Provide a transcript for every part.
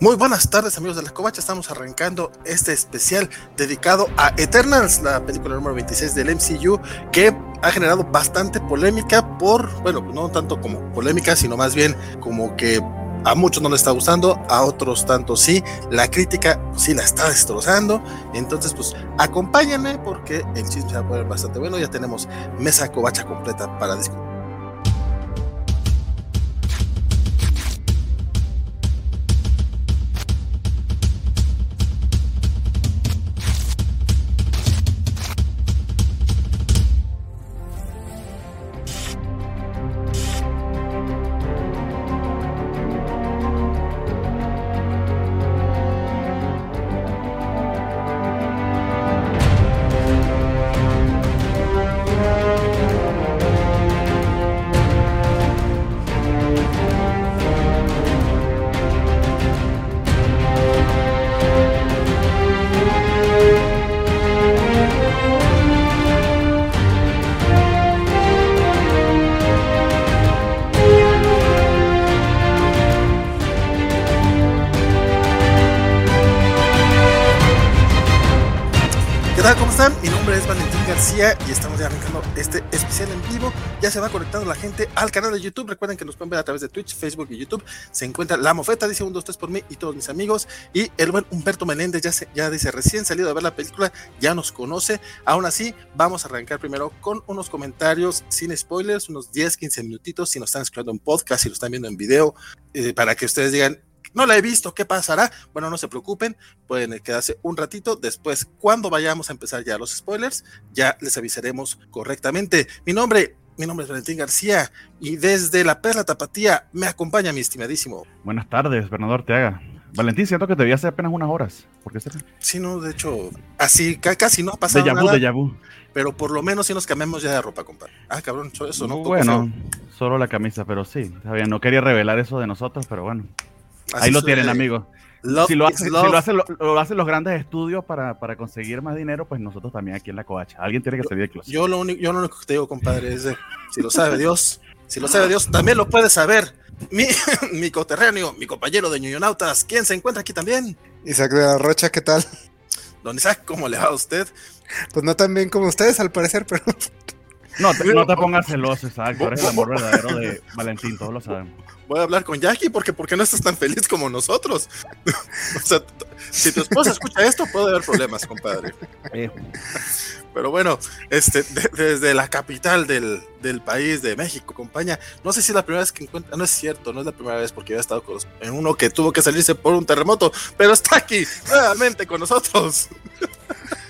Muy buenas tardes amigos de la Covacha, estamos arrancando este especial dedicado a Eternals, la película número 26 del MCU que ha generado bastante polémica por, bueno, no tanto como polémica, sino más bien como que a muchos no les está gustando, a otros tanto sí, la crítica sí la está destrozando, entonces pues acompáñenme porque el chisme va a poner bastante bueno, ya tenemos mesa covacha completa para discutir. La gente al canal de YouTube. Recuerden que nos pueden ver a través de Twitch, Facebook y YouTube. Se encuentra La Mofeta, dice un, dos, tres por mí y todos mis amigos. Y el buen Humberto Menéndez ya, se, ya dice recién salido a ver la película, ya nos conoce. Aún así, vamos a arrancar primero con unos comentarios sin spoilers, unos 10, 15 minutitos. Si nos están escuchando en podcast, si lo están viendo en video, eh, para que ustedes digan no la he visto, ¿qué pasará? Bueno, no se preocupen, pueden quedarse un ratito. Después, cuando vayamos a empezar ya los spoilers, ya les avisaremos correctamente. Mi nombre, mi nombre es Valentín García y desde la Perla Tapatía me acompaña mi estimadísimo. Buenas tardes, Bernardo Arteaga. Valentín, siento que te vi hace apenas unas horas. ¿Por qué será? Sí, no, de hecho, así casi no ha pasado de nada. De vu. Pero por lo menos sí nos cambiamos ya de ropa, compadre. Ah, cabrón, eso no. Bueno, solo la camisa, pero sí. No quería revelar eso de nosotros, pero bueno. Ahí lo tienen, amigos. Si lo, hacen, lo, hacen los grandes estudios para, para, conseguir más dinero, pues nosotros también aquí en la coacha. Alguien tiene que salir de closet. Yo lo único, yo lo único que te digo, compadre, es de, si lo sabe Dios, si lo sabe Dios, también lo puede saber. Mi, mi coterráneo, mi compañero de ñoñonautas, ¿quién se encuentra aquí también? Isaac de la Rocha, ¿qué tal? Don Isaac, ¿cómo le va a usted? Pues no tan bien como ustedes, al parecer, pero. No te, no te pongas celoso, Isaac. Eres el amor verdadero de Valentín, todos lo sabemos voy a hablar con Jackie porque ¿por qué no estás tan feliz como nosotros? o sea, si tu esposa escucha esto, puede haber problemas, compadre. Pero bueno, este, desde la capital del, del, país de México, compañía, no sé si es la primera vez que encuentra, no es cierto, no es la primera vez porque yo he estado en uno que tuvo que salirse por un terremoto, pero está aquí nuevamente con nosotros.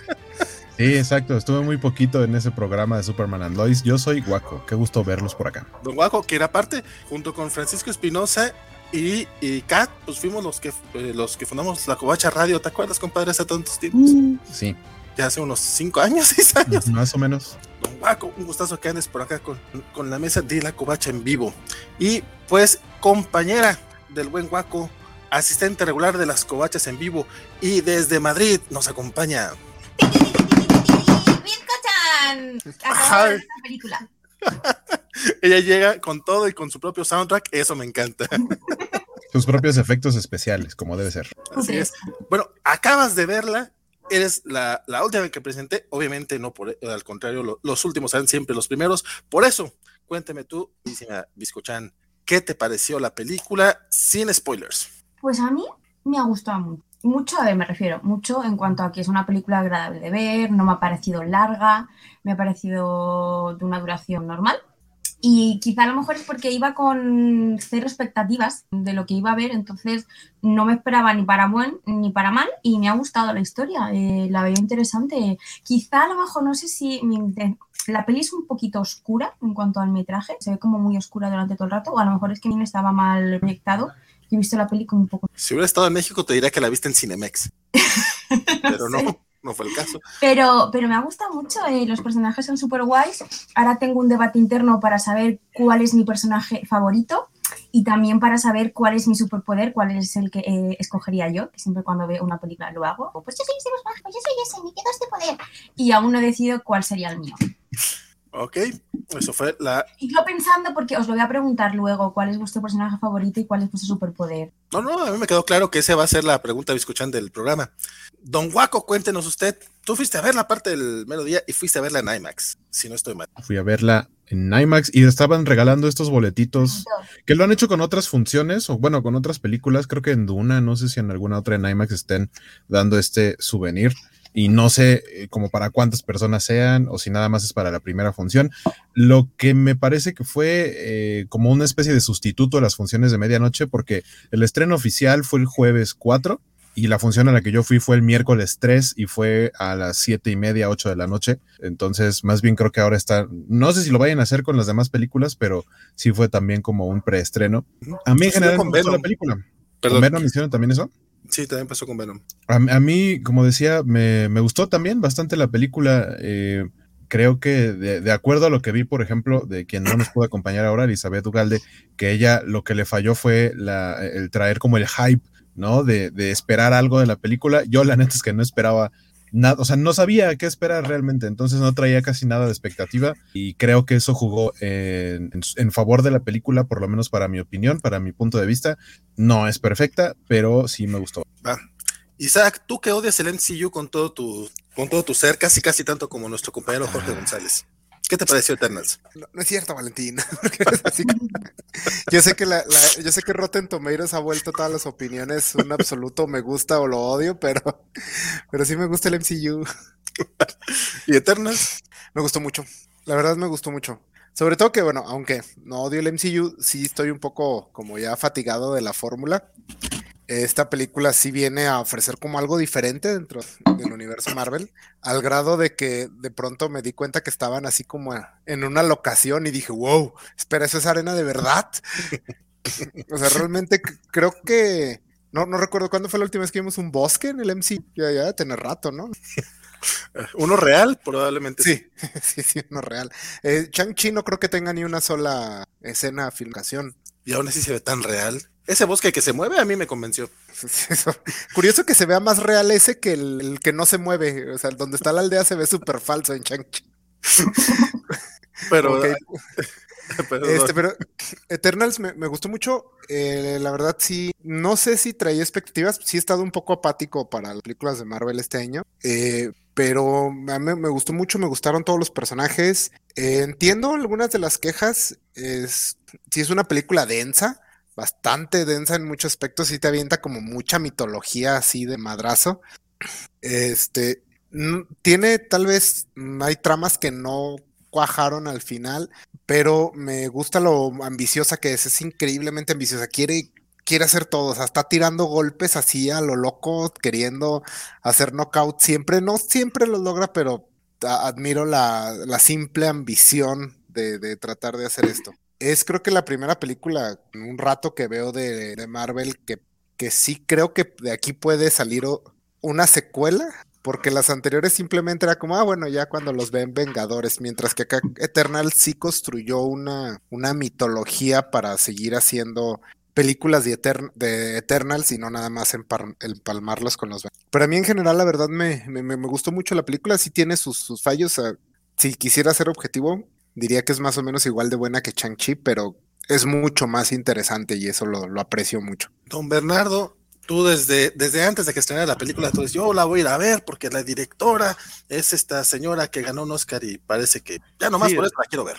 Sí, exacto. Estuve muy poquito en ese programa de Superman and Lois. Yo soy Guaco. Qué gusto verlos por acá. Don Guaco, que era parte, junto con Francisco Espinosa y, y Kat, pues fuimos los que eh, los que fundamos la Covacha Radio. ¿Te acuerdas, compadre, hace tantos tiempos? Mm. sí. Ya hace unos cinco años, seis años. Más o menos. Don Guaco, un gustazo que andes por acá con, con la mesa de la Covacha en vivo. Y pues, compañera del buen Guaco, asistente regular de las Covachas en vivo y desde Madrid nos acompaña película. Ella llega con todo y con su propio soundtrack, eso me encanta. Sus propios efectos especiales, como debe ser. Así es. Bueno, acabas de verla, eres la, la última que presenté, obviamente no por al contrario, los últimos serán siempre los primeros. Por eso, cuénteme tú, Biscochan, ¿qué te pareció la película sin spoilers? Pues a mí me ha gustado mucho mucho, a ver, me refiero, mucho en cuanto a que es una película agradable de ver, no me ha parecido larga, me ha parecido de una duración normal. Y quizá a lo mejor es porque iba con cero expectativas de lo que iba a ver, entonces no me esperaba ni para buen ni para mal y me ha gustado la historia, eh, la veo interesante. Quizá a lo mejor, no sé si la peli es un poquito oscura en cuanto al metraje, se ve como muy oscura durante todo el rato, o a lo mejor es que me estaba mal proyectado he visto la película un poco. Si hubiera estado en México, te diría que la viste en Cinemex. Pero no, no fue el caso. Pero, pero me ha gustado mucho, eh, los personajes son súper guays. Ahora tengo un debate interno para saber cuál es mi personaje favorito y también para saber cuál es mi superpoder, cuál es el que eh, escogería yo, que siempre cuando veo una película lo hago. Pues yo soy ese, yo soy ese, me quedo este poder. Y aún no decido cuál sería el mío. Ok, eso fue la. Y yo pensando, porque os lo voy a preguntar luego, ¿cuál es vuestro personaje favorito y cuál es vuestro superpoder? No, no, a mí me quedó claro que esa va a ser la pregunta escuchando del programa. Don Guaco, cuéntenos usted, tú fuiste a ver la parte del melodía y fuiste a verla en IMAX, si no estoy mal. Fui a verla en IMAX y estaban regalando estos boletitos que lo han hecho con otras funciones o bueno, con otras películas, creo que en Duna, no sé si en alguna otra en IMAX estén dando este souvenir y no sé eh, como para cuántas personas sean o si nada más es para la primera función. Lo que me parece que fue eh, como una especie de sustituto a las funciones de medianoche porque el estreno oficial fue el jueves 4 y la función a la que yo fui fue el miércoles 3 y fue a las 7 y media, 8 de la noche. Entonces, más bien creo que ahora está, no sé si lo vayan a hacer con las demás películas, pero sí fue también como un preestreno. A mí en general me gustó la película. ¿Con Venom hicieron también eso? Sí, también pasó con Venom. A, mí, como decía, me, gustó también bastante la película. Eh, creo que de, acuerdo a lo que vi, por ejemplo, de quien no nos pudo acompañar ahora, Elizabeth Ugalde, que ella lo que le falló fue la, el traer como el hype, ¿no? De, de, esperar algo de la película. Yo la neta es que no esperaba nada, o sea, no sabía qué esperar realmente, entonces no traía casi nada de expectativa y creo que eso jugó en, favor de la película, por lo menos para mi opinión, para mi punto de vista. No es perfecta, pero sí me gustó. Isaac, tú que odias el MCU con todo tu, con todo tu ser, casi casi tanto como nuestro compañero Jorge González. ¿Qué te pareció Eternals? No, es cierto, Valentín. yo sé que la, yo sé que Rotten Tomatoes ha vuelto todas las opiniones un absoluto me gusta o lo odio, pero, pero sí me gusta el MCU. ¿Y Eternals? Me gustó mucho. La verdad me gustó mucho. Sobre todo que, bueno, aunque no odio el MCU, sí estoy un poco como ya fatigado de la fórmula esta película sí viene a ofrecer como algo diferente dentro del universo Marvel, al grado de que de pronto me di cuenta que estaban así como en una locación y dije, wow, espera, ¿eso es arena de verdad? o sea, realmente creo que, no, no recuerdo cuándo fue la última vez que vimos un bosque en el MC, ya, ya de tener rato, ¿no? Uno real, probablemente. Sí, sí, sí, uno real. Eh, Chang-Chi no creo que tenga ni una sola escena filmación. Y aún así se ve tan real. Ese bosque que se mueve a mí me convenció. Curioso que se vea más real ese que el, que no se mueve. O sea, donde está la aldea se ve súper falso en Chang-Chi. pero, este, pero Eternals me, gustó mucho. Eh, la verdad, sí. No sé si traía expectativas. Sí he estado un poco apático para las películas de Marvel este año. Eh, pero a mí me gustó mucho. Me gustaron todos los personajes. Eh, entiendo algunas de las quejas. Es, sí, es una película densa bastante densa en muchos aspectos, y te avienta como mucha mitología así de madrazo. Este, tiene tal vez, hay tramas que no cuajaron al final, pero me gusta lo ambiciosa que es, es increíblemente ambiciosa, quiere, quiere hacer todo, o sea, está tirando golpes así a lo loco, queriendo hacer knockout siempre, no siempre lo logra, pero admiro la, simple ambición de, de tratar de hacer esto es creo que la primera película en un rato que veo de, Marvel que, que, sí creo que de aquí puede salir una secuela, porque las anteriores simplemente era como, ah, bueno, ya cuando los ven Vengadores, mientras que acá Eternal sí construyó una, una mitología para seguir haciendo películas de, de Eternals y no nada más empalmarlos con los Pero a mí en general, la verdad, me, me, gustó mucho la película, sí tiene sus, sus fallos. si quisiera ser objetivo, diría que es más o menos igual de buena que Chang-Chi, pero es mucho más interesante y eso lo, aprecio mucho. Don Bernardo, tú desde, desde antes de que estrenara la película, tú dices, yo la voy a ir a ver porque la directora es esta señora que ganó un Oscar y parece que ya nomás por eso la quiero ver.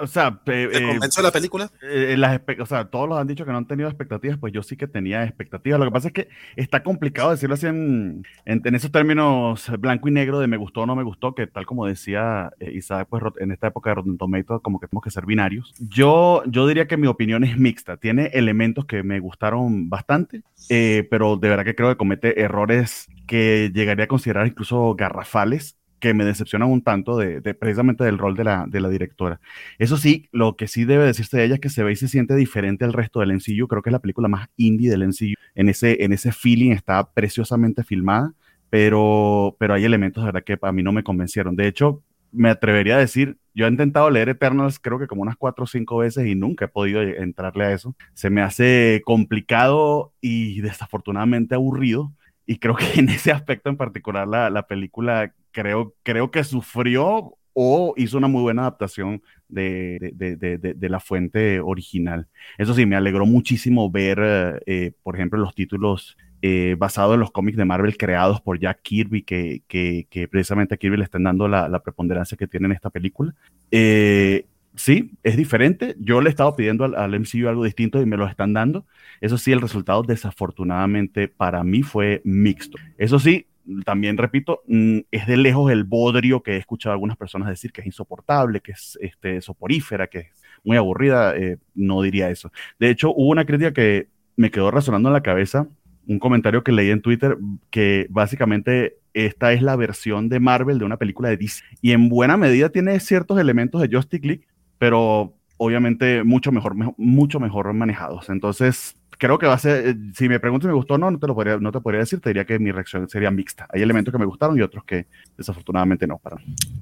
O sea, ¿te eh, convenció la película? Eh, las o sea, todos los han dicho que no han tenido expectativas, pues yo sí que tenía expectativas. Lo que pasa es que está complicado decirlo así en, en, esos términos blanco y negro de me gustó o no me gustó, que tal como decía eh, Isaac, pues en esta época de Rotten Tomatoes como que tenemos que ser binarios. Yo, yo diría que mi opinión es mixta. Tiene elementos que me gustaron bastante, pero de verdad que creo que comete errores que llegaría a considerar incluso garrafales que me decepcionan un tanto de, precisamente del rol de la, de la, directora. Eso sí, lo que sí debe decirse de ella es que se ve y se siente diferente al resto del MCU. Creo que es la película más indie del MCU. En ese, en ese feeling está preciosamente filmada, pero, pero hay elementos de verdad que a mí no me convencieron. De hecho, me atrevería a decir, yo he intentado leer Eternals creo que como unas cuatro o cinco veces y nunca he podido entrarle a eso. Se me hace complicado y desafortunadamente aburrido. Y creo que en ese aspecto en particular la, la película creo, creo que sufrió o hizo una muy buena adaptación de, de, la fuente original. Eso sí, me alegró muchísimo ver, eh, por ejemplo, los títulos eh, basados en los cómics de Marvel creados por Jack Kirby, que, que, precisamente a Kirby le están dando la, preponderancia que tiene en esta película. Eh, sí, es diferente. Yo le he estado pidiendo al, al, MCU algo distinto y me lo están dando. Eso sí, el resultado desafortunadamente para mí fue mixto. Eso sí, también repito, mm, es de lejos el bodrio que he escuchado a algunas personas decir que es insoportable, que es este, soporífera, que es muy aburrida. Eh, no diría eso. De hecho, hubo una crítica que me quedó resonando en la cabeza, un comentario que leí en Twitter que básicamente esta es la versión de Marvel de una película de DC y en buena medida tiene ciertos elementos de Justice League, pero obviamente mucho mejor, mucho mejor manejados. Entonces, creo que va a ser, eh, si me preguntas si me gustó o no, no te lo podría, no te podría decir, te diría que mi reacción sería mixta. Hay elementos que me gustaron y otros que desafortunadamente no. Para.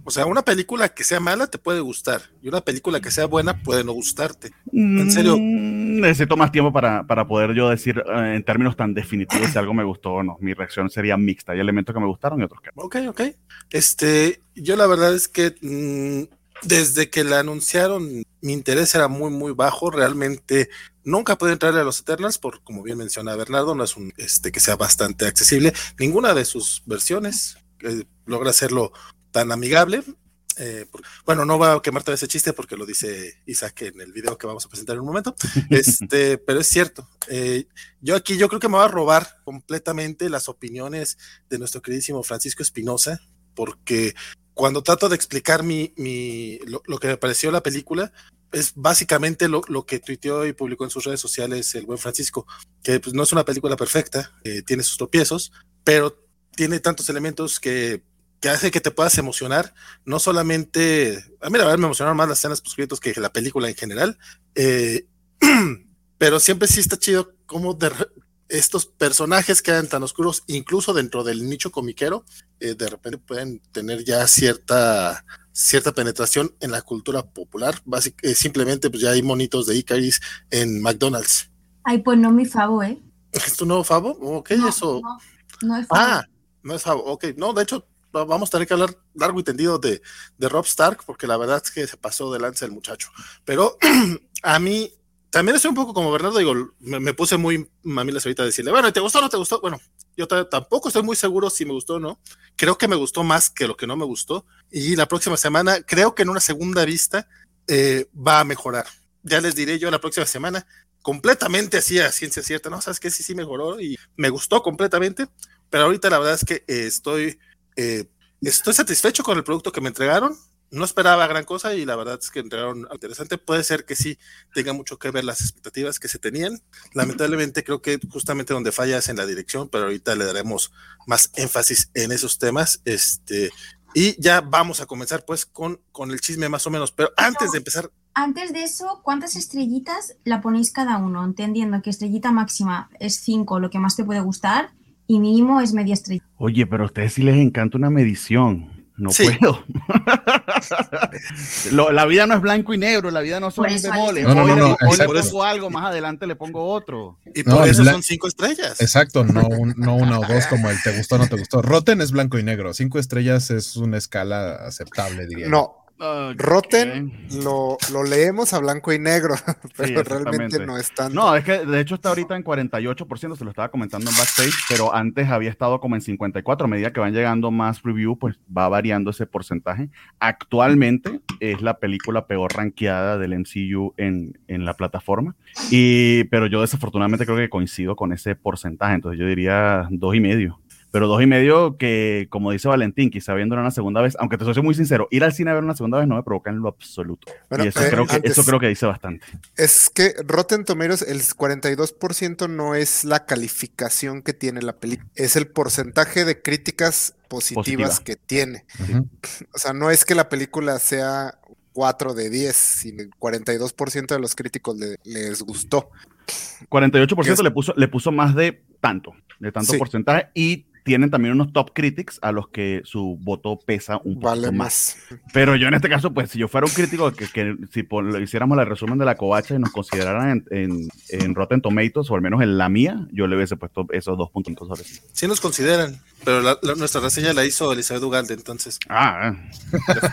O sea, una película que sea mala te puede gustar y una película que sea buena puede no gustarte. En serio. Mm, necesito más tiempo para, para poder yo decir eh, en términos tan definitivos si algo me gustó o no. Mi reacción sería mixta. Hay elementos que me gustaron y otros que no. Ok, ok. Este, yo la verdad es que mm, desde que la anunciaron, mi interés era muy, muy bajo. Realmente nunca pude entrarle a los Eternals, por como bien menciona Bernardo, no es un este que sea bastante accesible. Ninguna de sus versiones eh, logra hacerlo tan amigable. Eh, bueno, no va a quemarte ese chiste porque lo dice Isaac en el video que vamos a presentar en un momento. Este, pero es cierto. Eh, yo aquí yo creo que me va a robar completamente las opiniones de nuestro queridísimo Francisco Espinosa, porque cuando trato de explicar mi, mi lo, que me pareció la película, es básicamente lo, lo, que tuiteó y publicó en sus redes sociales el buen Francisco, que pues, no es una película perfecta, eh, tiene sus tropiezos, pero tiene tantos elementos que, que, hace que te puedas emocionar, no solamente, a mí la verdad me emocionaron más las escenas post que la película en general, eh, pero siempre sí está chido como de, estos personajes quedan tan oscuros, incluso dentro del nicho comiquero, eh, de repente pueden tener ya cierta, cierta penetración en la cultura popular. Eh, simplemente, pues ya hay monitos de Icaris en McDonald's. Ay, pues no mi favo, ¿eh? ¿Es tu nuevo favo? Ok, eso. No, no es favo. Ah, no es favo. Ok, no, de hecho, vamos a tener que hablar largo y tendido de, de Rob Stark, porque la verdad es que se pasó de lanza el muchacho. Pero a mí también estoy un poco como Bernardo, digo, me, puse muy mamilas ahorita a decirle, bueno, ¿te gustó o no te gustó? Bueno, yo tampoco estoy muy seguro si me gustó o no. Creo que me gustó más que lo que no me gustó. Y la próxima semana, creo que en una segunda vista eh, va a mejorar. Ya les diré yo la próxima semana, completamente así a ciencia cierta, ¿no? Sabes que sí, sí mejoró y me gustó completamente. Pero ahorita la verdad es que eh, estoy, eh, estoy satisfecho con el producto que me entregaron no esperaba gran cosa y la verdad es que entregaron interesante. Puede ser que sí tenga mucho que ver las expectativas que se tenían. Lamentablemente creo que justamente donde falla es en la dirección, pero ahorita le daremos más énfasis en esos temas. Este, y ya vamos a comenzar pues con, con el chisme más o menos. Pero antes de empezar... Antes de eso, ¿cuántas estrellitas la ponéis cada uno? Entendiendo que estrellita máxima es 5, lo que más te puede gustar, y mínimo es media estrella. Oye, pero a ustedes sí les encanta una medición. No puedo. la vida no es blanco y negro, la vida no son bemoles. No, no, no, no hoy le pongo algo, más adelante le pongo otro. Y por eso son cinco estrellas. Exacto, no, no una o dos como el te gustó o no te gustó. Rotten es blanco y negro. Cinco estrellas es una escala aceptable, diría. No, Rotten lo, lo, leemos a blanco y negro, pero realmente no es tanto. No, es que de hecho está ahorita en 48%, se lo estaba comentando en backstage, pero antes había estado como en 54. A medida que van llegando más review, pues va variando ese porcentaje. Actualmente es la película peor rankeada del MCU en, en la plataforma, y, pero yo desafortunadamente creo que coincido con ese porcentaje, entonces yo diría dos y medio pero dos y medio que, como dice Valentín, quizá viéndolo una segunda vez, aunque te soy muy sincero, ir al cine a ver una segunda vez no me provoca en lo absoluto. y eso, eh, creo que, eso creo que dice bastante. Es que Rotten Tomatoes, el 42% no es la calificación que tiene la película, es el porcentaje de críticas positivas que tiene. O sea, no es que la película sea 4 de 10, sino el 42% de los críticos les gustó. 48% le puso, le puso más de tanto, de tanto porcentaje, y tienen también unos top critics a los que su voto pesa un poco Vale más. Pero yo en este caso, pues si yo fuera un crítico, que, que si lo hiciéramos la resumen de la covacha y nos consideraran en, en, Rotten Tomatoes, o al menos en la mía, yo le hubiese puesto esos dos puntos sobre sí. Sí nos consideran, pero nuestra reseña la hizo Elizabeth Ugalde, entonces. Ah,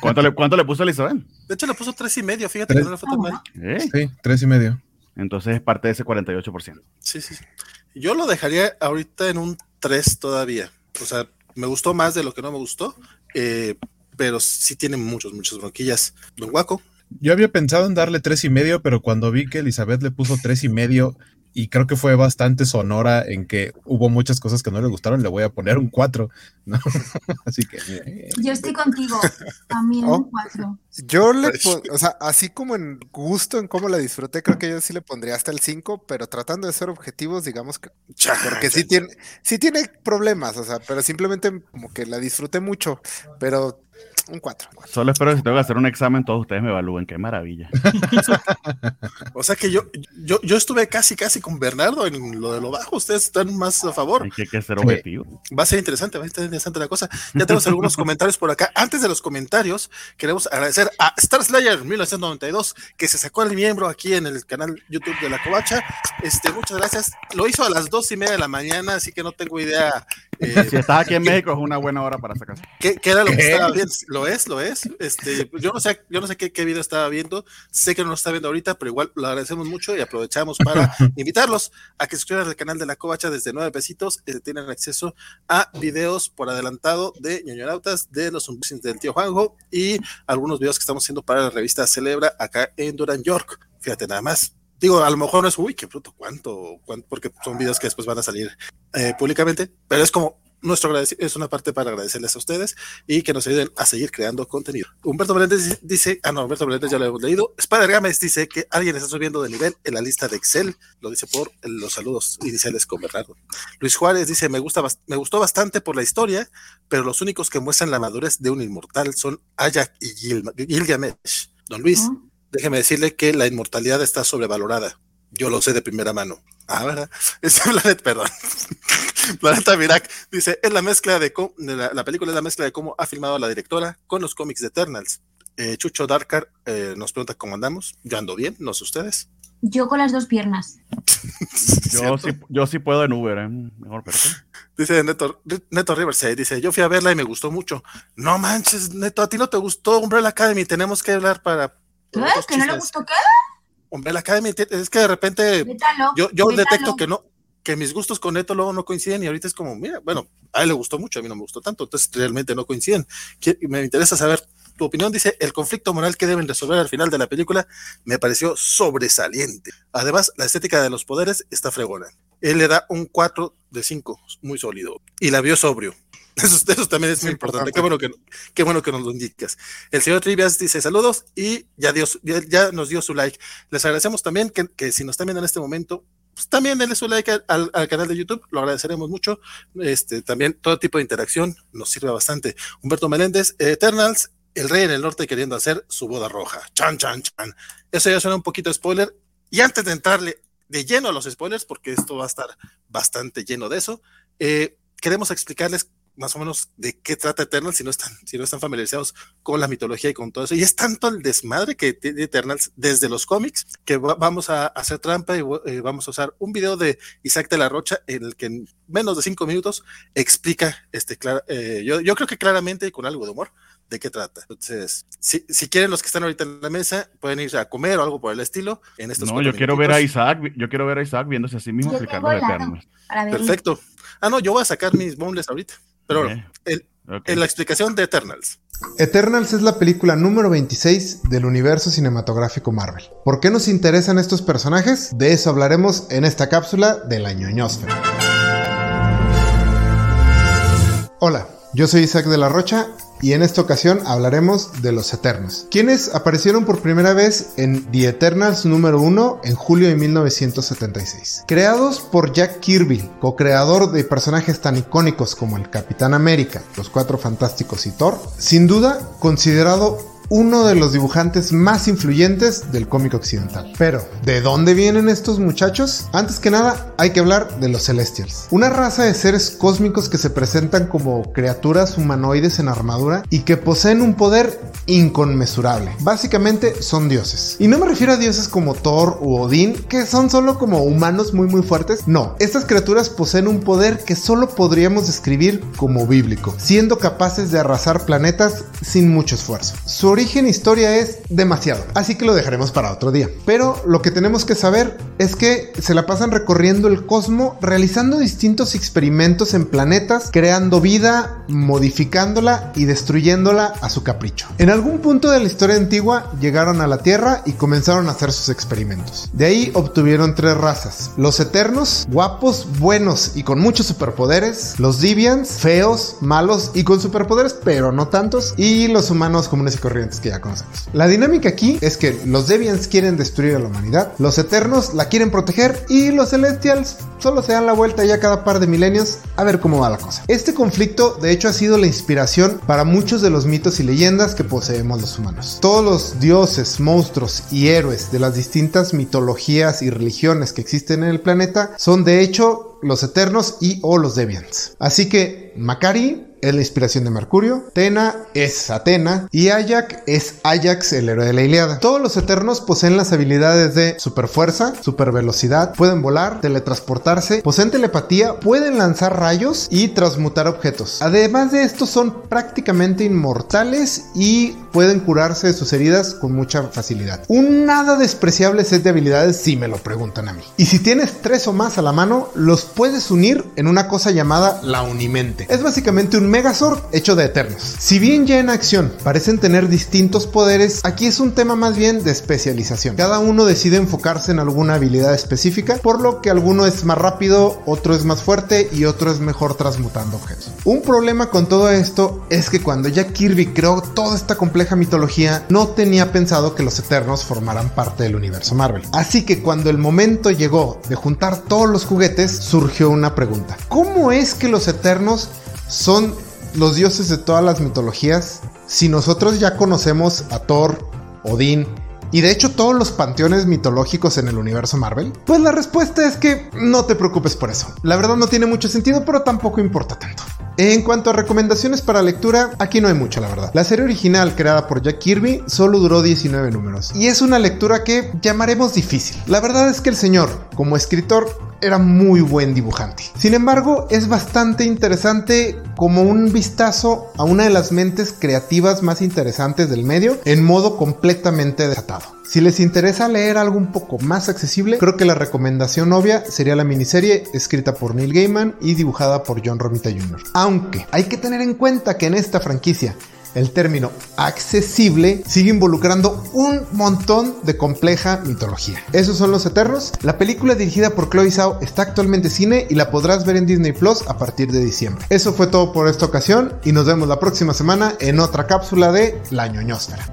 ¿cuánto, le, ¿cuánto le puso Elizabeth? De hecho le puso tres y medio, fíjate que no le fue tan mal. ¿Eh? Sí, tres y medio. Entonces es parte de ese 48%. Sí, sí. Yo lo dejaría ahorita en un 3 todavía. O sea, me gustó más de lo que no me gustó, eh, pero sí tiene muchos, muchas bronquillas. Don Guaco. Yo había pensado en darle tres y medio, pero cuando vi que Elizabeth le puso tres y medio, y creo que fue bastante sonora en que hubo muchas cosas que no le gustaron, le voy a poner un 4. ¿no? Así que. Eh, yo estoy contigo, también un 4. Yo le, o sea, así como en gusto, en cómo la disfruté, creo que yo sí le pondría hasta el 5, pero tratando de ser objetivos, digamos que. Porque sí tiene, sí tiene problemas, o sea, pero simplemente como que la disfruté mucho, pero un 4. Solo espero que si tengo que hacer un examen, todos ustedes me evalúen. Qué maravilla. o sea que yo, yo, yo estuve casi, casi con Bernardo en lo de lo bajo. Ustedes están más a favor. Hay que, ser objetivo. Va a ser interesante, va a ser interesante la cosa. Ya tenemos algunos comentarios por acá. Antes de los comentarios, queremos agradecer a Star Slayer 1992, que se sacó el miembro aquí en el canal YouTube de La Covacha. Este, muchas gracias. Lo hizo a las dos y media de la mañana, así que no tengo idea. Eh, si estás aquí en México, es una buena hora para sacarse. ¿Qué, qué era lo que estaba bien? Lo es, lo es. Este, yo no sé, yo no sé qué, qué, video estaba viendo. Sé que no lo está viendo ahorita, pero igual lo agradecemos mucho y aprovechamos para invitarlos a que se suscriban al canal de la Covacha desde nueve pesitos. Eh, tienen acceso a videos por adelantado de ñoñonautas, de los unboxings del tío Juanjo y algunos videos que estamos haciendo para la revista Celebra acá en Duran York. Fíjate nada más. Digo, a lo mejor no es, uy, qué bruto, cuánto, cuánto porque son videos que después van a salir eh, públicamente, pero es como nuestro es una parte para agradecerles a ustedes y que nos ayuden a seguir creando contenido. Humberto Meléndez dice, ah no, Humberto Meléndez ya lo hemos leído. Spider Games dice que alguien está subiendo de nivel en la lista de Excel, lo dice por los saludos iniciales con Bernardo. Luis Juárez dice, me, gusta, me gustó bastante por la historia, pero los únicos que muestran la madurez de un inmortal son Ayak y Gilgamesh. Don Luis, déjeme decirle que la inmortalidad está sobrevalorada. Yo lo sé de primera mano. Ah, ¿verdad? Es Planet, perdón. Planeta Mirac dice, es la mezcla de, la, película es la mezcla de cómo ha filmado la directora con los cómics de Eternals. Eh, Chucho Darkar eh, nos pregunta cómo andamos. Yo ando bien, no sé ustedes. Yo con las dos piernas. yo, sí, yo sí puedo en Uber, ¿eh? mejor pero Dice Neto, Neto Riverside, dice, yo fui a verla y me gustó mucho. No manches, Neto, a ti no te gustó Umbrella Academy, tenemos que hablar para... ¿Qué? ¿Que no le gustó qué? Umbrella Academy, es que de repente yo, yo detecto que no, que mis gustos con Neto luego no coinciden y ahorita es como, mira, bueno, a él le gustó mucho, a mí no me gustó tanto, entonces realmente no coinciden. Me interesa saber tu opinión, dice, el conflicto moral que deben resolver al final de la película me pareció sobresaliente. Además, la estética de los poderes está fregona. Él le da un 4 de 5, muy sólido, y la vio sobrio. Eso, también es muy importante. Qué bueno, que, qué bueno que nos lo indicas. El señor Trivias dice saludos y ya, dio, ya, nos dio su like. Les agradecemos también que, que si nos están viendo en este momento, pues, también denle su like al, canal de YouTube, lo agradeceremos mucho. Este, también todo tipo de interacción nos sirve bastante. Humberto Meléndez, Eternals, el rey en el norte queriendo hacer su boda roja. Chan, chan, chan. Eso ya suena un poquito spoiler. Y antes de entrarle de lleno a los spoilers, porque esto va a estar bastante lleno de eso, eh, queremos explicarles más o menos de qué trata Eternals si no están, si no están familiarizados con la mitología y con todo eso. Y es tanto el desmadre que tiene Eternals desde los cómics que vamos a hacer trampa y eh, vamos a usar un video de Isaac de la Rocha en el que en menos de cinco minutos explica, este, eh, yo, yo creo que claramente y con algo de humor, de qué trata. Entonces, si, si, quieren los que están ahorita en la mesa, pueden ir a comer o algo por el estilo. En estos no, yo quiero ver a Isaac, yo quiero ver a Isaac viéndose a sí mismo explicando Eternals. Perfecto. Ah, no, yo voy a sacar mis boneless ahorita. Pero en la explicación de Eternals. Eternals es la película número 26 del universo cinematográfico Marvel. ¿Por qué nos interesan estos personajes? De eso hablaremos en esta cápsula de la ñoñosfera. Hola, yo soy Isaac de la Rocha y en esta ocasión hablaremos de los Eternos, quienes aparecieron por primera vez en The Eternals número 1 en julio de 1976. Creados por Jack Kirby, co-creador de personajes tan icónicos como el Capitán América, los Cuatro Fantásticos y Thor, sin duda considerado uno de los dibujantes más influyentes del cómic occidental. Pero, ¿de dónde vienen estos muchachos? Antes que nada, hay que hablar de los Celestials. Una raza de seres cósmicos que se presentan como criaturas humanoides en armadura y que poseen un poder inconmensurable. Básicamente son dioses. Y no me refiero a dioses como Thor u Odín, que son solo como humanos muy muy fuertes. No, estas criaturas poseen un poder que solo podríamos describir como bíblico, siendo capaces de arrasar planetas sin mucho esfuerzo. Origen e historia es demasiado, así que lo dejaremos para otro día. Pero lo que tenemos que saber es que se la pasan recorriendo el cosmos, realizando distintos experimentos en planetas, creando vida, modificándola y destruyéndola a su capricho. En algún punto de la historia antigua llegaron a la Tierra y comenzaron a hacer sus experimentos. De ahí obtuvieron tres razas: los Eternos, guapos, buenos y con muchos superpoderes, los Divians, feos, malos y con superpoderes pero no tantos, y los humanos comunes y corrientes que ya conocemos. La dinámica aquí es que los Deviants quieren destruir a la humanidad, los Eternos la quieren proteger y los Celestials solo se dan la vuelta ya cada par de milenios a ver cómo va la cosa. Este conflicto de hecho ha sido la inspiración para muchos de los mitos y leyendas que poseemos los humanos. Todos los dioses, monstruos y héroes de las distintas mitologías y religiones que existen en el planeta son de hecho los eternos y o los deviants. Así que Macari es la inspiración de Mercurio, Tena es Atena y Ajax es Ajax, el héroe de la Iliada. Todos los eternos poseen las habilidades de superfuerza, supervelocidad, pueden volar, teletransportarse, poseen telepatía, pueden lanzar rayos y transmutar objetos. Además de esto son prácticamente inmortales y pueden curarse de sus heridas con mucha facilidad. Un nada despreciable set de habilidades si me lo preguntan a mí. Y si tienes tres o más a la mano, los puedes unir en una cosa llamada la unimente. Es básicamente un Megazord hecho de Eternos. Si bien ya en acción parecen tener distintos poderes, aquí es un tema más bien de especialización. Cada uno decide enfocarse en alguna habilidad específica, por lo que alguno es más rápido, otro es más fuerte y otro es mejor transmutando objetos. Un problema con todo esto es que cuando ya Kirby creó toda esta compleja mitología, no tenía pensado que los Eternos formaran parte del universo Marvel. Así que cuando el momento llegó de juntar todos los juguetes, surgió una pregunta. ¿Cómo es que los Eternos son los dioses de todas las mitologías, si nosotros ya conocemos a Thor, Odín, y de hecho todos los panteones mitológicos en el universo Marvel? Pues la respuesta es que no te preocupes por eso. La verdad no tiene mucho sentido, pero tampoco importa tanto. En cuanto a recomendaciones para lectura, aquí no hay mucho, la verdad. La serie original creada por Jack Kirby solo duró 19 números y es una lectura que llamaremos difícil. La verdad es que el señor, como escritor, era muy buen dibujante. Sin embargo, es bastante interesante como un vistazo a una de las mentes creativas más interesantes del medio en modo completamente desatado. Si les interesa leer algo un poco más accesible, creo que la recomendación obvia sería la miniserie escrita por Neil Gaiman y dibujada por John Romita Jr. Aunque hay que tener en cuenta que en esta franquicia el término accesible sigue involucrando un montón de compleja mitología. Esos son los Eternos. La película dirigida por Chloe Zhao está actualmente en cine y la podrás ver en Disney Plus a partir de diciembre. Eso fue todo por esta ocasión y nos vemos la próxima semana en otra cápsula de La ñoñosfera.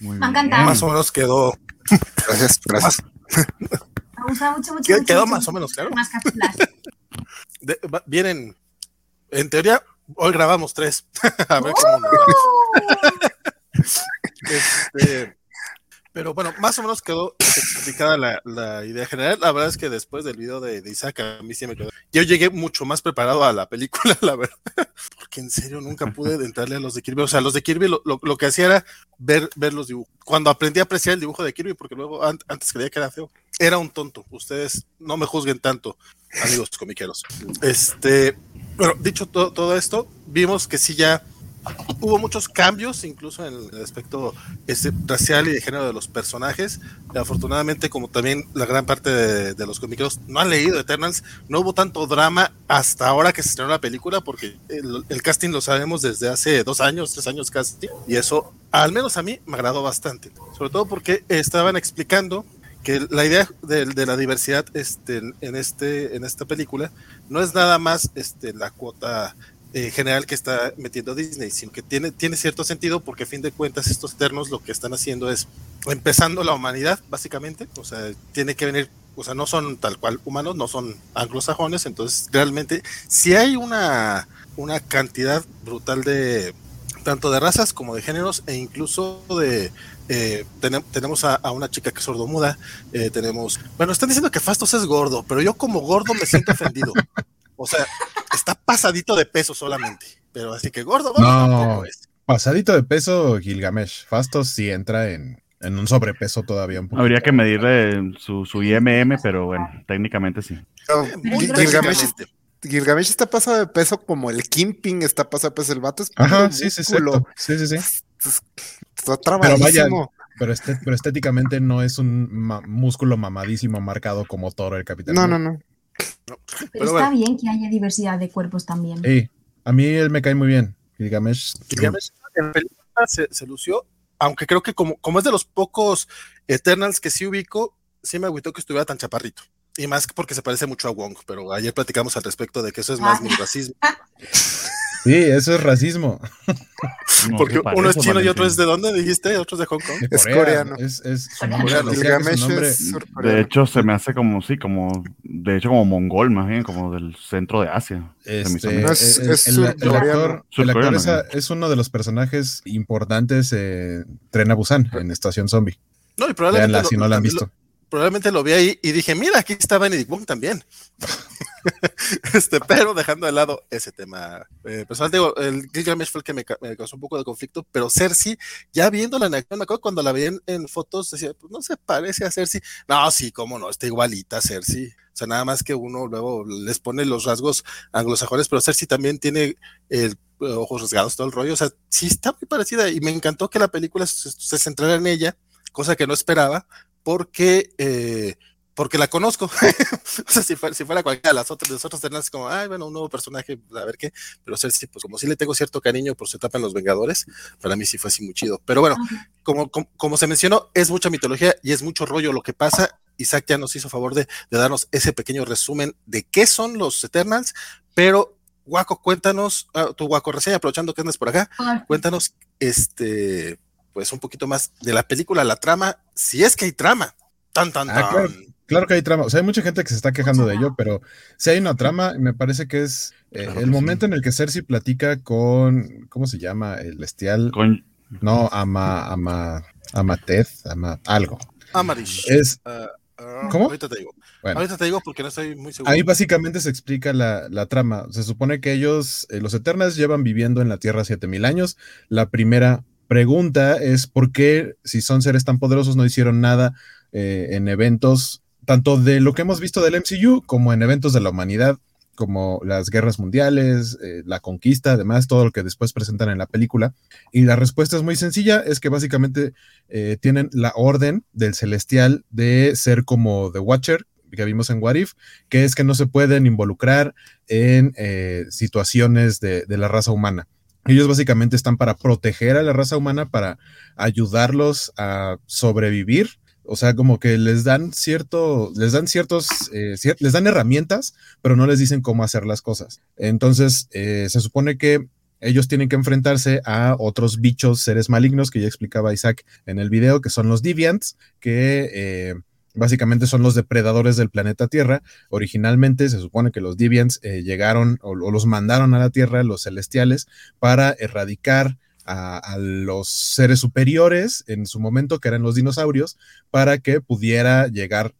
Muy Me ha encantado. Más o menos quedó. Gracias, gracias. Me gusta mucho, mucho. Quedó, mucho, más mucho. o menos claro. Más cápsulas. De- va- vienen, en teoría, hoy grabamos tres. A ver cómo. Este, pero bueno, más o menos quedó explicada la, la idea general. La verdad es que después del video de, de Isaac, a mí sí me quedó. Yo llegué mucho más preparado a la película, la verdad. Porque en serio nunca pude entrarle a los de Kirby. O sea, los de Kirby lo, lo- lo que hacía era ver, ver los dibujos. Cuando aprendí a apreciar el dibujo de Kirby, porque luego an- antes creía que era feo, era un tonto. Ustedes no me juzguen tanto, amigos comiqueros. Este, bueno, dicho to- todo esto, vimos que sí ya hubo muchos cambios, incluso en el aspecto este, racial y de género de los personajes. Afortunadamente, como también la gran parte de, de los comiqueros no han leído Eternals, no hubo tanto drama hasta ahora que se estrenó la película, porque el, el casting lo sabemos desde hace dos años, tres años casi, y eso, al menos a mí, me agradó bastante. Sobre todo porque estaban explicando que la idea de, la diversidad este, este, en esta película no es nada más este, la cuota eh, general que está metiendo Disney, sino que tiene, cierto sentido porque a fin de cuentas estos eternos lo que están haciendo es empezando la humanidad, básicamente, o sea, tiene que venir, o sea, no son tal cual humanos, no son anglosajones, entonces realmente si hay una cantidad brutal de tanto de razas como de géneros e incluso de eh, tenemos a, una chica que es sordomuda, eh, tenemos, bueno, están diciendo que Fastos es gordo, pero yo como gordo me siento ofendido. O sea, está pasadito de peso solamente, pero así que gordo, no, Pasadito de peso Gilgamesh, Fastos sí entra en, en un sobrepeso todavía un poco. Habría que medirle su, su IMM, pero bueno, técnicamente sí. Gilgamesh, Gilgamesh está pasado de peso como el Kimping está pasado de peso el vato. Es Ajá, sí, sí, sí, sí, sí, Está trabajadísimo. Pero, pero, estéticamente no es un músculo mamadísimo marcado como Toro el Capitán. No, no, no. Pero, está bien que haya diversidad de cuerpos también. Sí, a mí él me cae muy bien. Gilgamesh. Gilgamesh en película se, se, lució, aunque creo que como, como es de los pocos Eternals que sí ubico, sí me agüitó que estuviera tan chaparrito. Y más porque se parece mucho a Wong, pero ayer platicamos al respecto de que eso es más mi racismo. Sí, eso es racismo. Porque uno es chino y otro es de dónde dijiste, otro es de Hong Kong. Es coreano. Es, es coreano. De hecho, se me hace como, sí, como, de hecho, como mongol, más bien, como del centro de Asia. Este, es, el, actor, es, uno de los personajes importantes eh, Tren a Busan en Estación Zombie. No, y probablemente. si no la han visto probablemente lo vi ahí y dije, mira, aquí está Benedict Wong también. este, pero dejando de lado ese tema eh, personal, digo, el fue el que me, causó un poco de conflicto, pero Cersei, ya viéndola en acción, me acuerdo cuando la vi en, fotos, decía, pues no se parece a Cersei. No, sí, cómo no, está igualita a Cersei. O sea, nada más que uno luego les pone los rasgos anglosajones, pero Cersei también tiene el eh, ojos rasgados, todo el rollo. O sea, sí está muy parecida y me encantó que la película se, se centrara en ella, cosa que no esperaba, porque, eh, porque la conozco. o sea, si fuera, si fuera, cualquiera de las otras, de las otras como, ay, bueno, un nuevo personaje, a ver qué. Pero Cersei, pues como sí le tengo cierto cariño por su etapa en Los Vengadores, para mí sí fue así muy chido. Pero bueno, como, como, se mencionó, es mucha mitología y es mucho rollo lo que pasa. Isaac ya nos hizo favor de, de darnos ese pequeño resumen de qué son los Eternals, pero Guaco, cuéntanos, ah, tu Guaco reseña, aprovechando que andas por acá, cuéntanos, este, pues un poquito más de la película, la trama, si es que hay trama. Tan, tan, ah, Claro, que hay trama. O sea, hay mucha gente que se está quejando de ello, pero si hay una trama, me parece que es eh, el momento en el que Cersei platica con, ¿cómo se llama? El bestial. Con... No, ama, ama, ama Ted, ama algo. Amarish. Es... Ah, ah, ¿Cómo? Ahorita te digo. Ahorita te digo porque no estoy muy seguro. Ahí básicamente se explica la, la trama. Se supone que ellos, eh, los Eternas, llevan viviendo en la Tierra 7000 años. La primera pregunta es por qué, si son seres tan poderosos, no hicieron nada eh, en eventos, tanto de lo que hemos visto del MCU como en eventos de la humanidad, como las guerras mundiales, eh, la conquista, además, todo lo que después presentan en la película. Y la respuesta es muy sencilla, es que básicamente eh, tienen la orden del celestial de ser como The Watcher, que vimos en What If, que es que no se pueden involucrar en situaciones de, de la raza humana. Ellos básicamente están para proteger a la raza humana, para ayudarlos a sobrevivir. O sea, como que les dan cierto, les dan ciertos, eh, les dan herramientas, pero no les dicen cómo hacer las cosas. Entonces, eh, se supone que ellos tienen que enfrentarse a otros bichos, seres malignos, que ya explicaba Isaac en el video, que son los Deviants, que eh, básicamente son los depredadores del planeta Tierra. Originalmente se supone que los Deviants eh, llegaron o, los mandaron a la Tierra, los celestiales, para erradicar a, los seres superiores en su momento, que eran los dinosaurios, para que pudiera llegar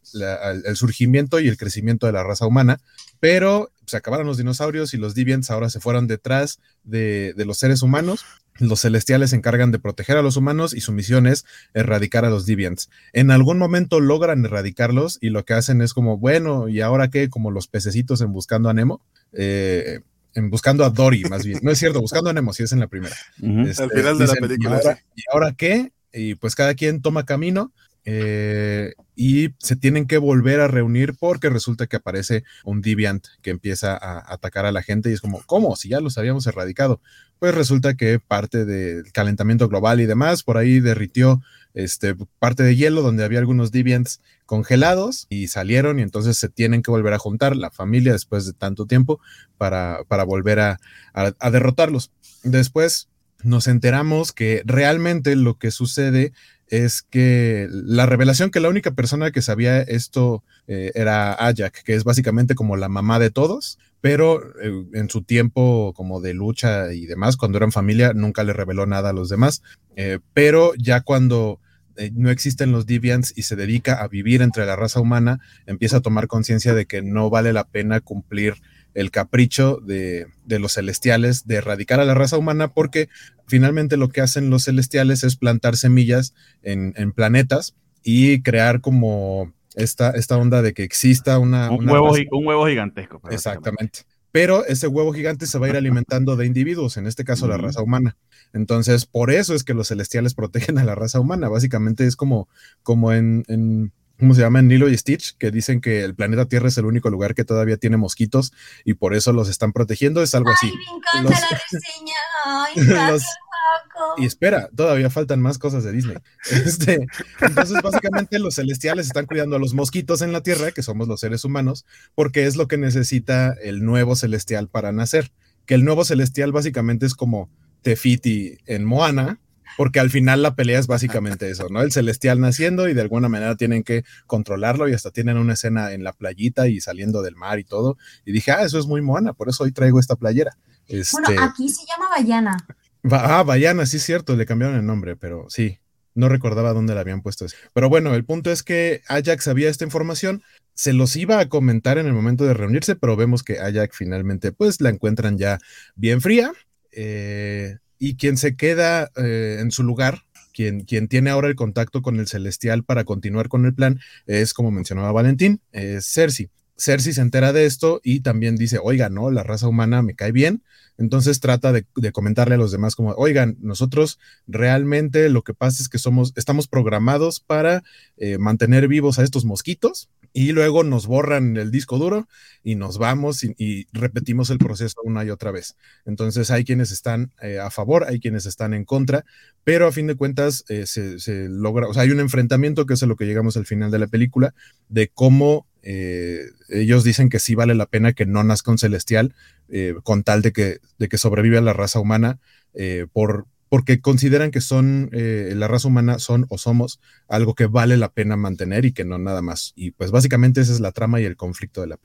el surgimiento y el crecimiento de la raza humana. Pero se acabaron los dinosaurios y los Deviants ahora se fueron detrás de, de los seres humanos los celestiales se encargan de proteger a los humanos y su misión es erradicar a los deviants. En algún momento logran erradicarlos y lo que hacen es como, bueno, ¿y ahora qué? Como los pececitos en Buscando a Nemo. Eh, en Buscando a Dory, más bien. No es cierto, Buscando a Nemo, si es en la primera. Este, Al final de la película. ¿y ahora, qué? Y pues cada quien toma camino. Eh, y se tienen que volver a reunir porque resulta que aparece un Deviant que empieza a atacar a la gente y es como, ¿cómo? Si ya los habíamos erradicado pues resulta que parte del calentamiento global y demás, por ahí derritió este, parte de hielo donde había algunos deviants congelados y salieron y entonces se tienen que volver a juntar la familia después de tanto tiempo para, para volver a, a derrotarlos. Después nos enteramos que realmente lo que sucede es que la revelación que la única persona que sabía esto eh, era Ajak, que es básicamente como la mamá de todos, pero eh, en su tiempo como de lucha y demás, cuando eran familia, nunca le reveló nada a los demás, eh, pero ya cuando eh, no existen los deviants y se dedica a vivir entre la raza humana, empieza a tomar conciencia de que no vale la pena cumplir el capricho de, los celestiales de erradicar a la raza humana porque finalmente lo que hacen los celestiales es plantar semillas en, planetas y crear como esta, esta onda de que exista una... Un, huevo, un huevo gigantesco. Exactamente pero ese huevo gigante se va a ir alimentando de individuos, en este caso la raza humana. Entonces, por eso es que los celestiales protegen a la raza humana. Básicamente es como, como en, en ¿cómo se llama? En Nilo y Stitch, que dicen que el planeta Tierra es el único lugar que todavía tiene mosquitos y por eso los están protegiendo. Es algo así. Me encanta la reseña. Ay, y espera, todavía faltan más cosas de Disney. Este, entonces, básicamente, los celestiales están cuidando a los mosquitos en la Tierra, que somos los seres humanos, porque es lo que necesita el nuevo celestial para nacer. Que el nuevo celestial básicamente es como Tefiti en Moana, porque al final la pelea es básicamente eso, ¿no? El celestial naciendo y de alguna manera tienen que controlarlo y hasta tienen una escena en la playita y saliendo del mar y todo. Y dije, ah, eso es muy Moana, por eso hoy traigo esta playera. Bueno, este aquí se llama Bayana ah, Bayana, sí es cierto, le cambiaron el nombre, pero sí, no recordaba dónde le habían puesto. Pero bueno, el punto es que Ajax sabía esta información, se los iba a comentar en el momento de reunirse, pero vemos que Ajax finalmente pues la encuentran ya bien fría. Eh, y quien se queda eh, en su lugar, quien, quien, tiene ahora el contacto con el celestial para continuar con el plan, es como mencionaba Valentín, es Cersei. Cersei se entera de esto y también dice, oiga, no, la raza humana me cae bien. Entonces trata de, comentarle a los demás como, oigan, nosotros realmente lo que pasa es que somos, estamos programados para eh, mantener vivos a estos mosquitos y luego nos borran el disco duro y nos vamos y, repetimos el proceso una y otra vez. Entonces hay quienes están eh, a favor, hay quienes están en contra, pero a fin de cuentas eh, se, se, logra, o sea, hay un enfrentamiento que es a lo que llegamos al final de la película, de cómo eh, ellos dicen que sí vale la pena que no nazca un celestial eh, con tal de que, de que sobrevive a la raza humana eh, por, porque consideran que son, la raza humana son o somos algo que vale la pena mantener y que no nada más. Y pues básicamente esa es la trama y el conflicto de la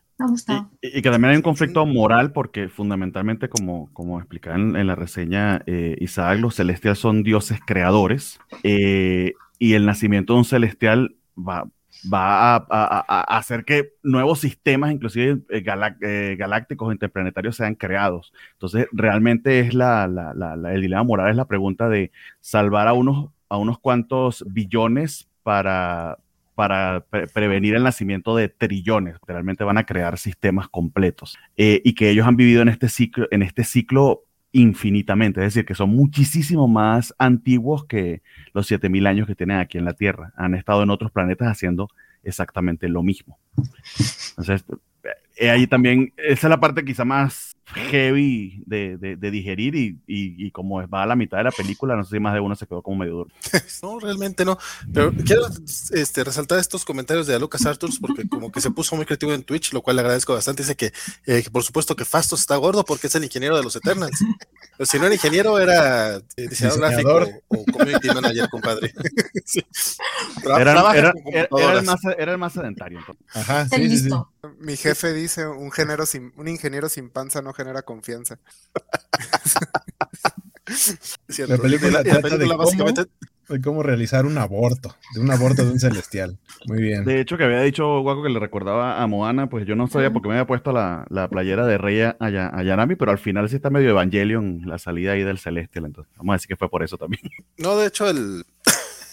y, y, que también hay un conflicto moral porque fundamentalmente, como, como explicaba en, la reseña Isaac, los celestiales son dioses creadores y el nacimiento de un celestial va, va a, hacer que nuevos sistemas, inclusive eh, eh, galácticos, interplanetarios, sean creados. Entonces, realmente es la, el dilema moral, es la pregunta de salvar a unos, a unos cuantos billones para, para prevenir el nacimiento de trillones. Realmente van a crear sistemas completos. Eh, y que ellos han vivido en este ciclo, en este ciclo infinitamente, es decir, que son muchísimo más antiguos que los 7000 años que tienen aquí en la Tierra. Han estado en otros planetas haciendo exactamente lo mismo. Entonces, eh, ahí también, esa es la parte quizá más heavy de, de, digerir y, y, como va a la mitad de la película, no sé si más de uno se quedó como medio duro. No, realmente no. Pero quiero este, resaltar estos comentarios de Lucas Arthurs porque como que se puso muy creativo en Twitch, lo cual le agradezco bastante. Dice que, eh, por supuesto que Fastos está gordo porque es el ingeniero de los Eternals. Pero si no era ingeniero, era eh, diseñador, gráfico o, community manager, compadre. era, era, era, el más, era, el más, sedentario. Ajá, sí, sí, Mi jefe dice un, género sin, un ingeniero sin panza no genera confianza. la película, trata de, cómo, realizar un aborto, de un aborto de un celestial. Muy bien. De hecho, que había dicho Guaco que le recordaba a Moana, pues yo no sabía porque me había puesto la, playera de Rey a, a, Yanami, pero al final sí está medio Evangelion la salida ahí del celestial, entonces vamos a decir que fue por eso también. No, de hecho, el,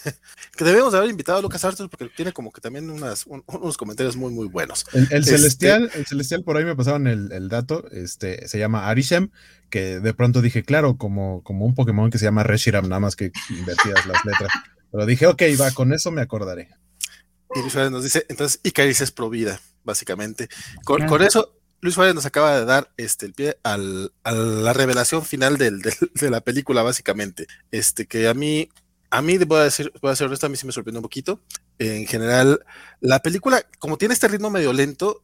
que debemos de haber invitado a Lucas Arthur porque tiene como que también unas, unos comentarios muy, muy buenos. El, este celestial, el celestial por ahí me pasaban el, el, dato, este, se llama Arishem, que de pronto dije, claro, como, como un Pokémon que se llama Reshiram, nada más que invertidas las letras. Pero dije, ok, va, con eso me acordaré. Y Luis Suárez nos dice, entonces Icaris es pro vida, básicamente. Con, con eso, Luis Suárez nos acaba de dar este, el pie al, a la revelación final del, de la película, básicamente. Este, que a mí a mí, voy a decir, voy a ser honesto, a mí sí me sorprendió un poquito. En general, la película, como tiene este ritmo medio lento,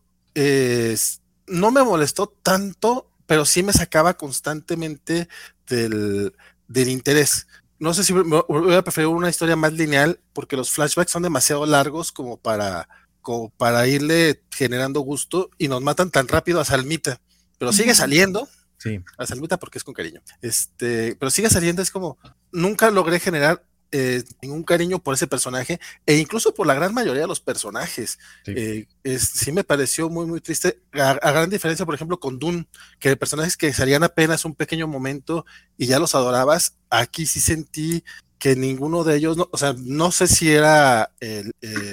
no me molestó tanto, pero sí me sacaba constantemente del, interés. No sé si voy a preferir una historia más lineal, porque los flashbacks son demasiado largos como para, como para irle generando gusto y nos matan tan rápido a Salmita. pero sigue saliendo. Sí. A saludita porque es con cariño. Este, pero sigue saliendo, es como, nunca logré generar eh, ningún cariño por ese personaje e incluso por la gran mayoría de los personajes. Sí, eh, me pareció muy, muy triste. A, gran diferencia, por ejemplo, con Dune, que personajes que salían apenas un pequeño momento y ya los adorabas, aquí sí sentí que ninguno de ellos, no, o sea, no sé si era eh,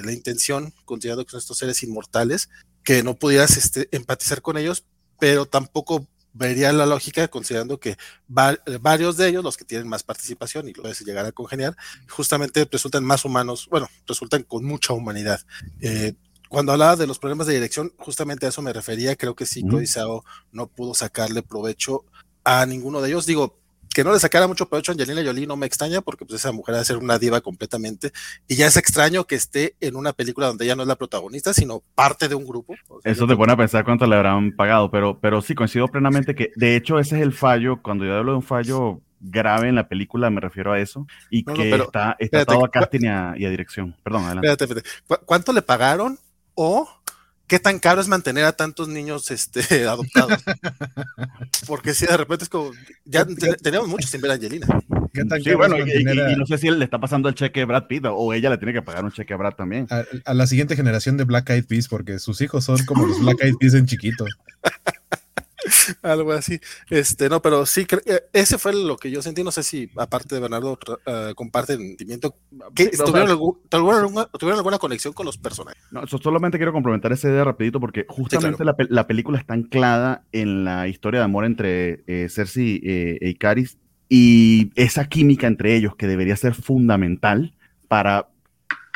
la intención, considerando que son estos seres inmortales, que no pudieras este, empatizar con ellos, pero tampoco vería la lógica considerando que varios de ellos, los que tienen más participación y lo puedes llegar a congeniar, justamente resultan más humanos, bueno, resultan con mucha humanidad. Eh, cuando hablaba de los problemas de dirección, justamente a eso me refería, creo que sí, Chloe no pudo sacarle provecho a ninguno de ellos. Digo, que no le sacara mucho provecho a Angelina Jolie no me extraña porque pues esa mujer debe ser una diva completamente y ya es extraño que esté en una película donde ella no es la protagonista sino parte de un grupo. Eso te pone a pensar cuánto le habrán pagado, pero, pero sí coincido plenamente que de hecho ese es el fallo, cuando yo hablo de un fallo grave en la película, me refiero a eso, y que está, está a casting y a, dirección. Perdón, adelante. Espérate, espérate. ¿Cuánto le pagaron o qué tan caro es mantener a tantos niños este, adoptados. Porque si de repente es como, ya tenemos muchos sin ver a Angelina. ¿Qué tan sí, bueno, y, no sé si él le está pasando el cheque a Brad Pitt o ella le tiene que pagar un cheque a Brad también. A, la siguiente generación de Black Eyed Peas, porque sus hijos son como los Black Eyed Peas en chiquito. Algo así. Este, no, pero sí, eh, ese fue lo que yo sentí. No sé si, aparte de Bernardo, uh, comparte el sentimiento. ¿Tuvieron, alguna, conexión con los personajes? No, solamente quiero complementar ese idea rapidito porque justamente la, película está anclada en la historia de amor entre eh, Cersei eh, e Icaris y esa química entre ellos que debería ser fundamental para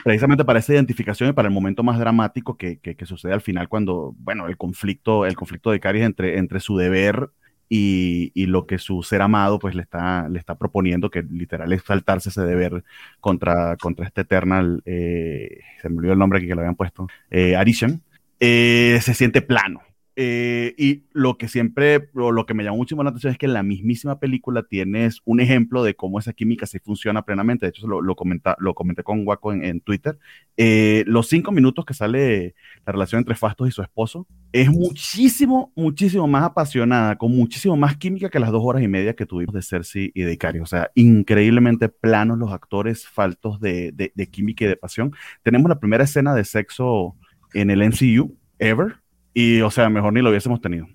precisamente para esa identificación y para el momento más dramático que, que, sucede al final cuando, bueno, el conflicto, el conflicto de Caris entre, entre su deber y, y, lo que su ser amado pues le está, le está proponiendo, que literal es saltarse ese deber contra, contra este Eternal, eh, se me olvidó el nombre que le habían puesto, eh, Arishan, eh, se siente plano. Eh, y lo que siempre, lo que me llamó muchísimo la atención es que en la mismísima película tienes un ejemplo de cómo esa química se funciona plenamente. De hecho, lo, lo, comenta, lo comenté con Waco en, Twitter. Eh, los cinco minutos que sale la relación entre Fastos y su esposo es muchísimo, muchísimo más apasionada, con muchísimo más química que las dos horas y media que tuvimos de Cersei y de Icario. O sea, increíblemente planos los actores, faltos de, de, de química y de pasión. Tenemos la primera escena de sexo en el MCU, ever y, o sea, mejor ni lo hubiésemos tenido.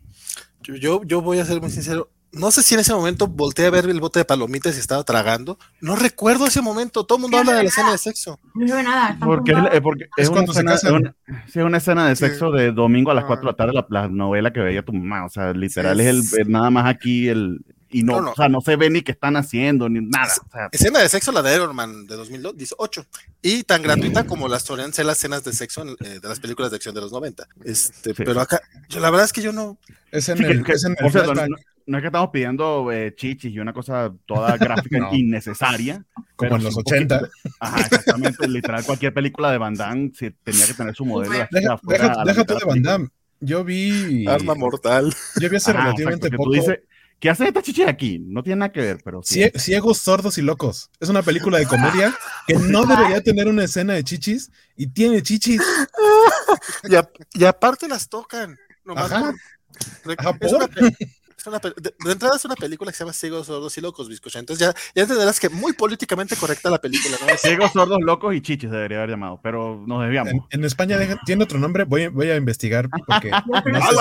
Yo, yo voy a ser muy sincero. No sé si en ese momento volteé a ver el bote de palomitas y estaba tragando. No recuerdo ese momento. Todo el mundo habla de la escena de sexo. No veo nada. Porque, es, porque es, una escena, es, una, escena, de sexo de domingo a las 4 de la tarde, la, novela que veía tu mamá. O sea, literal es el, nada más aquí el, y no, o sea, no se ve ni qué están haciendo, ni nada. Escena de sexo, la de Iron Man de 2018. Y tan gratuita como las solían ser las escenas de sexo eh, de las películas de acción de los 90. Este, Pero acá, la verdad es que yo no. Es en el, es en el no, es que estamos pidiendo eh, chichis y una cosa toda gráfica innecesaria. Como en los 80. ajá, exactamente. literal, cualquier película de Van Damme tenía que tener su modelo. Déjate de Van Damme. Yo vi. Arma mortal. Yo vi hace relativamente poco. ¿Qué hace esta chichi aquí? No tiene nada que ver, pero sí. Ciegos, sordos y locos. Es una película de comedia que no debería tener una escena de chichis y tiene chichis. y, aparte las tocan. Ajá. De, entrada es una película que se llama Ciegos, Sordos y Locos, Bizcocha. Entonces ya, ya entenderás que muy políticamente correcta la película. ¿no? Ciegos, Sordos, Locos y Chichis debería haber llamado, pero nos desviamos. En, España tiene otro nombre, voy, voy a investigar porque no sé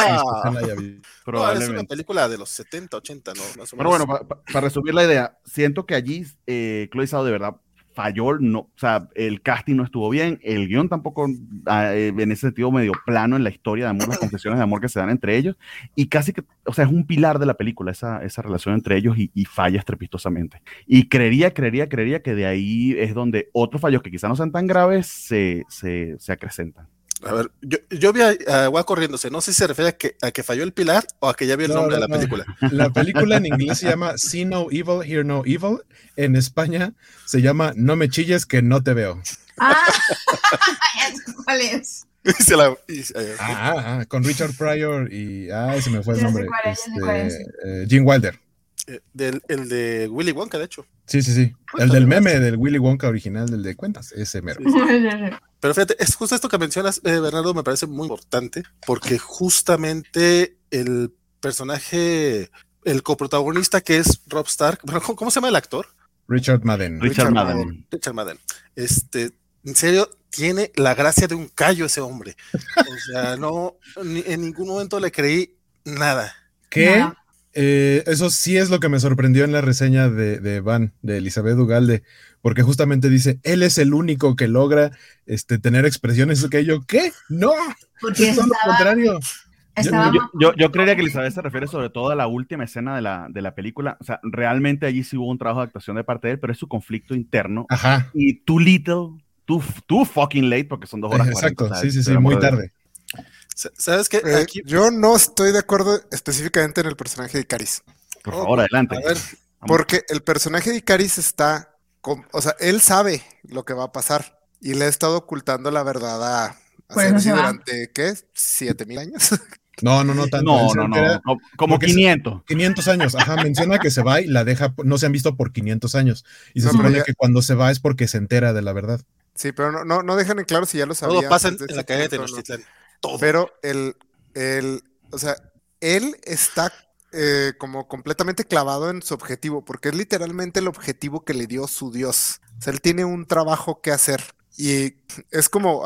si es una película de los 70, 80, ¿no? Pero bueno, para resumir la idea, siento que allí eh, Chloe de verdad falló, no, o sea, el casting no estuvo bien, el guion tampoco, ah, eh, en ese sentido, medio plano en la historia de amor, las confesiones de amor que se dan entre ellos, y casi que, o sea, es un pilar de la película, esa, esa relación entre ellos, y, y falla estrepitosamente. Y creería, creería, creería que de ahí es donde otros fallos que quizás no sean tan graves se, se, se acrecentan. A ver, yo, yo vi a, a corriéndose. No sé si se refiere a que, a que falló el pilar o a que ya vio el nombre de la película. La película en inglés se llama See No Evil, Hear No Evil. En España se llama No me chilles que no te veo. Ah, ¿cuál es? Ah, ah, ah, con Richard Pryor y. Ay, se me fue el nombre. Este, eh, Jim Wilder. Eh, del, el de Willy Wonka, de hecho. Sí, sí, sí. El del meme del Willy Wonka original, del de cuentas, ese mero. Pero fíjate, es justo esto que mencionas, eh, Bernardo, me parece muy importante, porque justamente el personaje, el coprotagonista que es Rob Stark, ¿cómo, se llama el actor? Richard Madden. Richard, Madden. Richard Madden. Este, en serio, tiene la gracia de un callo ese hombre. O sea, no, en ningún momento le creí nada. ¿Qué? Eh, eso sí es lo que me sorprendió en la reseña de, Van, de Elizabeth Ugalde, porque justamente dice, él es el único que logra este, tener expresiones que yo, ¿qué? No, porque es lo contrario. Yo, yo, creería que Elizabeth se refiere sobre todo a la última escena de la, de la película. O sea, realmente allí sí hubo un trabajo de actuación de parte de él, pero es su conflicto interno. Ajá. Y too little, too, too fucking late, porque son dos horas. Exacto, sí, sí, sí, muy tarde. ¿Sabes qué? Eh, yo no estoy de acuerdo específicamente en el personaje de Icaris. Por favor, adelante. porque el personaje de Icaris está, o sea, él sabe lo que va a pasar y le ha estado ocultando la verdad a, durante, ¿qué? ¿Siete mil años? No, no, no tanto. No, no, no, como 500. 500 años, ajá, menciona que se va y la deja, no se han visto por 500 años. Y se supone que cuando se va es porque se entera de la verdad. Sí, pero no, no, no dejan en claro si ya lo sabía. Todo pasa en, la calle de Tenochtitlan. Pero el, el, o sea, él está eh, como completamente clavado en su objetivo, porque es literalmente el objetivo que le dio su Dios. O sea, él tiene un trabajo que hacer. Y es como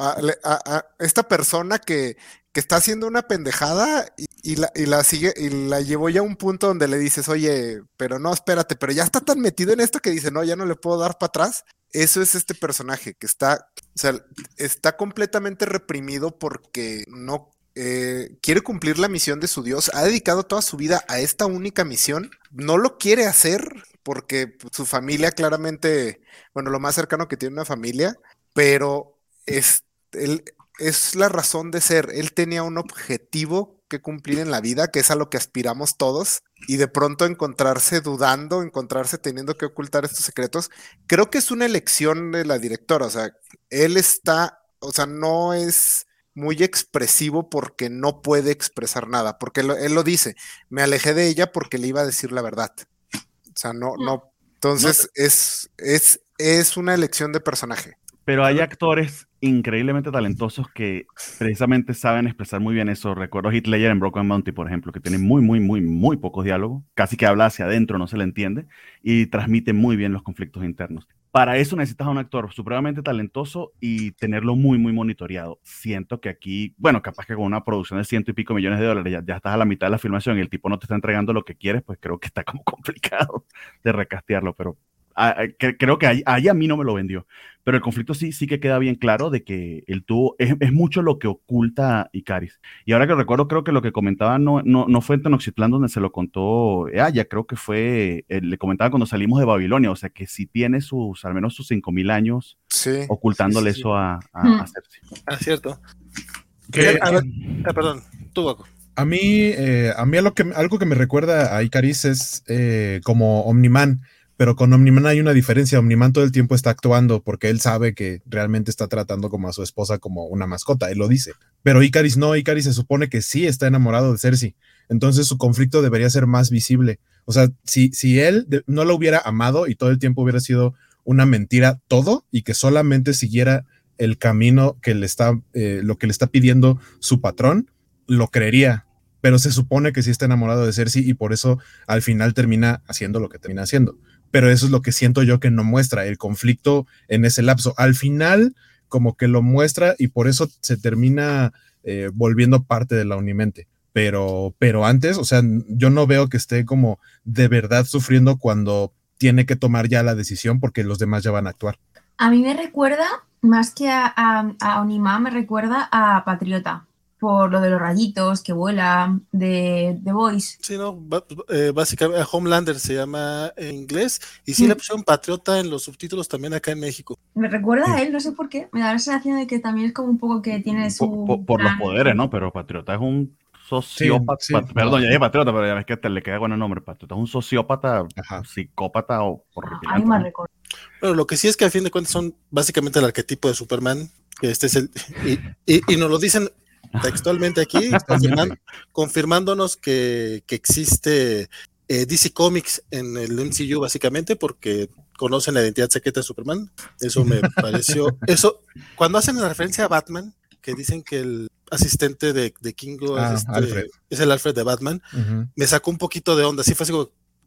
esta persona que, que, está haciendo una pendejada y, la, y, la, sigue y la llevó ya a un punto donde le dices, oye, pero no, espérate, pero ya está tan metido en esto que dice, no, ya no le puedo dar para atrás. Eso es este personaje que está, o sea, está completamente reprimido porque no eh, quiere cumplir la misión de su Dios, ha dedicado toda su vida a esta única misión, no lo quiere hacer porque su familia claramente, bueno, lo más cercano que tiene una familia, pero es, él, es la razón de ser, él tenía un objetivo que cumplir en la vida, que es a lo que aspiramos todos, y de pronto encontrarse dudando, encontrarse teniendo que ocultar estos secretos, creo que es una elección de la directora, o sea, él está, o sea, no es muy expresivo porque no puede expresar nada, porque él, lo dice, me alejé de ella porque le iba a decir la verdad. O sea, no, no, entonces es, es, es una elección de personaje. Pero hay actores increíblemente talentosos que precisamente saben expresar muy bien eso. Recuerdo Heath Ledger en Broken Mountain, por ejemplo, que tiene muy, muy, muy, muy pocos diálogos, casi que habla hacia adentro, no se le entiende, y transmite muy bien los conflictos internos. Para eso necesitas a un actor supremamente talentoso y tenerlo muy, muy monitoreado. Siento que aquí, bueno, capaz que con una producción de ciento y pico millones de dólares ya, ya estás a la mitad de la filmación y el tipo no te está entregando lo que quieres, pues creo que está como complicado de recastearlo, pero creo que ahí, a mí no me lo vendió. Pero el conflicto sí, sí que queda bien claro de que él tuvo, es, es mucho lo que oculta Icaris. Y ahora que recuerdo, creo que lo que comentaba no, no, no fue en Tenochtitlán donde se lo contó ah, ya creo que fue, eh, le comentaba cuando salimos de Babilonia, o sea que sí tiene sus, al menos sus 5000 años ocultándole eso a, a, hmm. Ah, cierto. Que, ah, perdón, tú, A mí, eh, a mí algo que, algo que me recuerda a Icaris es eh, como Omniman pero con Omniman hay una diferencia. Omniman todo el tiempo está actuando porque él sabe que realmente está tratando como a su esposa como una mascota, él lo dice. Pero Icaris no, Icaris se supone que sí está enamorado de Cersei. Entonces su conflicto debería ser más visible. O sea, si, si él no lo hubiera amado y todo el tiempo hubiera sido una mentira todo y que solamente siguiera el camino que le está, eh, lo que le está pidiendo su patrón, lo creería. Pero se supone que sí está enamorado de Cersei y por eso al final termina haciendo lo que termina haciendo pero eso es lo que siento yo que no muestra el conflicto en ese lapso. Al final, como que lo muestra y por eso se termina eh, volviendo parte de la Unimente. Pero, pero antes, o sea, yo no veo que esté como de verdad sufriendo cuando tiene que tomar ya la decisión porque los demás ya van a actuar. A mí me recuerda, más que a, a, a Onima, me recuerda a Patriota por lo de los rayitos que vuela de The Voice. Sí, no, eh, básicamente Homelander se llama en inglés y sí, le pusieron Patriota en los subtítulos también acá en México. Me recuerda a él, no sé por qué, me da la sensación de que también es como un poco que tiene su... Por, los poderes, ¿no? Pero Patriota es un sociópata, perdón, ya dije patriota, pero ya ves que te le queda con el nombre, patriota, es un sociópata, psicópata o por Ahí me recuerdo. Pero lo que sí es que a fin de cuentas son básicamente el arquetipo de Superman, que este es el, y, y nos lo dicen textualmente aquí, confirmándonos que, existe eh, DC Comics en el MCU básicamente porque conocen la identidad secreta de Superman. Eso me pareció. Eso, cuando hacen la referencia a Batman, que dicen que el. asistente de, de Kingo, ah, este, es, el Alfred de Batman, me sacó un poquito de onda, así fue así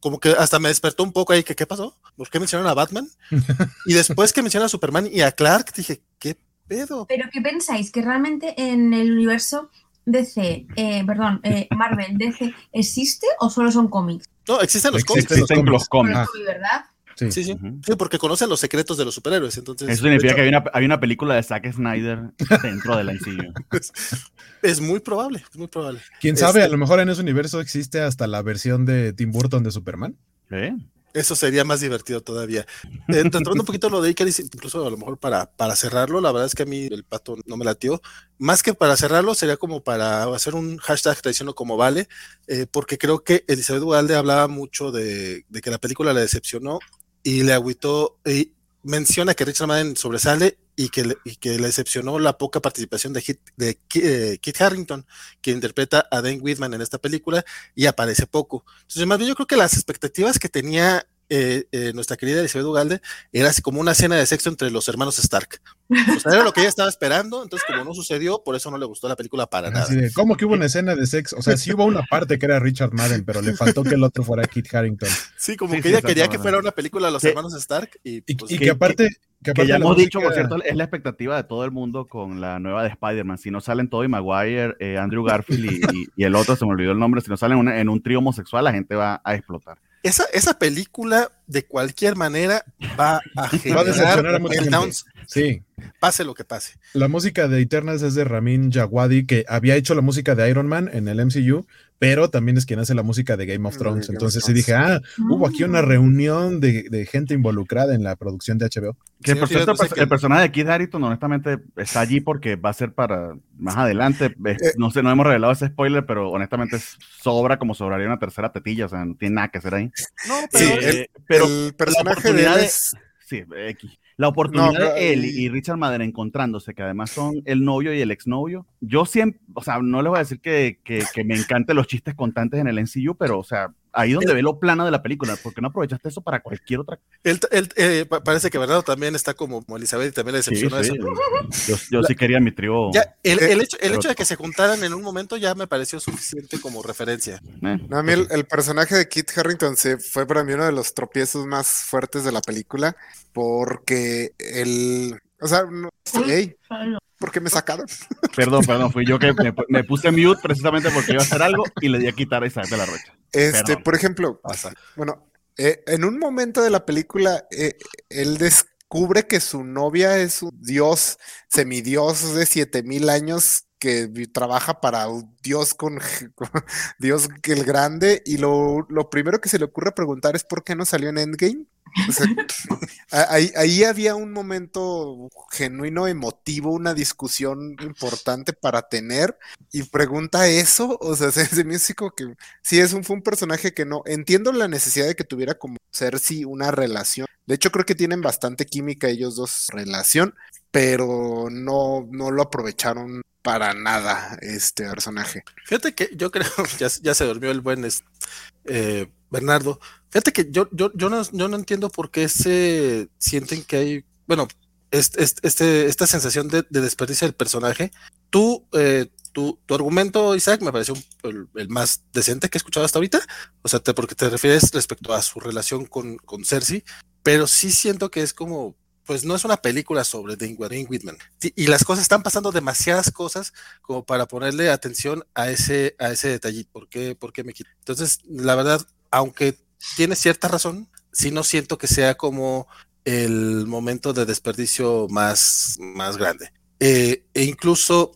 como, que hasta me despertó un poco ahí, que qué pasó, ¿por qué mencionaron a Batman? y después que mencionan a Superman y a Clark, dije, ¿qué pedo? Pero ¿qué pensáis? ¿Que realmente en el universo DC, eh, perdón, eh, Marvel, DC, ¿existe o solo son cómics? No, existen los cómics. Existen los cómics. ¿verdad? Sí, sí, sí. porque conocen los secretos de los superhéroes. Entonces, Eso significa que hay una, hay una película de Zack Snyder dentro de la MCU. es, muy probable, es muy probable. Quién sabe, a este lo mejor en ese universo existe hasta la versión de Tim Burton de Superman. ¿Eh? Eso sería más divertido todavía. Eh, entrando un poquito lo de Icarus, incluso a lo mejor para, para cerrarlo, la verdad es que a mí el pato no me latió. Más que para cerrarlo, sería como para hacer un hashtag traiciono como vale, eh, porque creo que Elizabeth Ugalde hablaba mucho de, de, que la película le decepcionó y le agüitó, y menciona que Richard Madden sobresale y que, le, y que le decepcionó la poca participación de, Kit, de eh, Kit Harrington, que interpreta a Dan Whitman en esta película y aparece poco. Entonces, más bien yo creo que las expectativas que tenía eh, eh, nuestra querida Elizabeth Ugalde era así como una escena de sexo entre los hermanos Stark. O sea, era lo que ella estaba esperando, entonces como no sucedió, por eso no le gustó la película para nada. ¿Cómo que hubo una escena de sexo? O sea, sí hubo una parte que era Richard Madden, pero le faltó que el otro fuera Kit Harrington. Sí, como que ella quería que fuera una película de los hermanos Stark y, pues, que, aparte... Que, ya hemos dicho, por cierto, es la expectativa de todo el mundo con la nueva de Spider-Man. Si no salen Tobey Maguire, eh, Andrew Garfield y, el otro, se me olvidó el nombre, si no salen en un trío homosexual, la gente va a explotar esa, esa película de cualquier manera va a generar va a a Sí. Pase lo que pase. La música de Eternals es de Ramin Djawadi, que había hecho la música de Iron Man en el MCU, pero también es quien hace la música de Game of Thrones. Entonces sí dije, ah, hubo aquí una reunión de, gente involucrada en la producción de HBO. Que el personaje de Kid Harington, honestamente, está allí porque va a ser para más adelante. Eh, no sé, no hemos revelado ese spoiler, pero honestamente sobra como sobraría una tercera tetilla, o sea, no tiene nada que hacer ahí. No, pero, el, pero el personaje de él es... Sí, X. La oportunidad de él y Richard Madden encontrándose, que además son el novio y el exnovio. Yo siempre, o sea, no les voy a decir que, que, que me encanten los chistes constantes en el NCU, pero, o sea, ahí donde ve lo plano de la película, ¿por qué no aprovechaste eso para cualquier otra? Él, él eh, parece que Bernardo también está como, Elizabeth y también le decepcionó eso. Yo, sí quería mi trío. el, el, hecho, el hecho de que se juntaran en un momento ya me pareció suficiente como referencia. Eh, a mí el, personaje de Kit Harrington se fue para mí uno de los tropiezos más fuertes de la película, porque el... O sea, no, hey, ¿Por qué me sacaron? Perdón, perdón, fui yo que me, puse mute precisamente porque iba a hacer algo y le di a quitar a Isabel de la Rocha. Este, por ejemplo, bueno, eh, en un momento de la película, eh, él descubre que su novia es un dios, semidios de 7000 años que trabaja para un dios con, Dios el grande y lo, lo primero que se le ocurre preguntar es por qué no salió en Endgame ahí, había un momento genuino, emotivo, una discusión importante para tener y pregunta eso, o sea, se me que sí es un, fue un personaje que no, entiendo la necesidad de que tuviera como Cersei una relación, de hecho creo que tienen bastante química ellos dos relación, pero no, no lo aprovecharon para nada este personaje. Fíjate que yo creo, ya, ya se durmió el buen eh, Bernardo, Fíjate que yo, yo, yo, no, yo no entiendo por qué se sienten que hay, bueno, este, este, esta sensación de, desperdicio del personaje. Tú, eh, tu, argumento, Isaac, me pareció el, más decente que he escuchado hasta ahorita. O sea, porque te refieres respecto a su relación con, con Cersei, pero sí siento que es como, pues no es una película sobre Dane Whitman. Y, las cosas están pasando demasiadas cosas como para ponerle atención a ese, a ese detallito. ¿Por qué, por qué me quito? Entonces, la verdad, aunque tiene cierta razón, si no siento que sea como el momento de desperdicio más, más grande. Eh, e incluso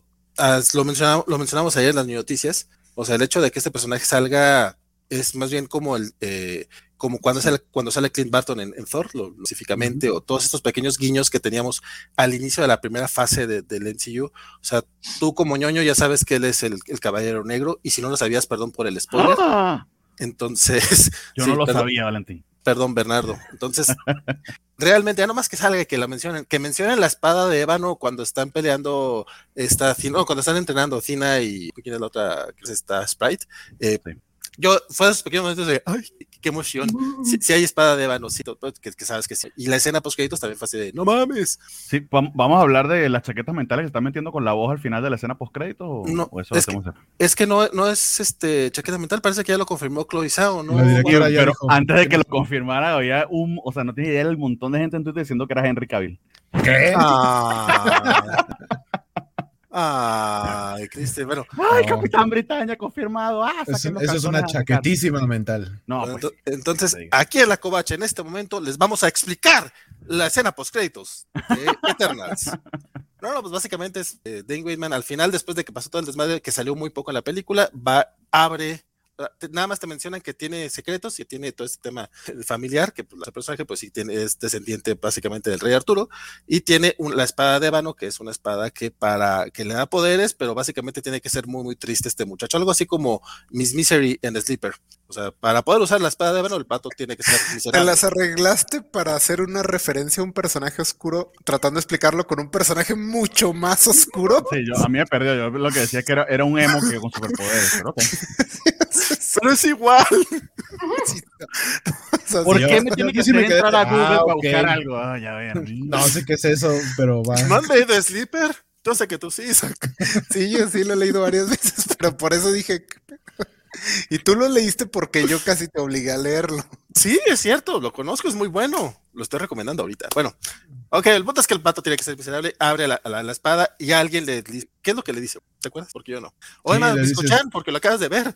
lo, mencionamos, lo mencionamos ayer en las noticias, o sea, el hecho de que este personaje salga es más bien como el eh, como cuando sale, cuando sale Clint Barton en, Thor, lo, específicamente, o todos estos pequeños guiños que teníamos al inicio de la primera fase del de, MCU. O sea, tú como ñoño ya sabes que él es el, caballero negro, y si no lo sabías, perdón por el spoiler. ¡Ah! Entonces. Yo no lo sabía, Valentín. Perdón, Bernardo. Entonces, realmente, ya nomás que salga que la mencionen, que mencionen la espada de Ébano cuando están peleando, esta, no, cuando están entrenando Cina y quién es la otra, que es esta Sprite. Eh, yo, fue esos pequeños momentos de, ay, qué emoción. Si, hay espada de Evanocito, pues, que, sabes que sí. Y la escena post créditos también fue así de, no mames. Sí, vamos a hablar de las chaquetas mentales que están metiendo con la voz al final de la escena post créditos o, no, es, que, es que no, no es este chaqueta mental, parece que ya lo confirmó Chloe Zhao, ¿no? pero antes de que lo confirmara, había un, o sea, no tiene idea del montón de gente en Twitter diciendo que era Henry Cavill. ¿Qué? Ah. Ay, Cristian, bueno. Ay, Capitán Britannia confirmado. Ah, eso, es una chaquetísima mental. No, pues, entonces, aquí en la covacha, en este momento, les vamos a explicar la escena post créditos de Eternals. no, no, pues básicamente es eh, Dane Whitman al final, después de que pasó todo el desmadre, que salió muy poco en la película, va, abre nada más te mencionan que tiene secretos y tiene todo este tema familiar, que pues, el personaje pues sí tiene, es descendiente básicamente del rey Arturo, y tiene la espada de Ébano, que es una espada que para que le da poderes, pero básicamente tiene que ser muy muy triste este muchacho, algo así como Miss Misery en Sleeper. O sea, para poder usar la espada de Ébano, el pato tiene que ser miserable. Te las arreglaste para hacer una referencia a un personaje oscuro, tratando de explicarlo con un personaje mucho más oscuro. Sí, yo, a mí me perdió. Yo lo que decía que era, era un emo que con superpoderes, pero Pero es igual. ¿Por qué me tiene que entrar a Google ah, para buscar algo? Ah, ya No sé qué es eso, pero va. ¿No has leído Sleeper? Yo sé que tú sí, Sí, yo sí lo he leído varias veces, pero por eso dije. Y tú lo leíste porque yo casi te obligué a leerlo. Sí, es cierto, lo conozco, es muy bueno. Lo estoy recomendando ahorita. Bueno, ok, el punto es que el pato tiene que ser miserable, abre la, la, espada y alguien le dice, ¿qué es lo que le dice? ¿Te acuerdas? Porque yo no. O además, escuchan porque lo acabas de ver.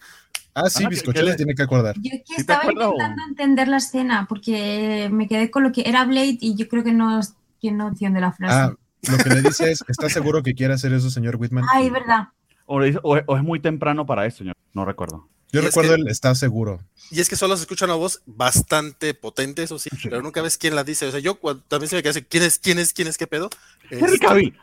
Ah, sí, le tiene que acordar. Yo que estaba intentando entender la escena porque me quedé con lo que era Blade y yo creo que no, que no entiende la frase. Ah, lo que le dice es, ¿está seguro que quiere hacer eso, señor Whitman? Ay, verdad. O, o, es muy temprano para eso, señor. No recuerdo. Yo recuerdo el está seguro. Y es que solo se escucha una voz bastante potente, eso sí, pero nunca ves quién la dice. O sea, yo también se me queda ¿quién es, quién es, quién es, qué pedo? Este,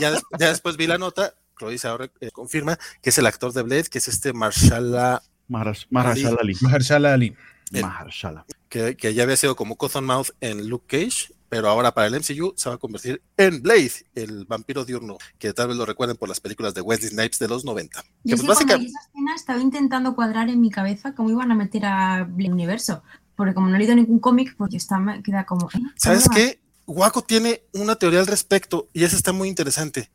ya, ya después vi la nota, Chloe ahora eh, confirma que es el actor de Blade, que es este Marshala Mahershala Ali. Mahershala Ali. Mahershala. Que, que, ya había sido como Mouth en Luke Cage, pero ahora para el MCU se va a convertir en Blade, el vampiro diurno, que tal vez lo recuerden por las películas de Wesley Snipes de los 90. Yo que pues esa escena estaba intentando cuadrar en mi cabeza cómo iban a meter a Blade universo, porque como no he leído ningún cómic, porque está, queda como... ¿eh? ¿Sabes qué? Guaco tiene una teoría al respecto y esa está muy interesante.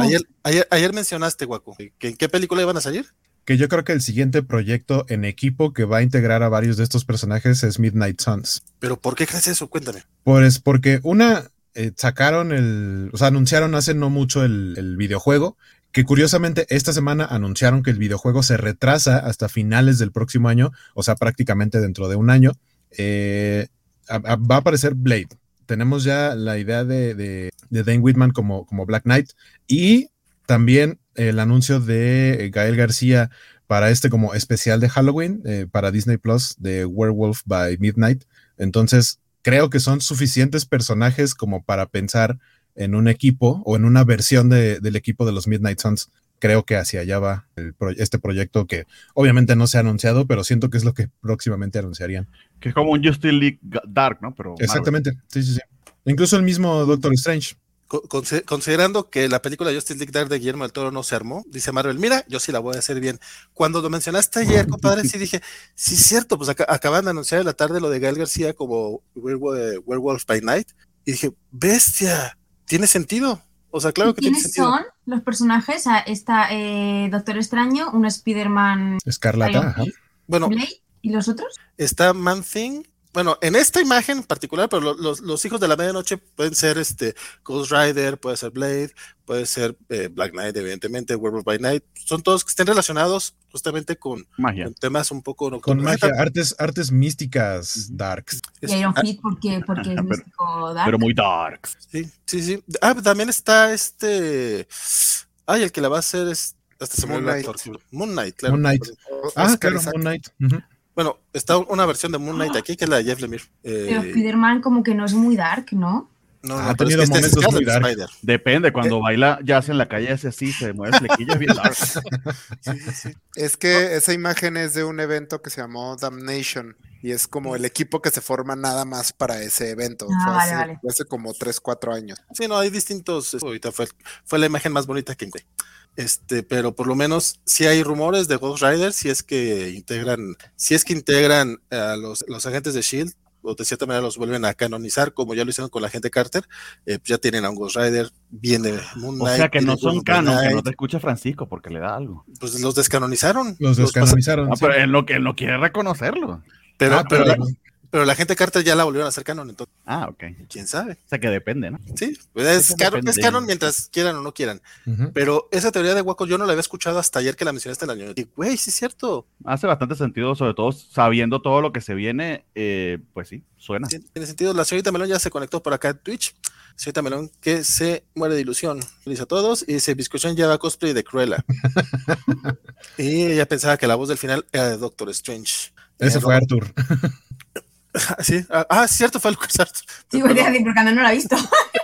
Ayer, ayer, ayer, mencionaste, Guaco, que en qué película iban a salir que yo creo que el siguiente proyecto en equipo que va a integrar a varios de estos personajes es Midnight Suns. ¿Pero por qué crees eso? Cuéntame. Pues porque una, eh, sacaron el, o sea, anunciaron hace no mucho el, videojuego, que curiosamente esta semana anunciaron que el videojuego se retrasa hasta finales del próximo año, o sea, prácticamente dentro de un año. Eh, va a aparecer Blade. Tenemos ya la idea de, de, Dane Whitman como, Black Knight y también el anuncio de Gael García para este como especial de Halloween eh, para Disney Plus de Werewolf by Midnight. Entonces, creo que son suficientes personajes como para pensar en un equipo o en una versión del equipo de los Midnight Suns. Creo que hacia allá va este proyecto que obviamente no se ha anunciado, pero siento que es lo que próximamente anunciarían. Que es como un Justice League Dark, ¿no? Pero Exactamente, sí, sí, sí. Incluso el mismo Doctor Strange considerando que la película Justice League Dark de Guillermo del Toro no se armó, dice Marvel, mira, yo sí la voy a hacer bien. Cuando lo mencionaste ayer, compadre, sí dije, sí es cierto, pues acaban de anunciar en la tarde lo de Gael García como Werewolf by Night, y dije, bestia, tiene sentido. O sea, claro que tiene sentido. ¿Quiénes son los personajes? Está eh, Doctor Extraño, un Spider-Man. Escarlata, Bueno. ¿Y los otros? Está Man Thing, bueno, en esta imagen en particular, pero los, hijos de la medianoche pueden ser este Ghost Rider, puede ser Blade, puede ser eh, Black Knight, evidentemente, Werewolf by Night. Son todos que estén relacionados justamente con, magia. temas un poco con magia, artes, artes místicas darks. Y Iron Fist porque, porque es místico dark. Pero muy darks. Sí, sí, sí. Ah, también está este. Ay, el que la va a hacer es. Hasta se Moon Knight. Moon Knight, claro. Moon Knight. Ah, claro, Moon Knight. Bueno, está una versión de Moon Knight aquí que es la de Jeff Lemire. Eh, Pero Spider-Man como que no es muy dark, ¿no? No, ha tenido este momentos muy dark. Depende, cuando eh, baila jazz en la calle ese así, se mueve flequillo, bien dark. Sí, sí. Es que esa imagen es de un evento que se llamó Damnation y es como el equipo que se forma nada más para ese evento. Ah, hace, vale, hace, como 3, 4 años. Sí, no, hay distintos. Ahorita fue, fue la imagen más bonita que encontré. Este, pero por lo menos si hay rumores de Ghost Rider, si es que integran, si es que integran a los, los agentes de Shield, o de cierta manera los vuelven a canonizar, como ya lo hicieron con la gente Carter, eh, pues ya tienen a un Ghost Rider, viene Moon Knight. O sea que no son canon, que no te escucha Francisco porque le da algo. Pues los descanonizaron. Los descanonizaron. Ah, pero él no, él no quiere reconocerlo. Pero, ah, pero, pero la gente Carter ya la volvieron a hacer canon, entonces. Ah, ok. ¿Quién sabe? O sea que depende, ¿no? Sí, pues es, canon, es canon mientras quieran o no quieran. Pero esa teoría de Waco yo no la había escuchado hasta ayer que la mencionaste en el año. Y, güey, sí es cierto. Hace bastante sentido, sobre todo sabiendo todo lo que se viene, eh, pues sí, suena. tiene sentido. La señorita Melón ya se conectó por acá en Twitch. Señorita Melón que se muere de ilusión. Feliz a todos. Y dice, Biscochón lleva cosplay de Cruella. y ella pensaba que la voz del final era de Doctor Strange. Ese fue Arthur. Sí, ah, ah cierto, fue Lucas Arthur. Sí, voy a decir porque no lo ha visto.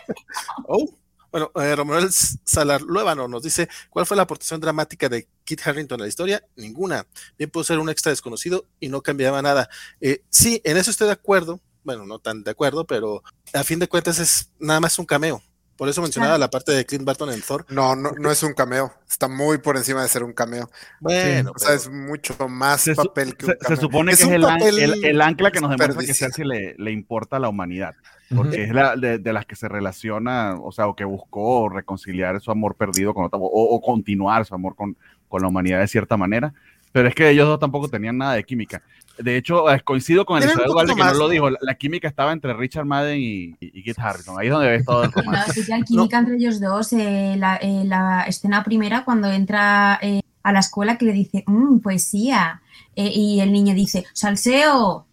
oh, bueno, eh, Romuald Salar Luébano nos dice: ¿Cuál fue la aportación dramática de Kit Harrington a la historia? Ninguna. Bien pudo ser un extra desconocido y no cambiaba nada. Eh, sí, en eso estoy de acuerdo. Bueno, no tan de acuerdo, pero a fin de cuentas es nada más un cameo. Por eso mencionaba la parte de Clint Barton en Thor. No, no, no es un cameo. Está muy por encima de ser un cameo. Bueno, o sea, es mucho más papel que un cameo. Se supone que es, el, el, ancla que nos demuestra que Cersei le, le importa a la humanidad. Porque es la de, de, las que se relaciona, o sea, o que buscó reconciliar su amor perdido con otra, o, o continuar su amor con, con la humanidad de cierta manera. Pero es que ellos dos tampoco tenían nada de química. De hecho, eh, coincido con el Isabel que no lo dijo. La, química estaba entre Richard Madden y, y, Kit Harrington. Ahí es donde ves todo el romance. No, química entre ellos dos. Eh, la, eh, la, escena primera, cuando entra eh, a la escuela, que le dice, mmm, poesía. y el niño dice, salseo.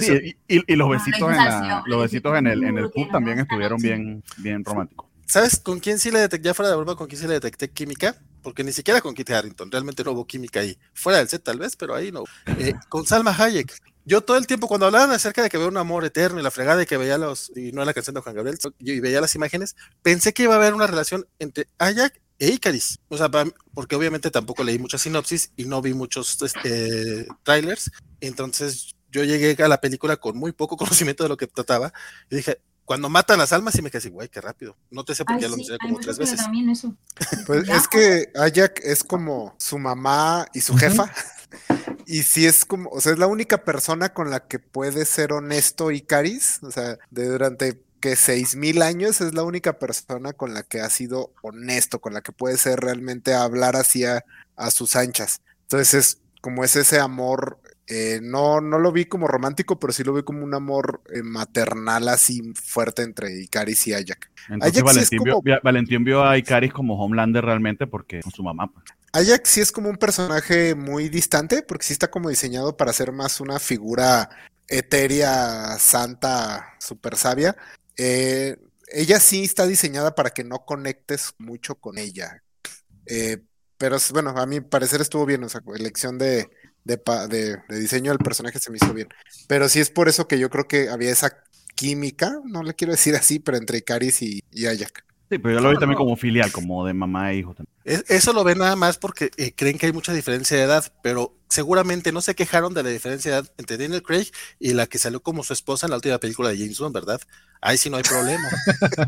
sí, y, y, los besitos, en, la, los besitos en el, en el pub también estuvieron bien, bien románticos. ¿Sabes con quién sí le detecté, ya fuera de broma, con quién sí le detecté química? Porque ni siquiera con Kit Harrington, realmente no hubo química ahí. Fuera del set tal vez, pero ahí no. Eh, con Salma Hayek. Yo todo el tiempo cuando hablaban acerca de que había un amor eterno y la fregada y que veía los, y no era la canción de Juan Gabriel, y veía las imágenes, pensé que iba a haber una relación entre Hayek e Icaris. O sea, porque obviamente tampoco leí mucha sinopsis y no vi muchos este, trailers. Entonces yo llegué a la película con muy poco conocimiento de lo que trataba y dije, cuando matan las almas, sí me quedé así, güey, qué rápido. No te sé por qué ya lo mencioné como tres veces. También eso. Pues es que Ayak es como su mamá y su jefa. Y si es como, o sea, es la única persona con la que puede ser honesto y caris. O sea, de durante que seis mil años es la única persona con la que ha sido honesto, con la que puede ser realmente hablar hacia a sus anchas. Entonces es como es ese amor eh, no, no lo vi como romántico, pero sí lo vi como un amor eh, maternal así fuerte entre Icaris y Ayak. Entonces Valentín, vio, a Icaris como Homelander realmente porque con su mamá. Pues. Ayak sí es como un personaje muy distante, porque sí está como diseñado para ser más una figura etérea, santa, súper sabia. Eh, ella sí está diseñada para que no conectes mucho con ella. pero bueno, a mi parecer estuvo bien, o sea, elección de, de, diseño del personaje se me hizo bien. Pero sí es por eso que yo creo que había esa química, no le quiero decir así, pero entre Caris y, y Ayak. Sí, pero yo lo vi también como filial, como de mamá e hijo. También. eso lo ven nada más porque eh, creen que hay mucha diferencia de edad, pero seguramente no se quejaron de la diferencia de edad entre Daniel Craig y la que salió como su esposa en la última película de James Bond, ¿verdad? Ahí sí no hay problema.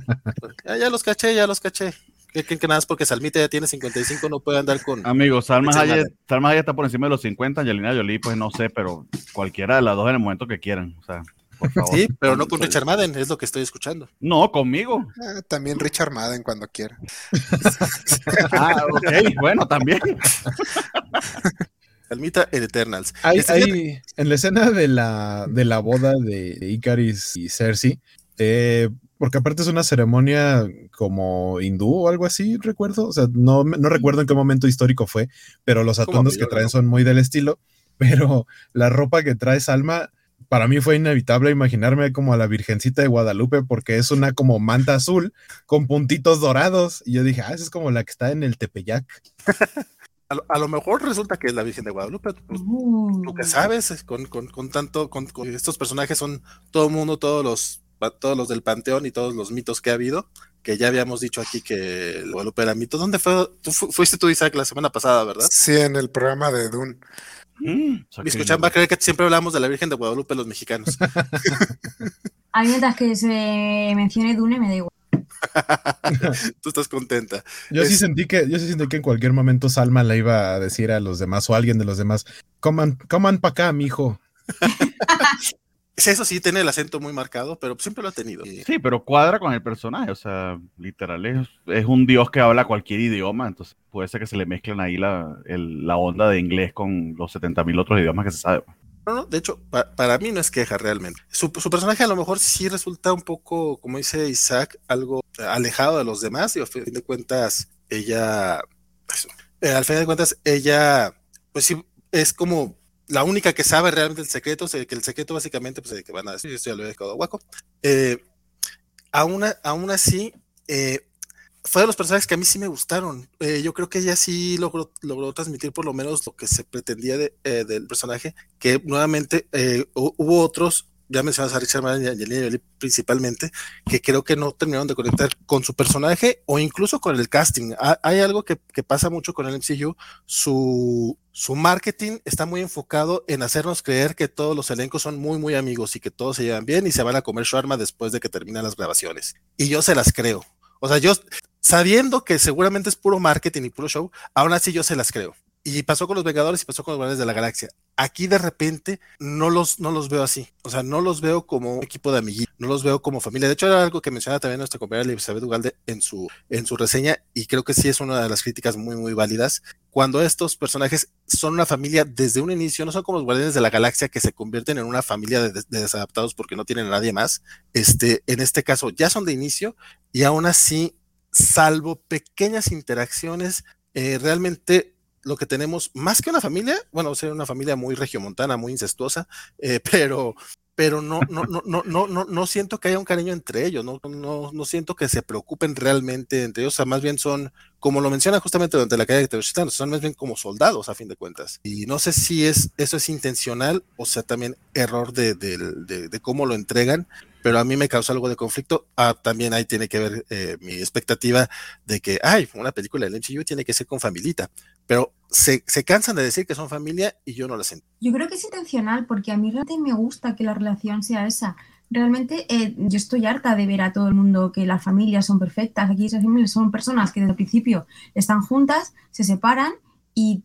ya los caché, ya los caché. ¿Qué creen que nada es porque Salmita ya tiene 55 no puede andar con... Amigos, Salma Hayek, Salma está por encima de los 50, Angelina Jolie, pues no sé, pero cualquiera de las dos en el momento que quieran, o sea... Por favor. Sí, pero no con Richard Madden, es lo que estoy escuchando. No, conmigo. Ah, también Richard Madden cuando quiera. ah, ok, bueno, también. Salmita en Eternals. Este en la escena de la, de la boda de Icaris y Cersei, eh, porque aparte es una ceremonia como hindú o algo así, recuerdo. O sea, no, no recuerdo en qué momento histórico fue, pero los atuendos que traen son muy del estilo. Pero la ropa que trae Salma, para mí fue inevitable imaginarme como a la Virgencita de Guadalupe, porque es una como manta azul con puntitos dorados. Y yo dije, ah, esa es como la que está en el Tepeyac. a, lo, mejor resulta que es la Virgen de Guadalupe. Pues, Lo que uh. sabes, con, con, con tanto, con, estos personajes son todo el mundo, todos los todos los del Panteón y todos los mitos que ha habido, que ya habíamos dicho aquí que el Guadalupe era mito. ¿Dónde fue? Tú fuiste tú, Isaac, la semana pasada, ¿verdad? Sí, en el programa de Dune. Mm, escuchan va a creer que siempre hablamos de la Virgen de Guadalupe los mexicanos. a mí mientras que se mencione Dune me da igual. Tú estás contenta. Yo sí sentí que, yo sí sentí que en cualquier momento Salma le iba a decir a los demás o a alguien de los demás, coman, coman para acá, mijo. Eso sí, tiene el acento muy marcado, pero siempre lo ha tenido. Sí, pero cuadra con el personaje, o sea, literal, es, un dios que habla cualquier idioma, entonces puede ser que se le mezclen ahí la, la onda de inglés con los 70 mil otros idiomas que se sabe. No, no, de hecho, para mí no es queja realmente. Su, personaje a lo mejor sí resulta un poco, como dice Isaac, algo alejado de los demás y al fin de cuentas, ella, pues, eh, al fin de cuentas, ella, pues sí, es como la única que sabe realmente el secreto, que el secreto básicamente, pues que van a decir, esto ya lo he dejado guaco. Eh, aún, aún así, eh, fue de los personajes que a mí sí me gustaron. Eh, yo creo que ella sí logró, logró transmitir por lo menos lo que se pretendía de, del personaje, que nuevamente hubo otros ya mencionas a Richard Madden y Angelina Jolie principalmente, que creo que no terminaron de conectar con su personaje o incluso con el casting. hay algo que, pasa mucho con el MCU, su, su marketing está muy enfocado en hacernos creer que todos los elencos son muy, muy amigos y que todos se llevan bien y se van a comer arma después de que terminan las grabaciones. Y yo se las creo. O sea, yo sabiendo que seguramente es puro marketing y puro show, aún así yo se las creo. Y pasó con los Vengadores y pasó con los Guardianes de la Galaxia. Aquí de repente no los, no los veo así. O sea, no los veo como un equipo de amiguitos, no los veo como familia. De hecho, era algo que mencionaba también nuestra compañera Elizabeth Ugalde en su, en su reseña, y creo que sí es una de las críticas muy, muy válidas. Cuando estos personajes son una familia desde un inicio, no son como los Guardianes de la Galaxia que se convierten en una familia de, desadaptados porque no tienen a nadie más. Este, en este caso, ya son de inicio, y aún así, salvo pequeñas interacciones, eh, realmente lo que tenemos, más que una familia, bueno, ser una familia muy regiomontana, muy incestuosa, eh, pero, pero no, no, no, no, no, no, no siento que haya un cariño entre ellos, no, no, no siento que se preocupen realmente entre ellos, o sea, más bien son, como lo menciona justamente durante la calle de Tenochtitlan, son más bien como soldados a fin de cuentas. Y no sé si es, eso es intencional o sea también error de, de, de cómo lo entregan, pero a mí me causa algo de conflicto. Ah, también ahí tiene que ver eh, mi expectativa de que, ay, una película del MCU tiene que ser con familita, pero se, se, cansan de decir que son familia y yo no lo siento. Yo creo que es intencional porque a mí realmente me gusta que la relación sea esa. Realmente eh, yo estoy harta de ver a todo el mundo que las familias son perfectas. Aquí son personas que desde el principio están juntas, se separan y,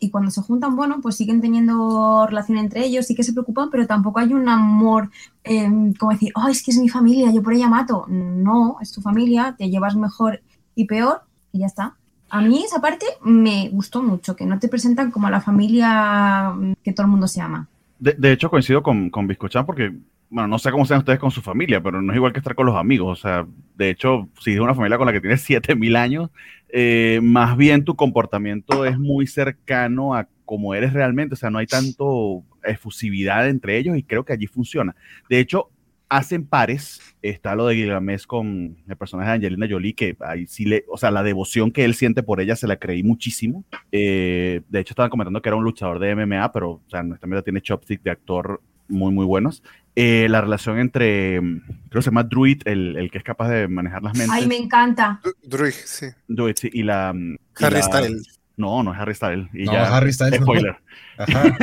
y cuando se juntan, bueno, pues siguen teniendo relación entre ellos, sí que se preocupan, pero tampoco hay un amor em, como decir, oh, es que es mi familia, yo por ella mato. No, es tu familia, te llevas mejor y peor y ya está. A mí esa parte me gustó mucho, que no te presentan como la familia que todo el mundo se ama. De, hecho, coincido con, con Biscochan porque bueno, no sé cómo sean ustedes con su familia, pero no es igual que estar con los amigos. O sea, de hecho, si es una familia con la que tienes 7000 años, eh, más bien tu comportamiento es muy cercano a cómo eres realmente. O sea, no hay tanto efusividad entre ellos y creo que allí funciona. De hecho, hacen pares. Está lo de Gilgamesh con el personaje de Angelina Jolie, que ahí sí le, o sea, la devoción que él siente por ella se la creí muchísimo. Eh, de hecho, estaban comentando que era un luchador de MMA, pero, o sea, honestamente tiene chopstick de actor muy, muy buenos. Eh, la relación entre, creo que se llama Druid, el, el, que es capaz de manejar las mentes. Ay, me encanta. Druid, sí. Druid, sí. Y la... Harry Styles. No, no es Harry Styles. Y no, ya, Harry Styles. Spoiler. Ajá.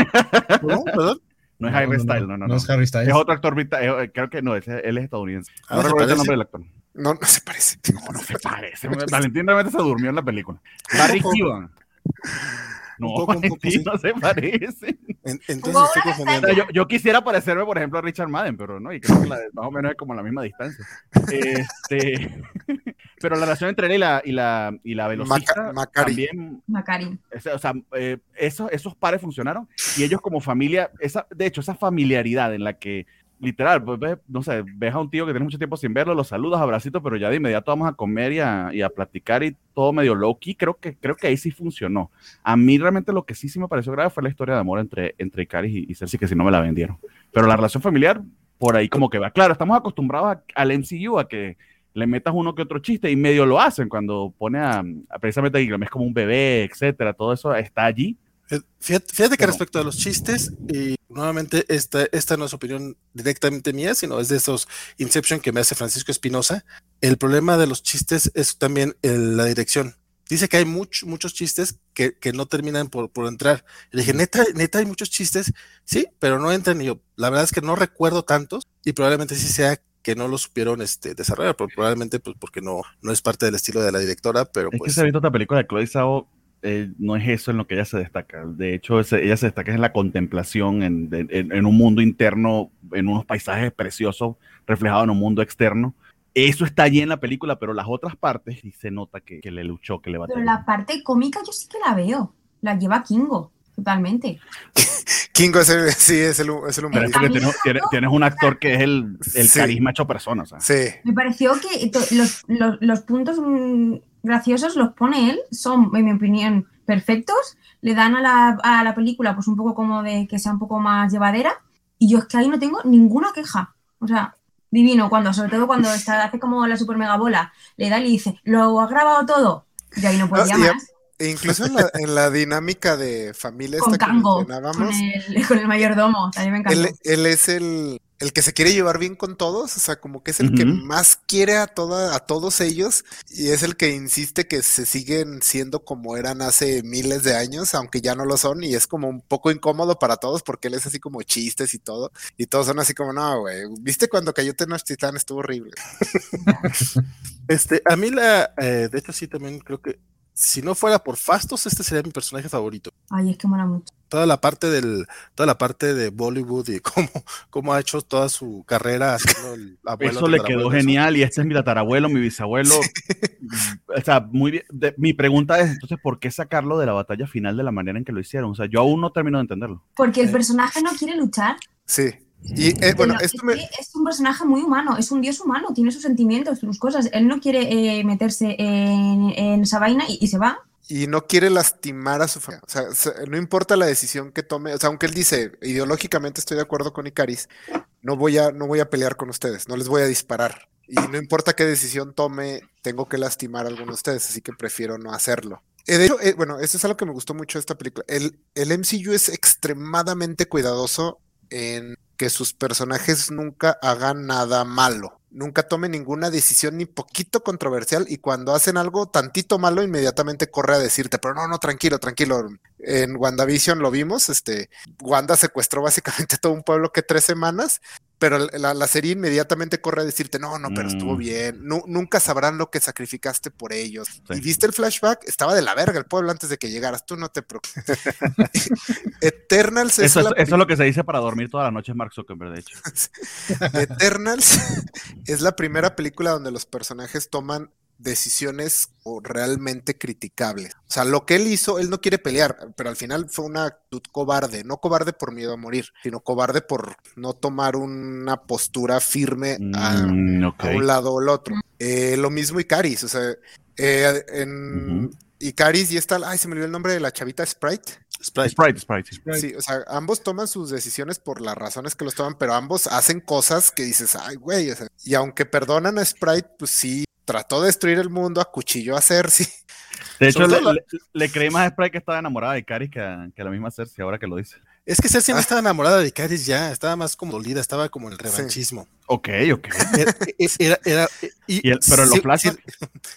¿No? ¿Perdón? No es Harry Styles, no, no, no. es Harry Styles. Es otro actor, eh, creo que no, es, él es estadounidense. No recuerdo el nombre del actor. No, no se parece. No, no se parece. Valentín realmente se durmió en la película. Barry Keoghan. No, un poco, un poco, sí. no se parece. entonces estoy confundiendo. Yo, yo, quisiera parecerme, por ejemplo, a Richard Madden, pero no, y creo que la, más o menos es como la misma distancia. Este, pero la relación entre él y la, y la, y la velocista Maca también. Macari. O sea, eh, esos, esos pares funcionaron y ellos como familia, esa, de hecho, esa familiaridad en la que literal, pues ves, no sé, ves a un tío que tiene mucho tiempo sin verlo, lo saludas, abracito, pero ya de inmediato vamos a comer y a, y a platicar y todo medio low-key, creo que, creo que ahí sí funcionó. A mí realmente lo que sí, sí me pareció grave fue la historia de amor entre, entre Icaris y, y Cersei, que si no me la vendieron. Pero la relación familiar, por ahí como que va. Claro, estamos acostumbrados al MCU a que le metas uno que otro chiste y medio lo hacen cuando pone a, a precisamente a Gilgamesh como un bebé, etcétera, todo eso está allí. Fíjate, fíjate que respecto a los chistes, y nuevamente esta, esta no es opinión directamente mía, sino es de esos Inception que me hace Francisco Espinosa. El problema de los chistes es también la dirección. Dice que hay muchos chistes que, no terminan por, por entrar. Le dije, neta, neta, hay muchos chistes, sí, pero no entran. Y yo, la verdad es que no recuerdo tantos y probablemente sí sea que no lo supieron este, desarrollar, probablemente pues, porque no, no es parte del estilo de la directora, pero es pues... que se ha visto otra película de Chloe Zhao eh, no es eso en lo que ella se destaca. De hecho, ella se destaca en la contemplación, en, un mundo interno, en unos paisajes preciosos reflejados en un mundo externo. Eso está allí en la película, pero las otras partes sí se nota que, le luchó, que le batalló. Pero la parte cómica yo sí que la veo. La lleva Kingo, totalmente. Kingo es el, sí, es el, es el Tienes, un actor que es el, carisma hecho persona. Sí. Me pareció que los, los puntos mm, graciosos los pone él, son, en mi opinión, perfectos, le dan a la, a la película pues un poco como de que sea un poco más llevadera, y yo es que ahí no tengo ninguna queja. O sea, divino, cuando, sobre todo cuando está, hace como la super mega bola, le da y le dice, lo ha grabado todo, y ahí no podía más. E incluso en la, en la, dinámica de familia con Kango, con el, con el mayordomo, también me encantó. Él, él es el, el que se quiere llevar bien con todos, o sea, como que es el que más quiere a toda, a todos ellos, y es el que insiste que se siguen siendo como eran hace miles de años, aunque ya no lo son, y es como un poco incómodo para todos porque él es así como chistes y todo, y todos son así como, no, güey, viste cuando cayó Tenochtitlan estuvo horrible. este, a mí la, eh, de hecho sí también creo que si no fuera por Fastos, este sería mi personaje favorito. Ay, es que mola mucho. Toda la parte del, toda la parte de Bollywood y cómo, cómo ha hecho toda su carrera el abuelo. Eso le quedó genial y este es mi tatarabuelo, mi bisabuelo. o sea, muy bien. mi pregunta es entonces, ¿por qué sacarlo de la batalla final de la manera en que lo hicieron? O sea, yo aún no termino de entenderlo. Porque el personaje no quiere luchar. Sí. Y eh, bueno, esto es, un personaje muy humano, es un dios humano, tiene sus sentimientos, sus cosas. Él no quiere eh, meterse en, esa vaina y, se va. Y no quiere lastimar a su familia. O sea, no importa la decisión que tome. O sea, aunque él dice, ideológicamente estoy de acuerdo con Icaris, no voy a, no voy a pelear con ustedes, no les voy a disparar. Y no importa qué decisión tome, tengo que lastimar a alguno de ustedes, así que prefiero no hacerlo. Eh, de hecho, bueno, eso es algo que me gustó mucho de esta película. El, el MCU es extremadamente cuidadoso en que sus personajes nunca hagan nada malo, nunca tomen ninguna decisión ni poquito controversial y cuando hacen algo tantito malo inmediatamente corre a decirte, pero no, no, tranquilo, tranquilo. En WandaVision lo vimos, este, Wanda secuestró básicamente todo un pueblo que tres semanas pero la, serie inmediatamente corre a decirte, no, no, pero estuvo mm. bien, nunca sabrán lo que sacrificaste por ellos. Y viste el flashback, estaba de la verga el pueblo antes de que llegaras, tú no te preocupes. Eternals es eso, es lo que se dice para dormir toda la noche Mark Zuckerberg, de hecho. Eternals es la primera película donde los personajes toman decisiones realmente criticables. O sea, lo que él hizo, él no quiere pelear, pero al final fue una actitud cobarde, no cobarde por miedo a morir, sino cobarde por no tomar una postura firme a, mm, un lado o el otro. Eh, lo mismo Icaris, o sea, eh, en Icaris y está, ay, se me olvidó el nombre de la chavita Sprite. Sprite. Sprite, Sprite, Sí, o sea, ambos toman sus decisiones por las razones que los toman, pero ambos hacen cosas que dices, ay, güey, o sea, y aunque perdonan a Sprite, pues sí trató de destruir el mundo, acuchilló a Cersei. De hecho, le, creí más a Sprite que estaba enamorada de Caris que, a, la misma Cersei, ahora que lo dice. Es que Cersei no ah. estaba enamorada de Caris ya, estaba más como dolida, estaba como en el revanchismo. Ok, ok. pero en los flashes.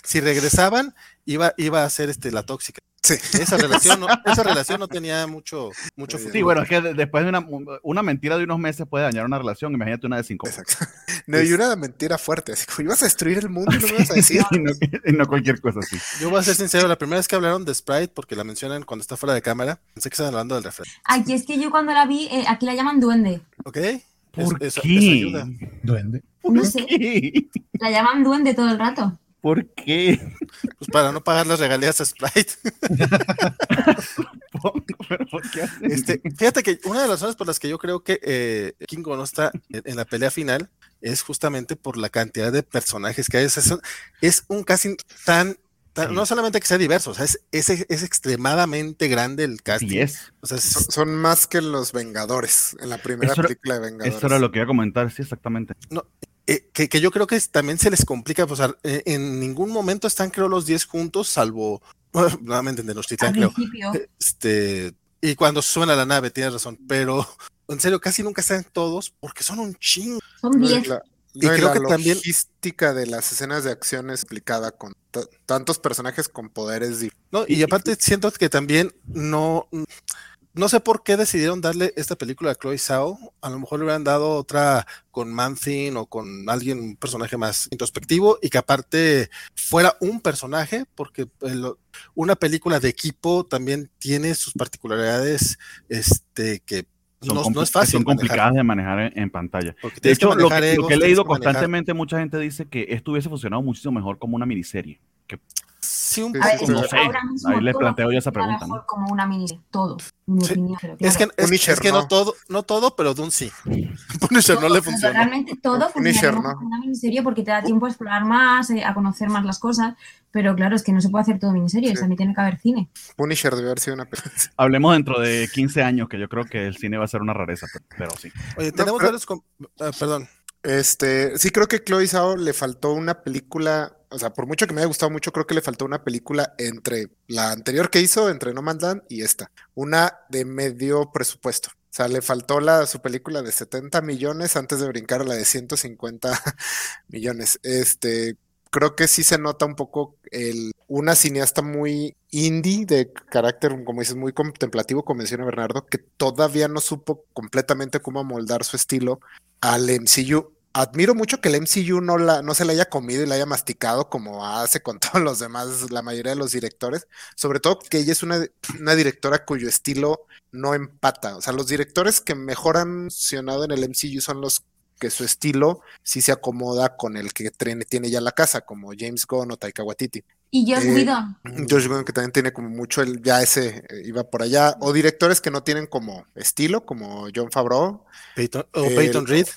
Si, regresaban, iba, iba a ser este, la tóxica. Sí. Esa relación no, esa relación no tenía mucho, mucho futuro. Sí, bueno, es que después de una, una, mentira de unos meses puede dañar una relación, imagínate una de cinco. Exacto. No, y una mentira fuerte, así como ibas a destruir el mundo y no me ibas a decir. y, no, cualquier cosa así. Yo voy a ser sincero, la primera vez que hablaron de Sprite, porque la mencionan cuando está fuera de cámara, pensé que estaban hablando del refrán. Aquí es que yo cuando la vi, eh, aquí la llaman duende. Ok. ¿Por qué? ¿Duende? no sé. La llaman duende todo el rato. ¿Por qué? Pues para no pagar las regalías a Sprite. este, fíjate que una de las razones por las que yo creo que eh, Kingo no está en, la pelea final es justamente por la cantidad de personajes que hay. Es, un casting tan, no solamente que sea diverso, o sea, es, es, extremadamente grande el casting. O sea, son, más que los Vengadores, en la primera película de Vengadores. Eso era lo que iba a comentar, sí, exactamente. No, eh, que, yo creo que también se les complica, pues, eh, en ningún momento están, creo, los 10 juntos, salvo, nuevamente, de los creo. Este, y cuando suena la nave, tienes razón, pero en serio, casi nunca están todos porque son un chingo. Son 10. y creo que también. La logística de las escenas de acción explicada con tantos personajes con poderes. No, y aparte siento que también no no sé por qué decidieron darle esta película a Chloe Zhao. A lo mejor le hubieran dado otra con Manthin o con alguien, un personaje más introspectivo y que aparte fuera un personaje, porque una película de equipo también tiene sus particularidades este, que no, es fácil. Son complicadas de manejar en, pantalla. de hecho, lo que, he leído constantemente, mucha gente dice que esto hubiese funcionado muchísimo mejor como una miniserie. Que Sí, un poco. no sé. Ahí les planteo ya esa pregunta. Mejor como una mini, todo. Mi opinión, Es que, es, que no. todo, no todo, pero Dune sí. Punisher no le funciona. Realmente todo funciona como una miniserie porque te da tiempo a explorar más, eh, a conocer más las cosas. Pero claro, es que no se puede hacer todo miniseries, también tiene que haber cine. Punisher debe haber sido una Hablemos dentro de 15 años, que yo creo que el cine va a ser una rareza, pero, sí. Oye, tenemos varios. Ah, perdón. Este, sí creo que Chloe Zhao le faltó una película, o sea, por mucho que me haya gustado mucho, creo que le faltó una película entre la anterior que hizo, entre No Man's Land y esta, una de medio presupuesto. O sea, le faltó la, su película de 70 millones antes de brincar a la de 150 millones. Este, creo que sí se nota un poco el, una cineasta muy indie de carácter, como dices, muy contemplativo, como menciona Bernardo, que todavía no supo completamente cómo moldar su estilo al MCU. Admiro mucho que el MCU no, la, no se la haya comido y la haya masticado como hace con todos los demás, la mayoría de los directores. Sobre todo que ella es una, una directora cuyo estilo no empata. O sea, los directores que mejor han funcionado en el MCU son los que su estilo sí se acomoda con el que tiene ya la casa, como James Gunn o Taika Waititi. Y Josh eh, Whedon. Josh Whedon que también tiene como mucho el, ya ese eh, iba por allá. O directores que no tienen como estilo, como John Favreau. o Peyton Reed.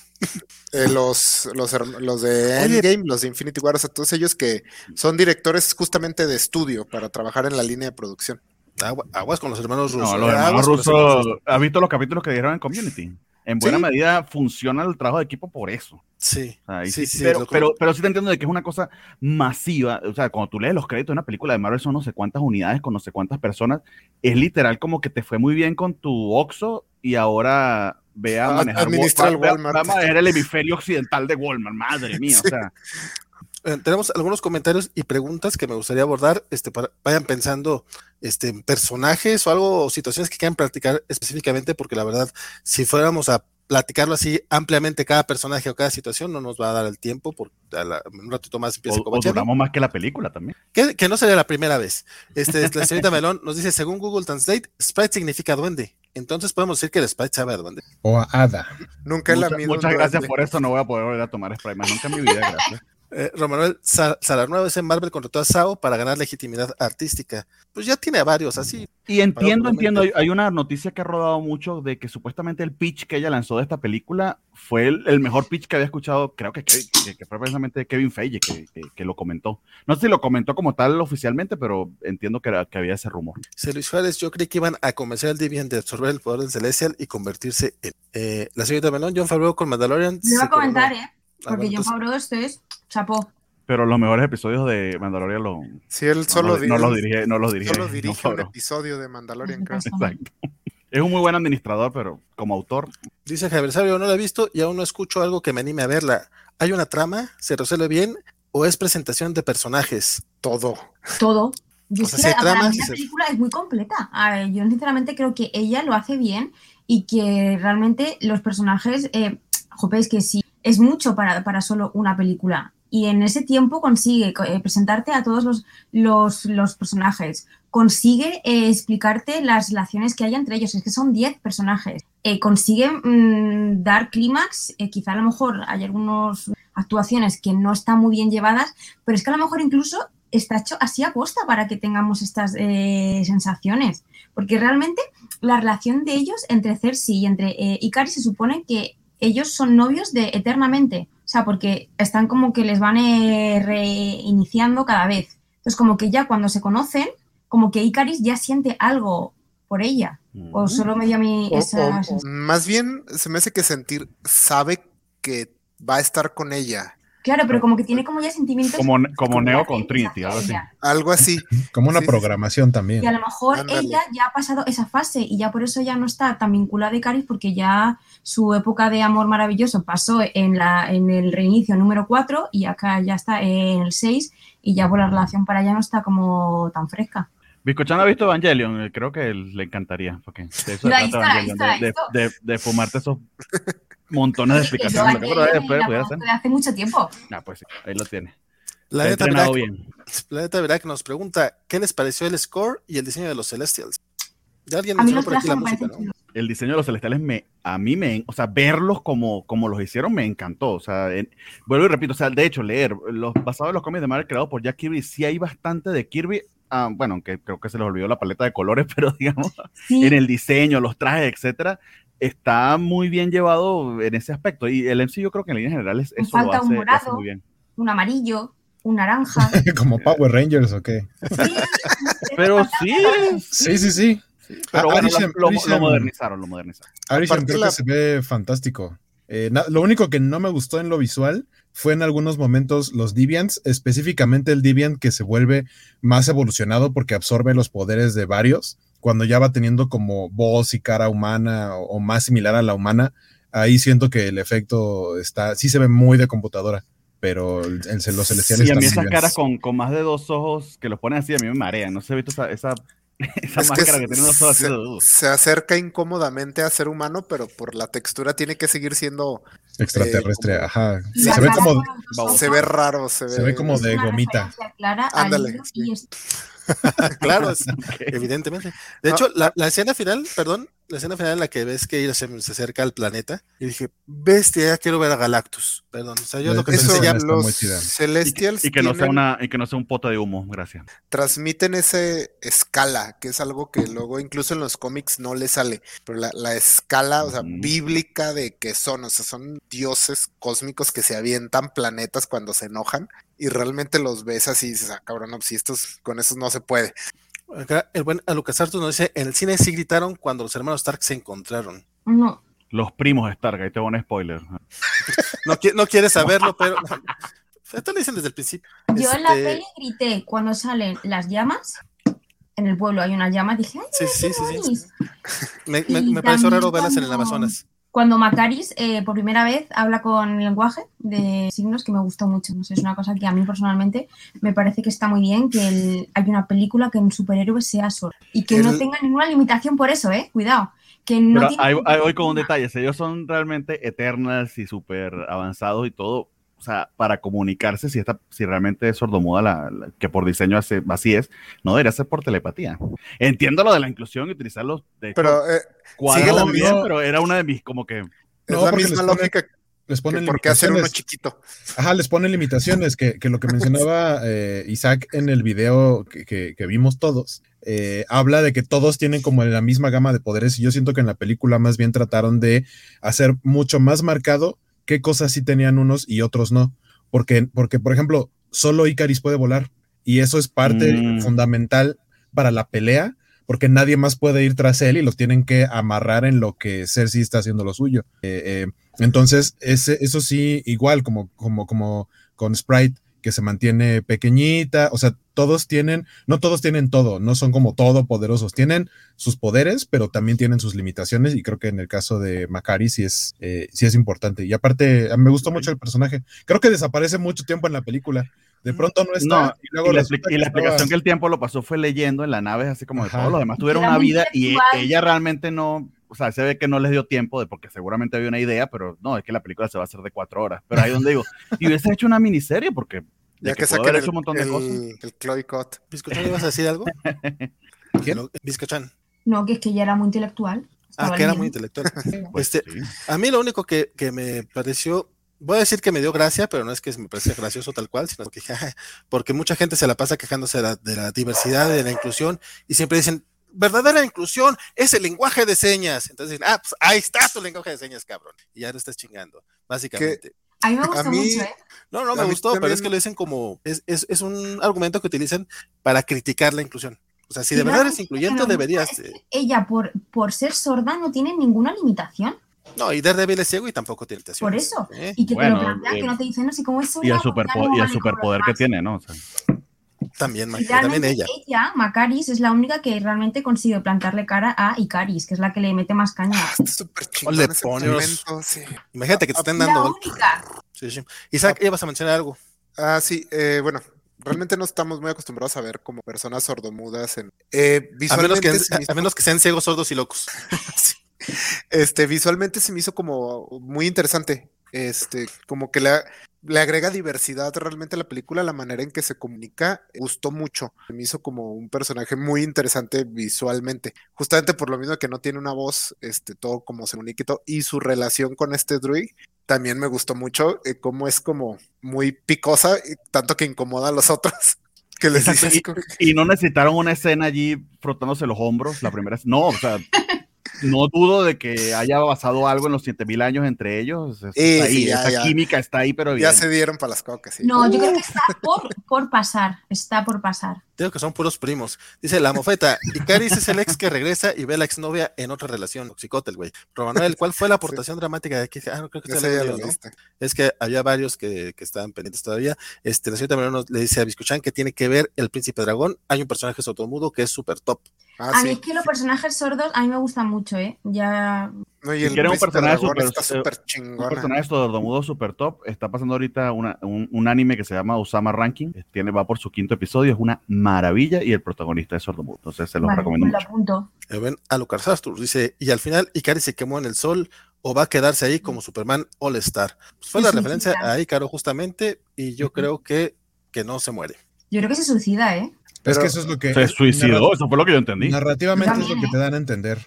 Eh, los, los, los, de Endgame, los de Infinity War, o sea, todos ellos que son directores justamente de estudio para trabajar en la línea de producción. aguas con los hermanos rusos. No, los hermanos rusos. ¿Has visto los capítulos que dieron en Community? en buena medida funciona el trabajo de equipo por eso. Sí. sí, sí, pero, pero, pero, sí te entiendo de que es una cosa masiva. O sea, cuando tú lees los créditos de una película de Marvel son no sé cuántas unidades con no sé cuántas personas. Es literal como que te fue muy bien con tu Oxxo y ahora ve a manejar Walmart. Va, a el hemisferio occidental de Walmart. Madre mía, o sea. Eh, tenemos algunos comentarios y preguntas que me gustaría abordar. Este, vayan pensando este, en personajes o algo, o situaciones que quieran platicar específicamente, porque la verdad, si fuéramos a platicarlo así ampliamente cada personaje o cada situación, no nos va a dar el tiempo, porque un ratito más empieza o, o duramos más que la película también. Que, no sería la primera vez. Este, la señorita Melón nos dice, según Google Translate, Sprite significa duende. Entonces podemos decir que el Sprite sabe a duende. O a hada. Nunca la Muchas gracias por eso, no voy a poder volver a tomar Sprite más nunca en mi vida, gracias. Eh, Romanuel Salarnuevo es en Marvel contrató a Sao para ganar legitimidad artística. Pues ya tiene varios así. Y entiendo, entiendo, hay, una noticia que ha rodado mucho de que supuestamente el pitch que ella lanzó de esta película fue el, mejor pitch que había escuchado, creo que, que, fue precisamente Kevin Feige que, que, lo comentó. No sé si lo comentó como tal oficialmente, pero entiendo que, que había ese rumor. Sí, Luis Juárez, yo creí que iban a convencer al Deviant de absorber el poder del Celestial y convertirse en... Eh, la señorita Melón, John Favreau con Mandalorian. Le iba a comentar, ¿eh? Porque John Favreau esto es chapó. Pero los mejores episodios de Mandalorian lo. Sí, él solo no, lo dirige. No lo dirige, solo dirige un episodio de Mandalorian. Exacto. Es un muy buen administrador, pero como autor. Dice Javier Sabio, no la he visto y aún no escucho algo que me anime a verla. ¿Hay una trama? ¿Se resuelve bien? ¿O es presentación de personajes? Todo. Todo. Yo o sea, la película es muy completa. yo sinceramente creo que ella lo hace bien y que realmente los personajes, eh, jope, es que sí, es mucho para, para solo una película y en ese tiempo consigue eh, presentarte a todos los, los, personajes, consigue eh, explicarte las relaciones que hay entre ellos, es que son 10 personajes, eh, consigue mm, dar clímax, quizá a lo mejor hay algunas actuaciones que no están muy bien llevadas, pero es que a lo mejor incluso está hecho así a posta para que tengamos estas sensaciones, porque realmente la relación de ellos entre Cersei y entre Ikari se supone que ellos son novios de eternamente o sea, porque están como que les van eh, reiniciando cada vez. Entonces, como que ya cuando se conocen, como que Icaris ya siente algo por ella. O solo me dio a mí esa... más bien se me hace que sentir, sabe que va a estar con ella. Claro, pero como que tiene como ya sentimientos. Como, como Neo con Trinity, algo así. Algo así. Como una programación también. Y a lo mejor ella ya ha pasado esa fase y ya por eso ya no está tan vinculada a Icaris porque ya su época de amor maravilloso pasó en, la, en el reinicio número 4 y acá ya está en el 6 y ya por la relación para allá no está como tan fresca. Biscochan ha visto Evangelion, eh, creo que le encantaría, porque eso de, de, fumarte esos montones de explicaciones. de hace mucho tiempo. Ah, pues sí, ahí lo tiene. Planeta Verac, bien. Planeta Verac nos pregunta, ¿qué les pareció el score y el diseño de los Celestials? Ya alguien mencionó por aquí la música, ¿no? El diseño de los celestiales me, a mí me, o sea, verlos como, como los hicieron me encantó. O sea, vuelvo y repito, o sea, de hecho, leer los basados en los cómics de Marvel creados por Jack Kirby, sí hay bastante de Kirby. Ah, bueno, aunque creo que se les olvidó la paleta de colores, pero digamos, en el diseño, los trajes, etcétera, está muy bien llevado en ese aspecto. Y el MC yo creo que en líneas generales eso falta lo hace, un morado, muy bien. Un amarillo, un naranja. Como Power Rangers o qué. Pero sí. Sí, sí, sí. Pero bueno, lo, modernizaron, lo modernizaron. Arishem creo que se ve fantástico. Eh, lo único que no me gustó en lo visual fue en algunos momentos los Deviants, específicamente el Deviant que se vuelve más evolucionado porque absorbe los poderes de varios cuando ya va teniendo como voz y cara humana o, más similar a la humana, ahí siento que el efecto está, sí se ve muy de computadora, pero el, los celestiales... Sí, a mí esas caras con, con, más de dos ojos que los ponen así, a mí me marean, no sé, he visto esa, esa esa máscara que, tiene unos ojos se, se, acerca incómodamente a ser humano, pero por la textura tiene que seguir siendo extraterrestre, eh, ajá. Se, ve como se ve raro, se ve, se ve como de gomita. Ándale. claro, evidentemente. De hecho, la, la, escena final, perdón, la escena final en la que ves que ella se, acerca al planeta y dije, bestia, ya quiero ver a Galactus. Perdón, o sea, yo lo que pensé ya los Celestials y, que no sea una y que no sea un pote de humo, gracias. Transmiten ese escala, que es algo que luego incluso en los cómics no le sale, pero la, escala, o sea, bíblica de que son, o sea, son dioses cósmicos que se avientan planetas cuando se enojan y realmente los ves así y dices, ah, cabrón, no, si estos con esos no se puede el buen a Lucas Artus nos dice, en el cine sí gritaron cuando los hermanos Stark se encontraron. No. Los primos Stark, ahí te voy a un spoiler. no, no quieres saberlo, pero... Esto lo dicen desde el principio. Yo en la este peli grité cuando salen las llamas. En el pueblo hay unas llamas, dije, ¡ay, sí, sí, sí, sí, Me, me, me pareció raro verlas en el Amazonas cuando Macaris eh, por primera vez habla con lenguaje de signos que me gustó mucho. No sé, es una cosa que a mí personalmente me parece que está muy bien que hay una película que un superhéroe sea solo y que no tenga ninguna limitación por eso, ¿eh? Cuidado. Que no Pero hay, con un detalle, ellos son realmente eternas y súper avanzados y todo, o sea, para comunicarse, si, está, si realmente es sordomuda, la, que por diseño hace, así es, no debería ser por telepatía. Entiendo lo de la inclusión y utilizarlos de pero, eh, sigue la bien, pero era una de mis, como que... Es la misma lógica les ponen porque hacer uno chiquito. Ajá, les ponen limitaciones, que, que lo que mencionaba eh, Isaac en el video que, que, vimos todos, eh, habla de que todos tienen como la misma gama de poderes y yo siento que en la película más bien trataron de hacer mucho más marcado qué cosas sí tenían unos y otros no. Porque, porque por ejemplo, solo Icaris puede volar y eso es parte mm. fundamental para la pelea, porque nadie más puede ir tras él y lo tienen que amarrar en lo que Cersei está haciendo lo suyo. Eh, eh, entonces, ese, eso sí, igual como, como, como con Sprite, que se mantiene pequeñita, o sea, todos tienen, no todos tienen todo, no son como todopoderosos, tienen sus poderes, pero también tienen sus limitaciones y creo que en el caso de Macari sí es, eh, sí es importante. Y aparte, me gustó mucho el personaje, creo que desaparece mucho tiempo en la película. De pronto no está. y, luego la, explicación que el tiempo lo pasó fue leyendo en la nave, así como de todos los demás tuvieron una vida y ella realmente no, o sea, se ve que no les dio tiempo de porque seguramente había una idea, pero no, es que la película se va a hacer de cuatro horas. Pero ahí donde digo, y hubiese hecho una miniserie porque ya que, que el, un montón de cosas. El Chloe Cott. ¿Biscochan ibas a decir algo? ¿Quién? Biscochan. No, que es que ella era muy intelectual. Ah, que era muy intelectual. Pues este, A mí lo único que, que, me pareció, voy a decir que me dio gracia, pero no es que me parece gracioso tal cual, sino porque, porque mucha gente se la pasa quejándose de la, de la diversidad, de la inclusión, y siempre dicen, verdadera inclusión es el lenguaje de señas. Entonces dicen, ah, pues ahí está tu lenguaje de señas, cabrón. Y ya no estás chingando, básicamente. A mí me gustó mucho, ¿eh? No, no me gustó, pero es que lo dicen como, es, es, es, un argumento que utilizan para criticar la inclusión. O sea, si de verdad eres incluyente, deberías. ella, por, por ser sorda, no tiene ninguna limitación. No, y Daredevil es ciego y tampoco tiene Por eso. ¿eh? Y que te lo plantean, que no te dicen así como eso. Y el, y el superpoder que tiene, ¿no? O sea. También, también ella. Ella, Macaris, es la única que realmente consigue plantarle cara a Icaris, que es la que le mete más caña. Ah, súper chingón. sí. Imagínate que te estén dando. La única. Sí, sí. Isaac, ibas a mencionar algo. Ah, sí, eh, bueno, realmente no estamos muy acostumbrados a ver como personas sordomudas en eh, visualmente a, menos que, sean ciegos, sordos y locos. Este, visualmente se me hizo como muy interesante. Este, como que la, le agrega diversidad realmente a la película, la manera en que se comunica, gustó mucho. Me hizo como un personaje muy interesante visualmente, justamente por lo mismo que no tiene una voz, este, todo como se comunica y, su relación con este druid también me gustó mucho, eh, como es como muy picosa, tanto que incomoda a los otros. Que les y, y, no necesitaron una escena allí frotándose los hombros, la primera. No, o sea, no dudo de que haya basado algo en los 7000 años entre ellos. esa química está ahí, pero ya se dieron para las cocas. No, yo creo que está por, por pasar, está por pasar. Digo que son puros primos. Dice la mofeta, Icaris es el ex que regresa y ve a la exnovia en otra relación. Oxicote el güey. Pero Manuel, ¿cuál fue la aportación dramática de aquí? Ah, no creo que sea ¿no? Es que había varios que, que estaban pendientes todavía. Este, la señorita Moreno le dice a Biscuchan que tiene que ver el príncipe dragón. Hay un personaje sordomudo que es súper top. Ah, a mí es que los personajes sordos a mí me gustan mucho, ¿eh? Ya no, y el un personaje super, chingón. Un personaje sordomudo super top. Está pasando ahorita un, anime que se llama Usama Ranking. Tiene, va por su quinto episodio. Es una maravilla y el protagonista es sordomudo. Entonces se lo recomiendo mucho. Apunto. Ven Alucard Sastur dice: Y al final Ikari se quemó en el sol o va a quedarse ahí como Superman All Star. Pues fue la referencia a Icaro justamente. Y yo creo que, que no se muere. Yo creo que se suicida, ¿eh? Es que eso es lo que. Se suicidó, eso fue lo que yo entendí. Narrativamente es lo que te dan a entender.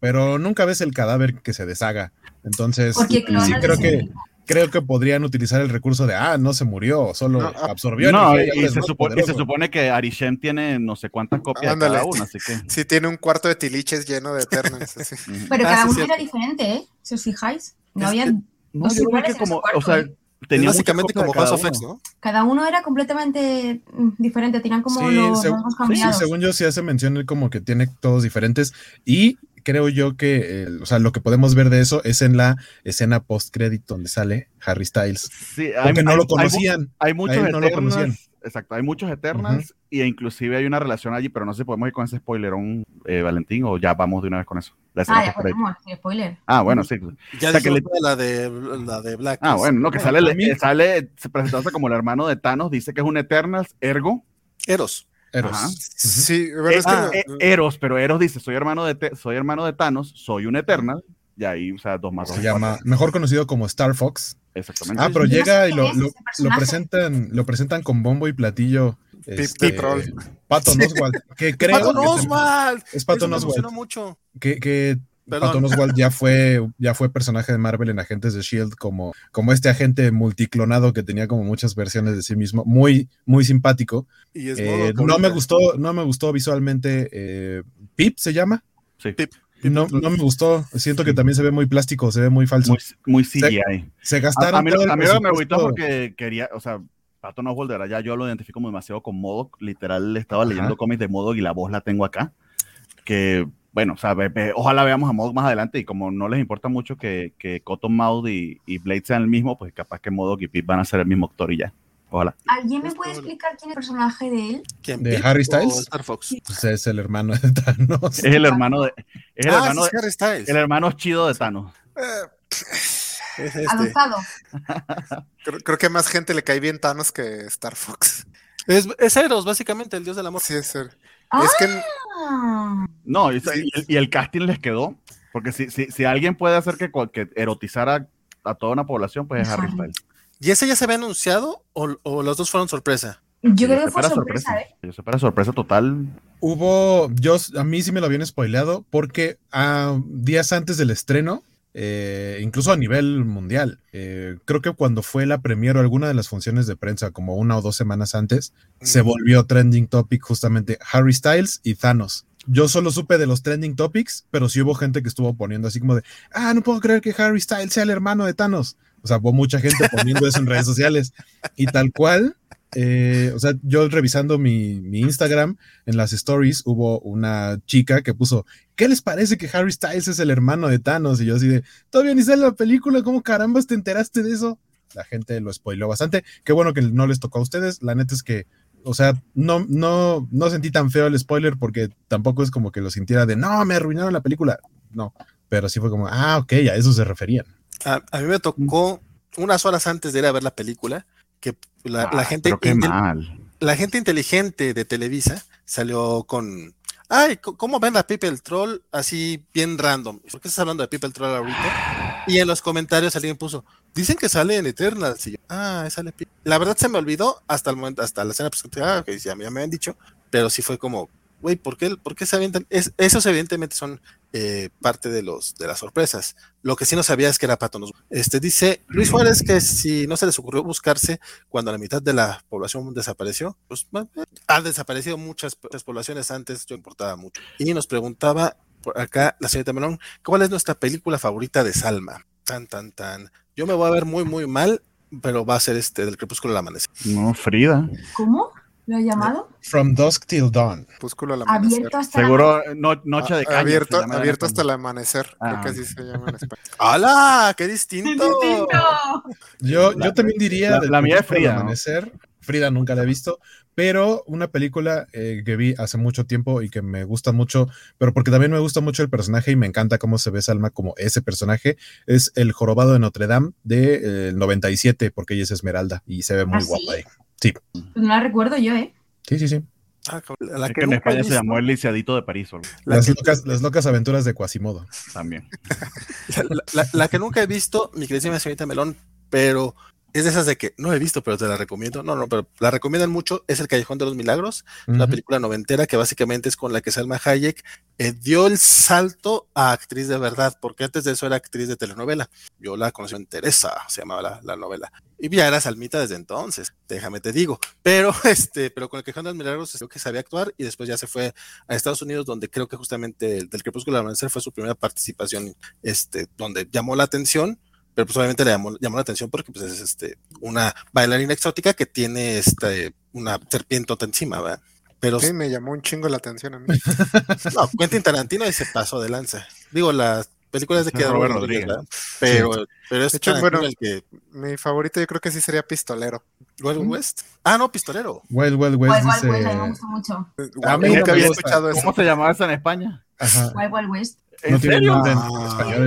Pero nunca ves el cadáver que se deshaga. Entonces, sí creo que creo que podrían utilizar el recurso de, ah, no se murió, solo ah, absorbió. No, y, se supone, que Arishem tiene no sé cuántas copias de cada uno, así que... Sí, tiene un cuarto de tiliches lleno de Eternals. Pero cada ah, uno era diferente, ¿eh? Si os fijáis. No había... No, yo creo que como, o sea, tenía básicamente como House of X, ¿no? Cada uno era completamente mm, diferente, tenían como los cambiados. Sí, según yo sí hace mención como que tiene todos diferentes y creo yo que, o sea, lo que podemos ver de eso es en la escena post-credit donde sale Harry Styles. Sí, hay, porque no lo conocían. Hay, muchos no lo conocían. Exacto, hay muchos Eternals y inclusive hay una relación allí, pero no sé si podemos ir con ese spoilerón, eh, Valentín, o ya vamos de una vez con eso. Ah, ya podemos, spoiler. Ah, bueno, sí. Ya o que le... la, de, la de Black. Ah, bueno, no, que sale, sale, se presenta como el hermano de Thanos, dice que es un Eternals, ergo. Eros. Eros. Sí, pero es, ah, eh, Eros, pero Eros dice, soy hermano de, soy hermano de Thanos, soy un Eternal, y ahí, o sea, dos más dos. Se llama, mejor conocido como Star Fox. Exactamente. Ah, pero llega y lo, lo, presentan, lo presentan con bombo y platillo. Este, Pato Oswald, que creo Pato Oswald. Es Pato Oswald. mucho. Que, que Patton Oswald ya fue, ya fue personaje de Marvel en Agentes de Shield como, como este agente multiclonado que tenía como muchas versiones de sí mismo, muy, muy simpático. Eh, no me gustó, no me gustó visualmente. Eh, Pip se llama. Sí. Pip. No, no, me gustó. Siento que también se ve muy plástico, se ve muy falso. Muy, CGI. Se, gastaron. A, mí, me gustó porque quería, o sea, Patton Oswald, de verdad, ya yo lo identifico como demasiado con Modoc. Literal, estaba leyendo cómics de Modoc y la voz la tengo acá. Que bueno, o sea, ojalá veamos a Modok más adelante y como no les importa mucho que, que Cottonmouth y, y Blade sean el mismo, pues capaz que Modok y Pip van a ser el mismo actor y ya. Ojalá. ¿Alguien me puede explicar quién es el personaje de él? ¿Quién, ¿De Harry Styles? Star Fox? Pues es el hermano de Thanos. Es el hermano de. Es el, ah, hermano, es Harry Styles. el hermano chido de Thanos. Eh, es este. creo, creo, que más gente le cae bien Thanos que Star Fox. Es, es Eros, básicamente, el dios del amor. Sí, es Eros. Es que. Ah. No, y, el, casting les quedó. Porque si, si, si alguien puede hacer que, que erotizara a toda una población, pues es Harry Styles. ¿Y ese ya se había anunciado o, o los dos fueron sorpresa? Yo creo que fue sorpresa, ¿eh? Yo sé para sorpresa total. Hubo, yo, a mí sí me lo habían spoileado porque a ah, días antes del estreno eh, incluso a nivel mundial. Eh, creo que cuando fue la premier o alguna de las funciones de prensa, como una o dos semanas antes, se volvió trending topic justamente Harry Styles y Thanos. Yo solo supe de los trending topics, pero sí hubo gente que estuvo poniendo así como de, ah, no puedo creer que Harry Styles sea el hermano de Thanos. O sea, hubo mucha gente poniendo eso en redes sociales. Y tal cual, eh, o sea, yo revisando mi, Instagram, en las stories hubo una chica que puso, ¿qué les parece que Harry Styles es el hermano de Thanos? Y yo así de, todavía ni sale la película, ¿cómo carambas te enteraste de eso? La gente lo spoiló bastante. Qué bueno que no les tocó a ustedes. La neta es que, o sea, no, no, no sentí tan feo el spoiler porque tampoco es como que lo sintiera de, no, me arruinaron la película. No, pero sí fue como, ah, ok, a eso se referían. A, a mí me tocó unas horas antes de ir a ver la película que la, ah, gente la gente inteligente de Televisa salió con ay, ¿cómo ven a People Troll así bien random? ¿Por qué estás hablando de People Troll ahorita? Y en los comentarios alguien puso, dicen que sale en Eternal. ah, sale La verdad se me olvidó hasta el momento, hasta la escena pues, ah, que ya me habían dicho, pero sí fue como, güey, ¿por qué, ¿por qué se avientan? Es, esos evidentemente son eh, parte de los de las sorpresas. Lo que sí no sabía es que era Pato. Este dice Luis Juárez que si no se les ocurrió buscarse cuando la mitad de la población desapareció, pues han desaparecido muchas, poblaciones antes, yo importaba mucho. Y nos preguntaba por acá la señorita Melón, ¿cuál es nuestra película favorita de Salma? Tan, tan, tan. Yo me voy a ver muy, muy mal, pero va a ser este del crepúsculo del amanecer. No, Frida. ¿Cómo? ¿Lo ha llamado? From Dusk Till Dawn. al amanecer. Abierto hasta Seguro noche de caña, Abierto, abierto hasta el amanecer. Creo que ah. así se llama en español. ¡Hala! ¡Qué distinto! Yo, yo también diría. La, mía es Frida. Amanecer. Frida nunca la he visto, pero una película eh, que vi hace mucho tiempo y que me gusta mucho, pero porque también me gusta mucho el personaje y me encanta cómo se ve Salma como ese personaje, es El Jorobado de Notre Dame de 97, eh, porque ella es Esmeralda y se ve muy ¿Ah, guapa ahí. Sí. Pues no la recuerdo yo, ¿eh? Sí, sí, sí. Ah, la que, en España se llamó El Lisiadito de París. Las, locas, las locas aventuras de Quasimodo. También. la, que nunca he visto, mi querida señorita Melón, pero es de esas de que no he visto, pero te la recomiendo. No, no, pero la recomiendan mucho. Es El Callejón de los Milagros, una película noventera que básicamente es con la que Salma Hayek eh, dio el salto a actriz de verdad, porque antes de eso era actriz de telenovela. Yo la conocí en Teresa, se llamaba la, novela. Y ya era Salmita desde entonces, déjame te digo. Pero este, pero con El Callejón de los Milagros creo que sabía actuar y después ya se fue a Estados Unidos, donde creo que justamente el, del Crepúsculo del Amanecer fue su primera participación, este, donde llamó la atención pero pues obviamente le llamó, la atención porque pues es este, una bailarina exótica que tiene este, una serpiente encima, ¿verdad? Pero, sí, me llamó un chingo la atención a mí. no, Quentin Tarantino ese paso de lanza. Digo, las películas de que Robert Rodríguez, ¿verdad? Pero, pero es hecho, bueno, el que... mi favorito yo creo que sí sería Pistolero. Wild West. Ah, no, Pistolero. Wild Wild West. Wild, West, a mí me gusta mucho. A mí nunca había escuchado eso. ¿Cómo se llamaba eso en España? Ajá. Wild Wild West. ¿En serio?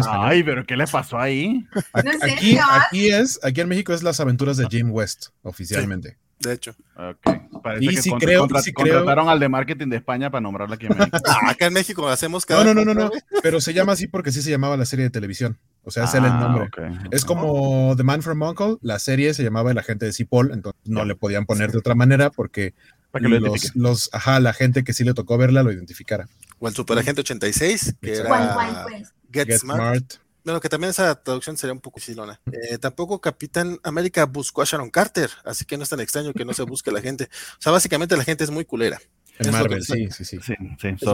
Ay, pero ¿qué le pasó ahí? Aquí, aquí, es, aquí en México es las aventuras de Jim West, oficialmente. de hecho. Okay. Parece y que si creo, contrataron al de marketing de España para nombrarla aquí en México. Ah, acá en México hacemos cada No, no, no, no, no, pero se llama así porque sí se llamaba la serie de televisión. O sea, ese es el ah, nombre. Es como The Man from Uncle, la serie se llamaba El agente de Cipoll, entonces no le podían poner de otra manera porque los, los, ajá, la gente que sí le tocó verla lo identificara o el Superagente 86, que era Get, Smart. Bueno, que también esa traducción sería un poco silona. Eh, tampoco Capitán América buscó a Sharon Carter, así que no es tan extraño que no se busque la gente. O sea, básicamente la gente es muy culera. En Marvel, sí, sí, sí. sí,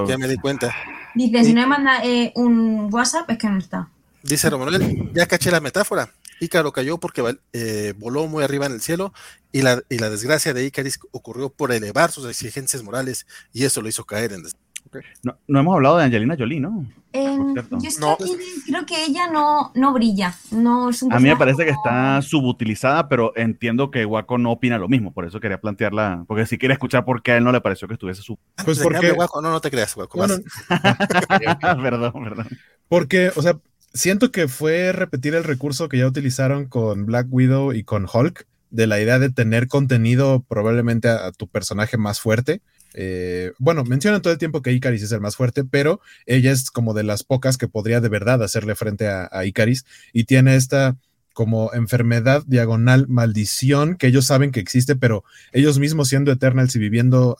ya me di cuenta. Dice, si no me manda eh, un WhatsApp, es que no está. Dice Romanuel, ya caché la metáfora. Ícaro cayó porque eh, voló muy arriba en el cielo y la, y la desgracia de Icaris ocurrió por elevar sus exigencias morales y eso lo hizo caer en no, no, hemos hablado de Angelina Jolie, ¿no? yo creo que ella no, no brilla. No a mí me parece que está subutilizada, pero entiendo que Waco no opina lo mismo, por eso quería plantearla, porque si quiere escuchar por qué a él no le pareció que estuviese su... Pues porque... no, no te creas, Waco. perdón, perdón. Porque, o sea, siento que fue repetir el recurso que ya utilizaron con Black Widow y con Hulk, de la idea de tener contenido probablemente a tu personaje más fuerte eh, bueno, mencionan todo el tiempo que Icaris es el más fuerte, pero ella es como de las pocas que podría de verdad hacerle frente a, Icaris y tiene esta como enfermedad diagonal maldición que ellos saben que existe, pero ellos mismos siendo Eternals y viviendo,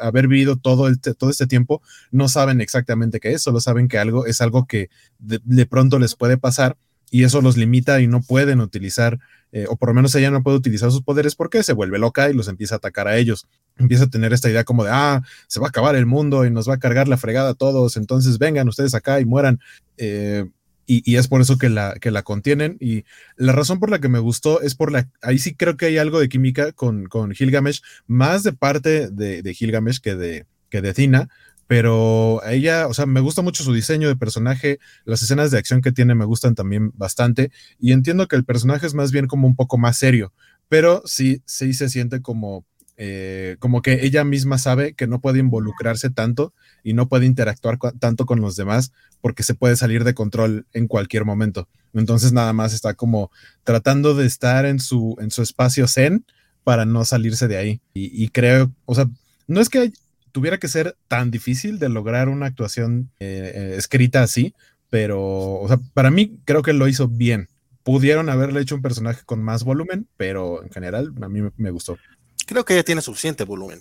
haber vivido todo, el, todo este tiempo, no saben exactamente qué es, solo saben que algo es algo que de pronto les puede pasar y eso los limita y no pueden utilizar, eh, o por lo menos ella no puede utilizar sus poderes porque se vuelve loca y los empieza a atacar a ellos. Empieza a tener esta idea como de, ah, se va a acabar el mundo y nos va a cargar la fregada a todos, entonces vengan ustedes acá y mueran. Eh, y, es por eso que la, que la contienen. Y la razón por la que me gustó es por la. Ahí sí creo que hay algo de química con, con Gilgamesh, más de parte de, de Gilgamesh que de, que de Tina. Pero ella, o sea, me gusta mucho su diseño de personaje, las escenas de acción que tiene me gustan también bastante. Y entiendo que el personaje es más bien como un poco más serio, pero sí, sí se siente como eh, como que ella misma sabe que no puede involucrarse tanto y no puede interactuar tanto con los demás porque se puede salir de control en cualquier momento. Entonces nada más está como tratando de estar en su, en su espacio zen para no salirse de ahí. Y, creo, o sea, no es que tuviera que ser tan difícil de lograr una actuación eh, eh, escrita así, pero, o sea, para mí creo que lo hizo bien. Pudieron haberle hecho un personaje con más volumen, pero en general a mí me gustó. Creo que ella tiene suficiente volumen.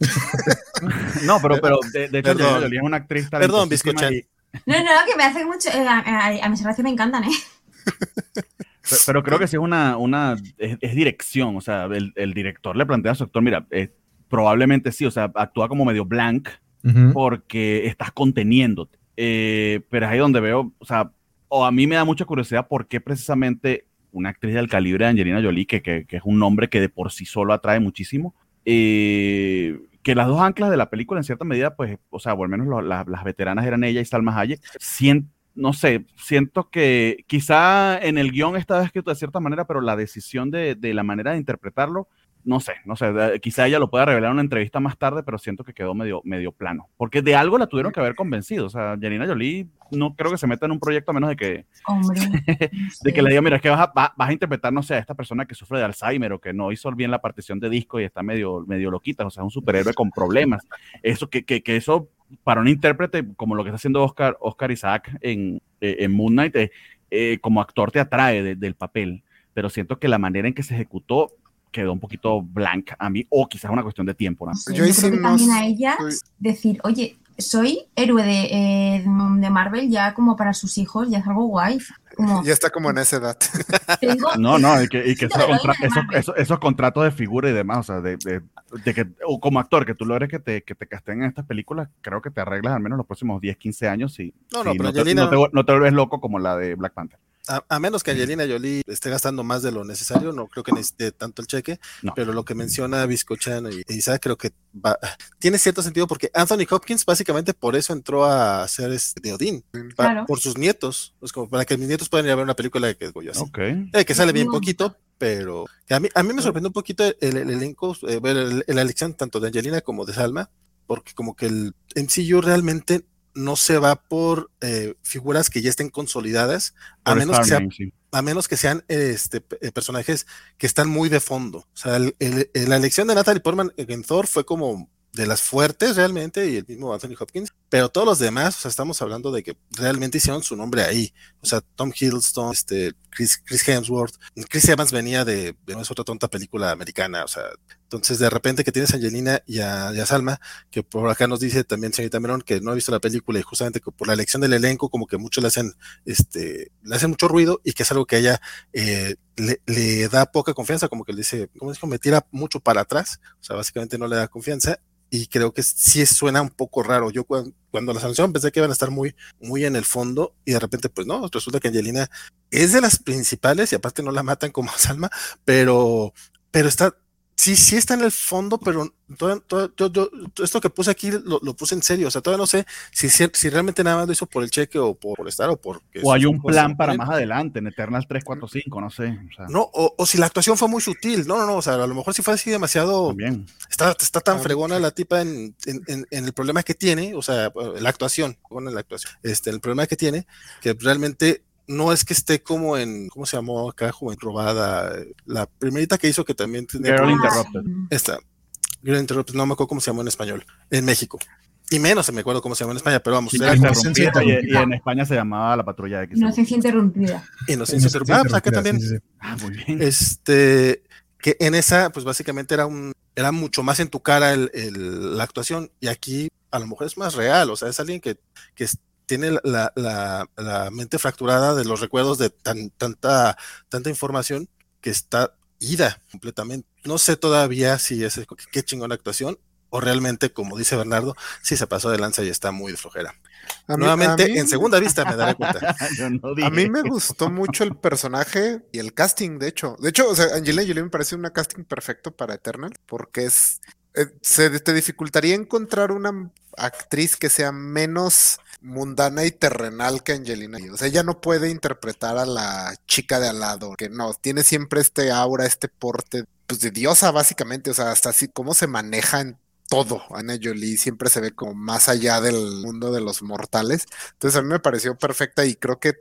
no, pero, pero de, de hecho, Perdón. es una actriz Perdón, bizcochan. No, no, que me hace mucho. Eh, a, mis relaciones me encantan, ¿eh? Pero, creo que sí es una. una es, dirección. O sea, el, el, director le plantea a su actor: mira, eh, probablemente sí, o sea, actúa como medio blank porque estás conteniéndote. Eh, pero es ahí donde veo, o sea, o a mí me da mucha curiosidad por qué precisamente una actriz del calibre de Angelina Jolie, que, que, es un nombre que de por sí solo atrae muchísimo. Eh, que las dos anclas de la película, en cierta medida, pues, o sea, o al menos las veteranas eran ella y Salma Hayek. no sé, siento que quizá en el guion estaba escrito de cierta manera, pero la decisión de, de la manera de interpretarlo no sé, no sé, quizá ella lo pueda revelar en una entrevista más tarde, pero siento que quedó medio, medio plano. Porque de algo la tuvieron que haber convencido. O sea, Janina Jolie no creo que se meta en un proyecto a menos de que. Hombre. de que le diga, mira, es que vas a, vas a, interpretar, no sé, a esta persona que sufre de Alzheimer o que no hizo bien la partición de disco y está medio, medio loquita. O sea, un superhéroe con problemas. Eso, que, que, que eso, para un intérprete como lo que está haciendo Oscar, Oscar Isaac en, eh, en Moon Knight, eh, eh, como actor te atrae del papel. Pero siento que la manera en que se ejecutó quedó un poquito blanca a mí, o quizás una cuestión de tiempo. ¿no? yo, creo que también a ella decir, oye, soy héroe de, eh, de, Marvel ya como para sus hijos, ya es algo guay. Ya está como en esa edad. no, no, y que, y que esos, contratos de figura y demás, o sea, de, de, que como actor, que tú logres que te, que te casteen en estas películas, creo que te arreglas al menos los próximos 10, 15 años y no, no, no, te, no te vuelves loco como la de Black Panther. A, menos que Angelina Jolie esté gastando más de lo necesario, no creo que necesite tanto el cheque, pero lo que menciona Biscochan y, Isaac creo que tiene cierto sentido porque Anthony Hopkins básicamente por eso entró a ser este, de Odín, por sus nietos, es como para que mis nietos puedan ir a ver una película de que es así. Eh, que sale bien poquito, pero a mí, a mí me sorprendió un poquito el, elenco, eh, ver la elección tanto de Angelina como de Salma, porque como que el MCU realmente no se va por eh, figuras que ya estén consolidadas, a menos, que a menos que sean este, eh, personajes que están muy de fondo. O sea, la elección de Natalie Portman en Thor fue como de las fuertes realmente y el mismo Anthony Hopkins, pero todos los demás, o sea, estamos hablando de que realmente hicieron su nombre ahí. O sea, Tom Hiddleston, este, Chris, Chris Hemsworth, Chris Evans venía de, no es otra tonta película americana, o sea, entonces de repente que tienes a Angelina y a, Salma, que por acá nos dice también señorita Merón que no ha visto la película y justamente que por la elección del elenco como que muchos le hacen, este, le hacen mucho ruido y que es algo que ella eh, le, le, da poca confianza, como que le dice, como dijo, me tira mucho para atrás, o sea, básicamente no le da confianza y creo que sí suena un poco raro. Yo cuando, cuando la sanción pensé que iban a estar muy, muy en el fondo y de repente, pues no, resulta que Angelina es de las principales y aparte no la matan como Salma, pero, pero está, sí, sí está en el fondo, pero esto que puse aquí lo, puse en serio. O sea, todavía no sé si, si realmente nada más lo hizo por el cheque o por, estar o por. O hay un plan para más adelante, en Eternal 3, 4, 5, no sé. No, o, si la actuación fue muy sutil. No, no, no. O sea, a lo mejor si fue así demasiado. Bien. Está, está tan fregona la tipa en, en, el problema que tiene, o sea, la actuación, bueno, la actuación, este, el problema que tiene, que realmente no es que esté como en, ¿cómo se llamó acá? Como en robada. La primerita que hizo que también tenía. Girl Interrupted. Esta. Girl Interrupted, no me acuerdo cómo se llamó en español. En México. Y menos se me acuerdo cómo se llamó en España, pero vamos. Era y, en España se llamaba La Patrulla de X. Inocencia interrumpida. Inocencia interrumpida. Ah, pues acá también. Ah, muy bien. Este, que en esa, pues básicamente era un, era mucho más en tu cara el, el, la actuación, y aquí a lo mejor es más real, o sea, es alguien que, que tiene la, la, la, mente fracturada de los recuerdos de tan, tanta, tanta información que está ida completamente. No sé todavía si es qué chingona actuación. o realmente, como dice Bernardo, sí se pasó de lanza y está muy de flojera. Nuevamente, en segunda vista me daré cuenta. a mí me gustó mucho el personaje y el casting, de hecho. De hecho, o sea, Angelina Jolie me parece un casting perfecto para Eternal, porque es. Eh, se te dificultaría encontrar una actriz que sea menos mundana y terrenal que Angelina. O sea, ella no puede interpretar a la chica de al lado, que no, tiene siempre este aura, este porte, pues de diosa básicamente, o sea, hasta así cómo se maneja en todo. Ana Jolie siempre se ve como más allá del mundo de los mortales. Entonces a mí me pareció perfecta y creo que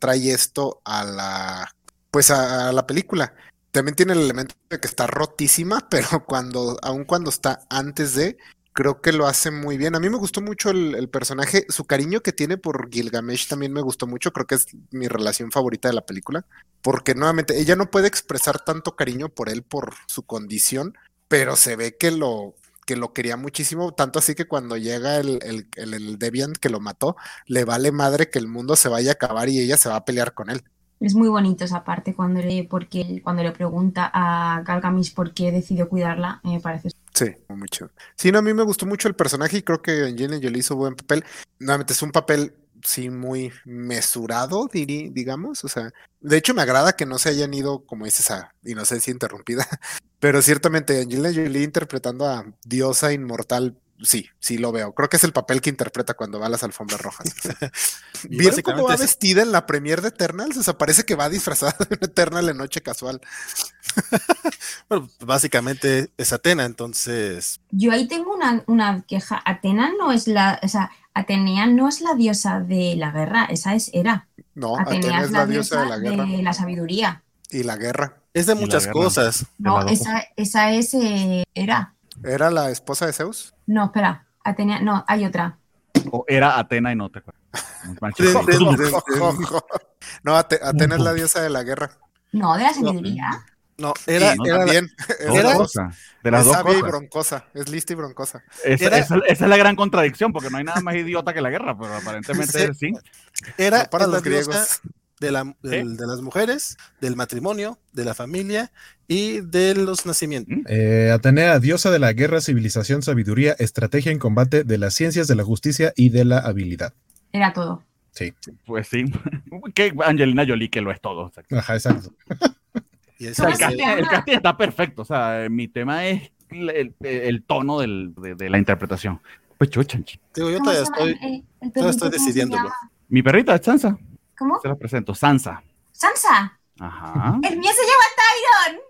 trae esto a la, pues a, la película. También tiene el elemento de que está rotísima, pero cuando, aun cuando está antes de, creo que lo hace muy bien. A mí me gustó mucho el, personaje, su cariño que tiene por Gilgamesh también me gustó mucho, creo que es mi relación favorita de la película, porque nuevamente ella no puede expresar tanto cariño por él por su condición, pero se ve que lo que lo quería muchísimo, tanto así que cuando llega el, el, el, Deviant que lo mató, le vale madre que el mundo se vaya a acabar y ella se va a pelear con él. Es muy bonito esa parte cuando le, porque, cuando le pregunta a Galgamis por qué decidió cuidarla, me parece. Sí, mucho. Sí, no, a mí me gustó mucho el personaje y creo que Angelina Jolie hizo buen papel. Nuevamente es un papel sí muy mesurado, digamos. O sea, de hecho me agrada que no se hayan ido, como dices, a inocencia interrumpida. Pero ciertamente Angelina Jolie interpretando a diosa inmortal, sí, sí lo veo. Creo que es el papel que interpreta cuando va a las alfombras rojas. ¿Vieron cómo va vestida en la premier de Eternals? O sea, parece que va disfrazada de un Eternal en noche casual. bueno, básicamente es Atena, entonces. Yo ahí tengo una, una queja. Atena no es la, o sea, Atenea no es la diosa de la guerra, esa es Hera. No, Atenea, es la, diosa, de la guerra. De la sabiduría. Y la guerra. Es de muchas cosas. No, esa, esa es eh, Hera. ¿Era la esposa de Zeus? No, espera. Atenea, no, hay otra. O era Atena y no te acuerdas. no, Atena es la diosa de la guerra. No, de la sabiduría. No, era, era bien. Era, cosa, de las dos cosas. y broncosa, es lista y broncosa. Esa, esa, es la gran contradicción, porque no hay nada más idiota que la guerra, pero aparentemente sí. Era para los griegos de, la, de, las mujeres, del matrimonio, de la familia y de los nacimientos. Eh, Atenea, diosa de la guerra, civilización, sabiduría, estrategia en combate, de las ciencias, de la justicia y de la habilidad. Era todo. Sí. Pues sí. que Angelina Jolie que lo es todo. Ajá, exacto. el, casting, está perfecto. O sea, mi tema es el, tono de, la interpretación. Pues chuchanchi. Digo, yo todavía estoy, estoy decidiéndolo. Mi perrita es Sansa. ¿Cómo? Se la presento, Sansa. ¿Sansa? Ajá. El mío se llama Tyron.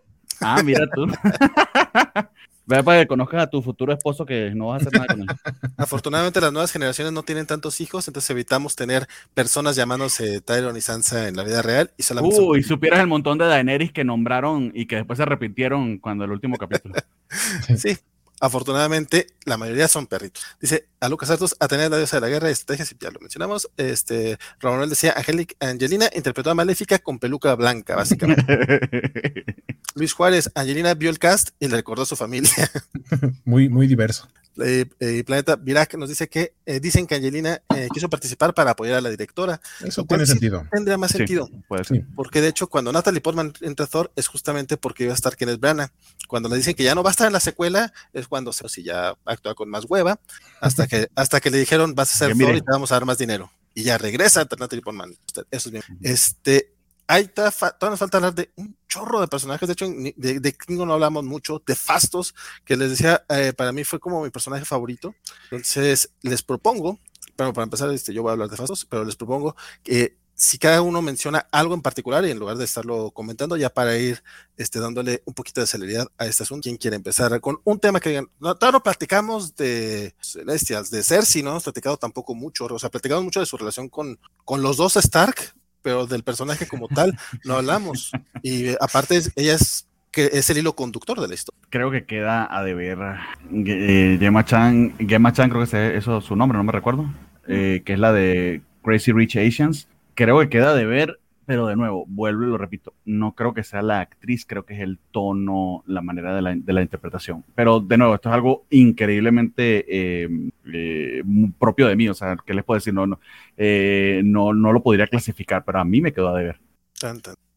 Ah, mira tú. Ve para que conozcas a tu futuro esposo que no vas a hacer nada con él. Afortunadamente las nuevas generaciones no tienen tantos hijos, entonces evitamos tener personas llamándose Tyron y Sansa en la vida real y solamente uh, y supieras el montón de Daenerys que nombraron y que después se arrepintieron cuando el último capítulo. sí, Afortunadamente, la mayoría son perritos. Dice a Lucas Santos, tener la diosa de la guerra y estrategias, ya lo mencionamos. Este, Ramón decía, Angelic, Angelina interpretó a Maléfica con peluca blanca, básicamente. Luis Juárez, Angelina vio el cast y le recordó a su familia. muy, muy diverso. Eh, eh, Planeta Virac nos dice que eh, dicen que Angelina quiso participar para apoyar a la directora. Eso tiene sentido. Tendría más sentido. Porque de hecho, cuando Natalie Portman entra a Thor es justamente porque iba a estar Kenneth Branagh. Cuando le dicen que ya no va a estar en la secuela, es cuando se si ya actúa con más hueva, hasta que, hasta que le dijeron vas a ser Thor y te vamos a dar más dinero. Y ya regresa Natalie Portman. Eso es bien. Este, ahí todavía nos falta hablar de un chorro de personajes. De hecho, de, de Kingo no hablamos mucho. De Fastos, que les decía, eh, para mí fue como mi personaje favorito. Entonces, les propongo, pero para empezar, este, yo voy a hablar de Fastos, pero les propongo que si cada uno menciona algo en particular y en lugar de estarlo comentando, ya para ir este, dándole un poquito de celeridad a este asunto, ¿quién quiere empezar con un tema que digan? No, todavía no platicamos de Celestias, de Cersei, no hemos platicado tampoco mucho, o sea, platicamos mucho de su relación con, con los dos Stark, pero del personaje como tal no hablamos. Y eh, aparte, ella es que es el hilo conductor de la historia. Creo que queda a deber eh, Gemma Chan, Gemma Chan creo que es eso su nombre, no me recuerdo, eh, que es la de Crazy Rich Asians. Creo que queda de ver pero de nuevo, vuelvo y lo repito, no creo que sea la actriz, creo que es el tono, la manera de la, de la interpretación. Pero de nuevo, esto es algo increíblemente eh, eh, propio de mí, o sea, ¿qué les puedo decir? No, no, eh, no, no lo podría clasificar, pero a mí me quedó a deber.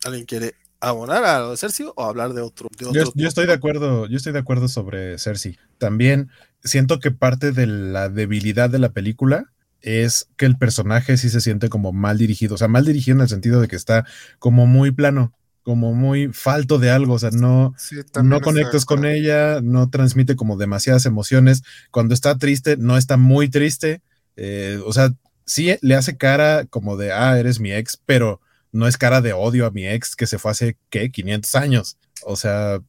¿Alguien quiere abonar a lo de Cersei o hablar de otro. yo, estoy de acuerdo, yo estoy de acuerdo sobre Cersei. También siento que parte de la debilidad de la película es que el personaje sí se siente como mal dirigido, o sea, mal dirigido en el sentido de que está como muy plano, como muy falto de algo, o sea, no, no conectas con ella, no transmite como demasiadas emociones. Cuando está triste, no está muy triste, eh, o sea, sí le hace cara como de, ah, eres mi ex, pero no es cara de odio a mi ex que se fue hace, ¿qué? 500 años. O sea,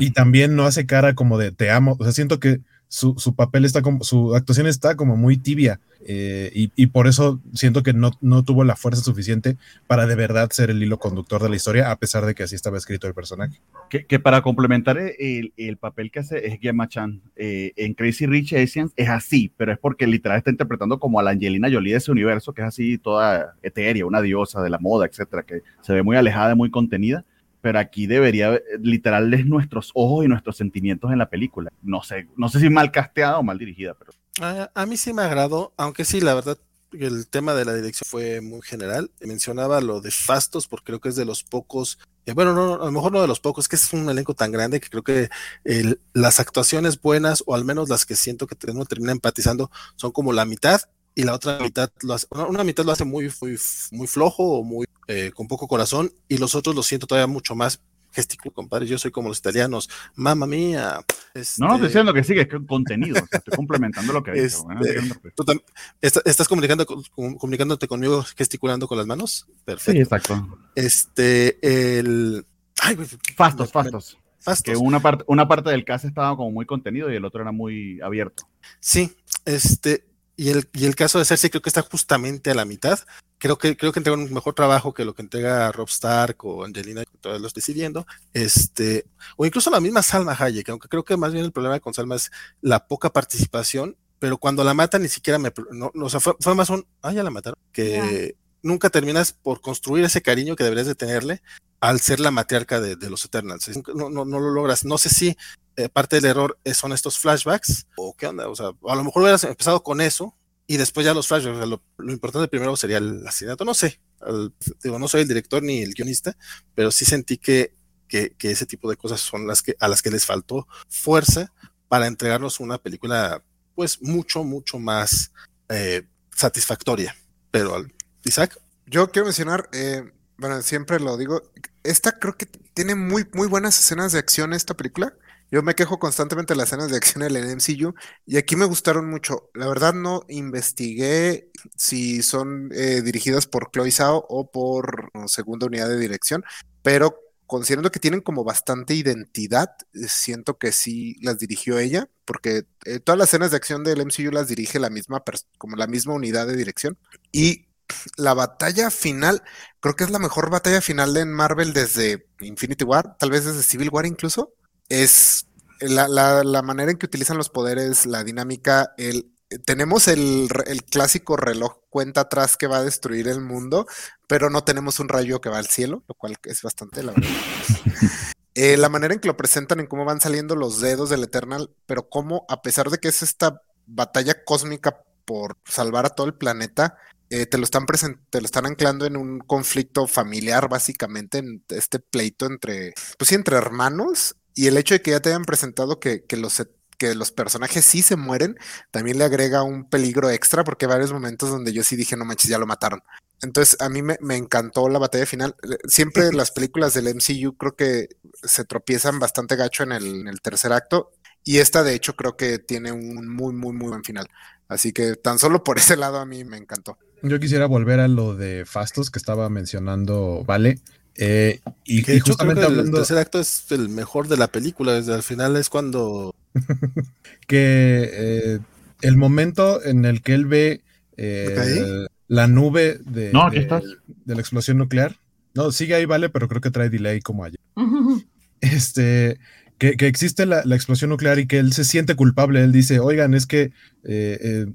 y también no hace cara como de te amo. O sea, siento que su, su papel está como, su actuación está como muy tibia. Eh, y, por eso siento que no, no, tuvo la fuerza suficiente para de verdad ser el hilo conductor de la historia, a pesar de que así estaba escrito el personaje. Que, para complementar el, el, papel que hace es Gemma Chan eh, en Crazy Rich Asians es así, pero es porque literal está interpretando como a la Angelina Jolie de ese universo, que es así toda etérea, una diosa de la moda, etcétera, que se ve muy alejada, muy contenida pero aquí debería literal es nuestros ojos y nuestros sentimientos en la película. No sé, no sé si mal casteada o mal dirigida, pero a, mí sí me agradó, aunque sí, la verdad, el tema de la dirección fue muy general. Mencionaba lo de Fastos, porque creo que es de los pocos, eh, bueno, no, a lo mejor no de los pocos, que es un elenco tan grande que creo que las actuaciones buenas, o al menos las que siento que uno termina empatizando, son como la mitad, y la otra mitad lo hace, una, mitad lo hace muy, muy, muy flojo o muy eh, con poco corazón, y los otros lo siento todavía mucho más gesticulo, compadre, yo soy como los italianos, mamma mía. Este... No, no estoy diciendo que sigue, es que contenido, estoy complementando lo que he dicho. Este, ¿Tú estás comunicando, comunicándote conmigo gesticulando con las manos? Perfecto. Sí, exacto. Este, el... Ay, fastos, fastos. Fastos. Que una parte, una parte del caso estaba como muy contenido y el otro era muy abierto. Sí, este, y el, y el caso de Cersei creo que está justamente a la mitad creo que creo que entrega un mejor trabajo que lo que entrega Rob Stark o Angelina, todos los decidiendo, este, o incluso la misma Salma Hayek, aunque creo que más bien el problema con Salma es la poca participación, pero cuando la matan ni siquiera me, no, o sea, fue, más un, ah, ya la mataron, que nunca terminas por construir ese cariño que deberías de tenerle al ser la matriarca de, los Eternals. No, no, no, lo logras. No sé si eh, parte del error son estos flashbacks o qué onda. O sea, a lo mejor hubieras empezado con eso y después ya los flashbacks. Lo, importante primero sería el asesinato. No sé, digo, no soy el director ni el guionista, pero sí sentí que, que, ese tipo de cosas son las que a las que les faltó fuerza para entregarnos una película, pues mucho, mucho más eh, satisfactoria. Pero, Isaac. Yo quiero mencionar, eh, bueno, siempre lo digo, esta creo que tiene muy, muy buenas escenas de acción esta película. Yo me quejo constantemente de las escenas de acción en el MCU y aquí me gustaron mucho. La verdad no investigué si son eh, dirigidas por Chloe Zhao o por segunda unidad de dirección, pero considerando que tienen como bastante identidad, siento que sí las dirigió ella, porque eh, todas las escenas de acción del MCU las dirige la misma, como la misma unidad de dirección. Y la batalla final, creo que es la mejor batalla final de Marvel desde Infinity War, tal vez desde Civil War incluso es la, la, manera en que utilizan los poderes, la dinámica, el, tenemos el, clásico reloj cuenta atrás que va a destruir el mundo, pero no tenemos un rayo que va al cielo, lo cual es bastante, la verdad. Eh, la manera en que lo presentan, en cómo van saliendo los dedos del Eternal, pero cómo, a pesar de que es esta batalla cósmica por salvar a todo el planeta, eh, te, lo están te lo están anclando en un conflicto familiar, básicamente, en este pleito entre, pues sí, entre hermanos, y el hecho de que ya te hayan presentado que, los, que los personajes sí se mueren, también le agrega un peligro extra, porque hay varios momentos donde yo sí dije, no manches, ya lo mataron. Entonces, a mí me, encantó la batalla final. Siempre las películas del MCU creo que se tropiezan bastante gacho en el, en el tercer acto. Y esta, de hecho, creo que tiene un muy, muy, muy buen final. Así que tan solo por ese lado a mí me encantó. Yo quisiera volver a lo de Fastos que estaba mencionando, ¿vale? Eh, y, justamente hablando... El tercer acto es el mejor de la película, desde el final es cuando... que eh, el momento en el que él ve eh, la nube de, de, la explosión nuclear. No, sigue ahí, vale, pero creo que trae delay como ayer. este, que, existe la, la, explosión nuclear y que él se siente culpable. Él dice, oigan, es que,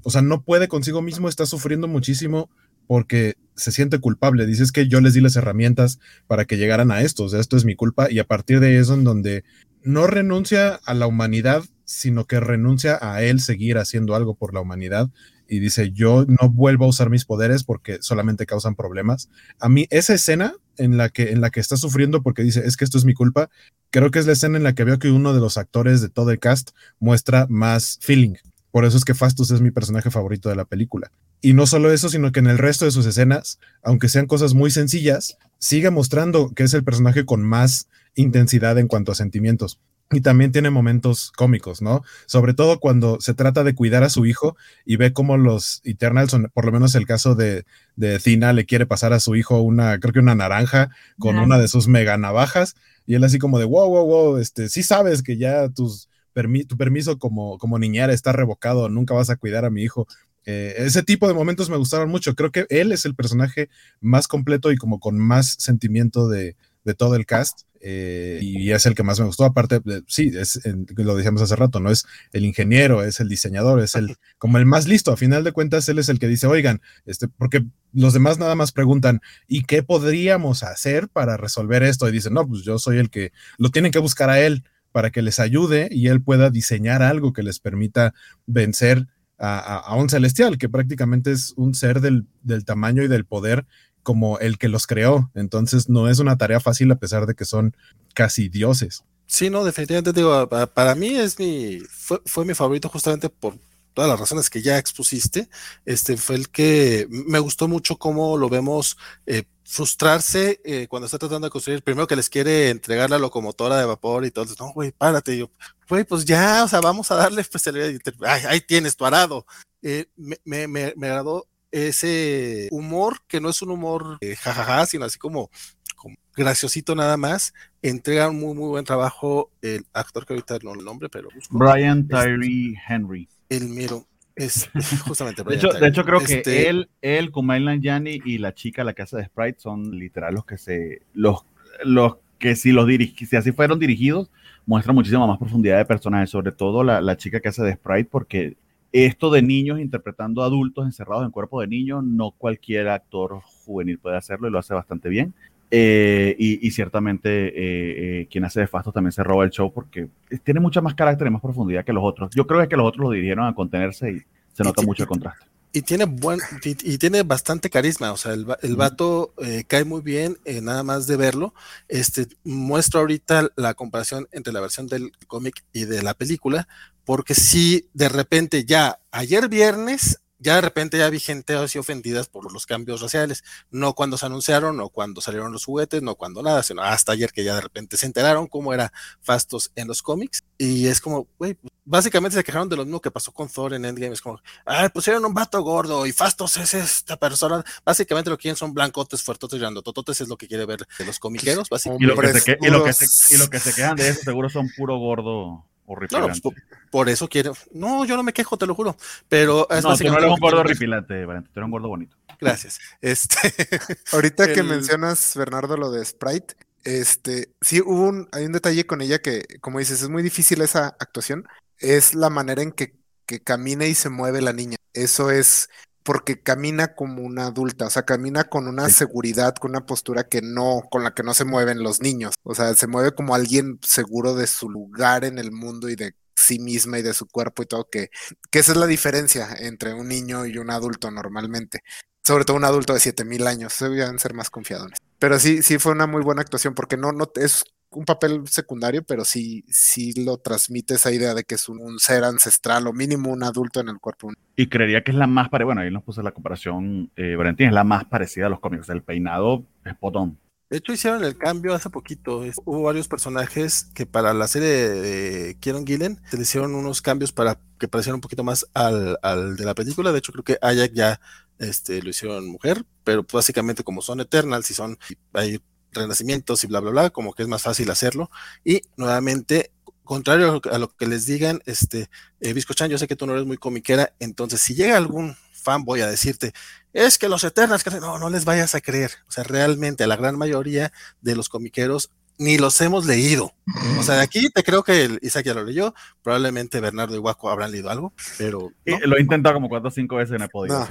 o sea, no puede consigo mismo, está sufriendo muchísimo porque se siente culpable. Dices que yo les di las herramientas para que llegaran a esto, o sea, esto es mi culpa y a partir de eso en donde no renuncia a la humanidad, sino que renuncia a él seguir haciendo algo por la humanidad. y dice, yo no vuelvo a usar mis poderes porque solamente causan problemas. A mí esa escena en la que, en la que está sufriendo porque dice, es que esto es mi culpa, creo que es la escena en la que veo que uno de los actores de todo el cast muestra más feeling. Por eso es que Fastus es mi personaje favorito de la película. Y no solo eso, sino que en el resto de sus escenas, aunque sean cosas muy sencillas, sigue mostrando que es el personaje con más intensidad en cuanto a sentimientos. Y también tiene momentos cómicos, ¿no? Sobre todo cuando se trata de cuidar a su hijo y ve cómo los Eternals, por lo menos el caso de, de Tina, le quiere pasar a su hijo una, creo que una naranja con una de sus mega navajas. Y él así como de, wow, wow, wow, este, sí sabes que ya tus, tu permiso como, como niñera está revocado, nunca vas a cuidar a mi hijo. Eh, ese tipo de momentos me gustaron mucho. Creo que él es el personaje más completo y como con más sentimiento de, de todo el cast. Eh, y es el que más me gustó. Aparte, sí, es, lo decíamos hace rato, ¿no? Es el ingeniero, es el diseñador, es el como el más listo. A final de cuentas, él es el que dice, oigan, este, porque los demás nada más preguntan, ¿y qué podríamos hacer para resolver esto? Y dicen, no, pues yo soy el que lo tienen que buscar a él para que les ayude y él pueda diseñar algo que les permita vencer a, un celestial, que prácticamente es un ser del, del tamaño y del poder como el que los creó. Entonces no es una tarea fácil a pesar de que son casi dioses. Sí, no, definitivamente digo, para mí es mi, fue, fue mi favorito justamente por todas las razones que ya expusiste. Este fue el que me gustó mucho cómo lo vemos eh, frustrarse eh, cuando está tratando de construir, primero que les quiere entregar la locomotora de vapor y todo, no, güey, párate, yo, güey, pues ya, o sea, vamos a darle especialidad, ay, ahí tienes tu arado. Eh, me, me, me, agradó ese humor, que no es un humor eh, jajaja, sino así como, graciosito nada más. Entrega un muy, muy buen trabajo el actor que ahorita no el nombre, pero... Brian este, Tyree Henry. El miro. Es justamente. de, hecho, de hecho, creo que este él, él, Kumail Yanni y la chica, la casa de Sprite, son literal los que se. Los, los que si los si así fueron dirigidos, muestran muchísima más profundidad de personaje, sobre todo la, la chica que hace de Sprite, porque esto de niños interpretando adultos encerrados en cuerpo de niños, no cualquier actor juvenil puede hacerlo y lo hace bastante bien. Eh, y, ciertamente eh, eh, quien hace de Fastos también se roba el show porque tiene mucha más carácter y más profundidad que los otros. Yo creo que los otros lo dirigieron a contenerse y se nota mucho el contraste. Y tiene buen y, tiene bastante carisma, o sea, el, el vato cae muy bien, nada más de verlo. Este muestra ahorita la comparación entre la versión del cómic y de la película, porque si de repente ya ayer viernes ya de repente ya vi gente así ofendidas por los cambios raciales, no cuando se anunciaron, no cuando salieron los juguetes, no cuando nada, sino hasta ayer que ya de repente se enteraron cómo era Fastos en los cómics, y es como, güey, básicamente se quejaron de lo mismo que pasó con Thor en Endgame, es como, ay, pusieron un vato gordo y Fastos es esta persona, básicamente lo que quieren son blancotes, fuertotes y grandotototes, es lo que quiere ver de los comiqueros, básicamente. Y lo, que se, y, lo que se, y lo que se quejan de eso seguro son puro gordo no, pues, por, eso quiero. No, yo no me quejo, te lo juro. Pero es no, tú no eres un gordo horripilante, tú eres un gordo bonito. Gracias. Este. Ahorita que mencionas, Bernardo, lo de Sprite, este, sí hubo un, hay un detalle con ella que, como dices, es muy difícil esa actuación. Es la manera en que, que camina y se mueve la niña. Eso es porque camina como una adulta, o sea, camina con una seguridad, con una postura que no, con la que no se mueven los niños. O sea, se mueve como alguien seguro de su lugar en el mundo y de sí misma y de su cuerpo y todo, que, que esa es la diferencia entre un niño y un adulto normalmente. Sobre todo un adulto de 7000 años, deben ser más confiadones. Pero sí, sí fue una muy buena actuación, porque no, no es un papel secundario, pero sí, sí lo transmite esa idea de que es un, ser ancestral o mínimo un adulto en el cuerpo. Y creería que es la más parecida, bueno, ahí nos puse la comparación, eh, Valentín, es la más parecida a los cómics, el peinado es potón. De hecho, hicieron el cambio hace poquito. Hubo varios personajes que para la serie de Kieron Gillen se le hicieron unos cambios para que pareciera un poquito más al, al, de la película. De hecho, creo que Ayak ya este, lo hicieron mujer, pero básicamente como son Eternals y son, hay renacimientos y bla, bla, bla, como que es más fácil hacerlo. Y nuevamente, contrario a lo que les digan, este, eh, Chan, yo sé que tú no eres muy comiquera, entonces si llega algún fan voy a decirte, es que los Eternals, no, no les vayas a creer. O sea, realmente a la gran mayoría de los comiqueros ni los hemos leído. O sea, de aquí te creo que Isaac ya lo leyó, probablemente Bernardo y Waco habrán leído algo, pero... Lo he intentado como cuatro o cinco veces en el podido.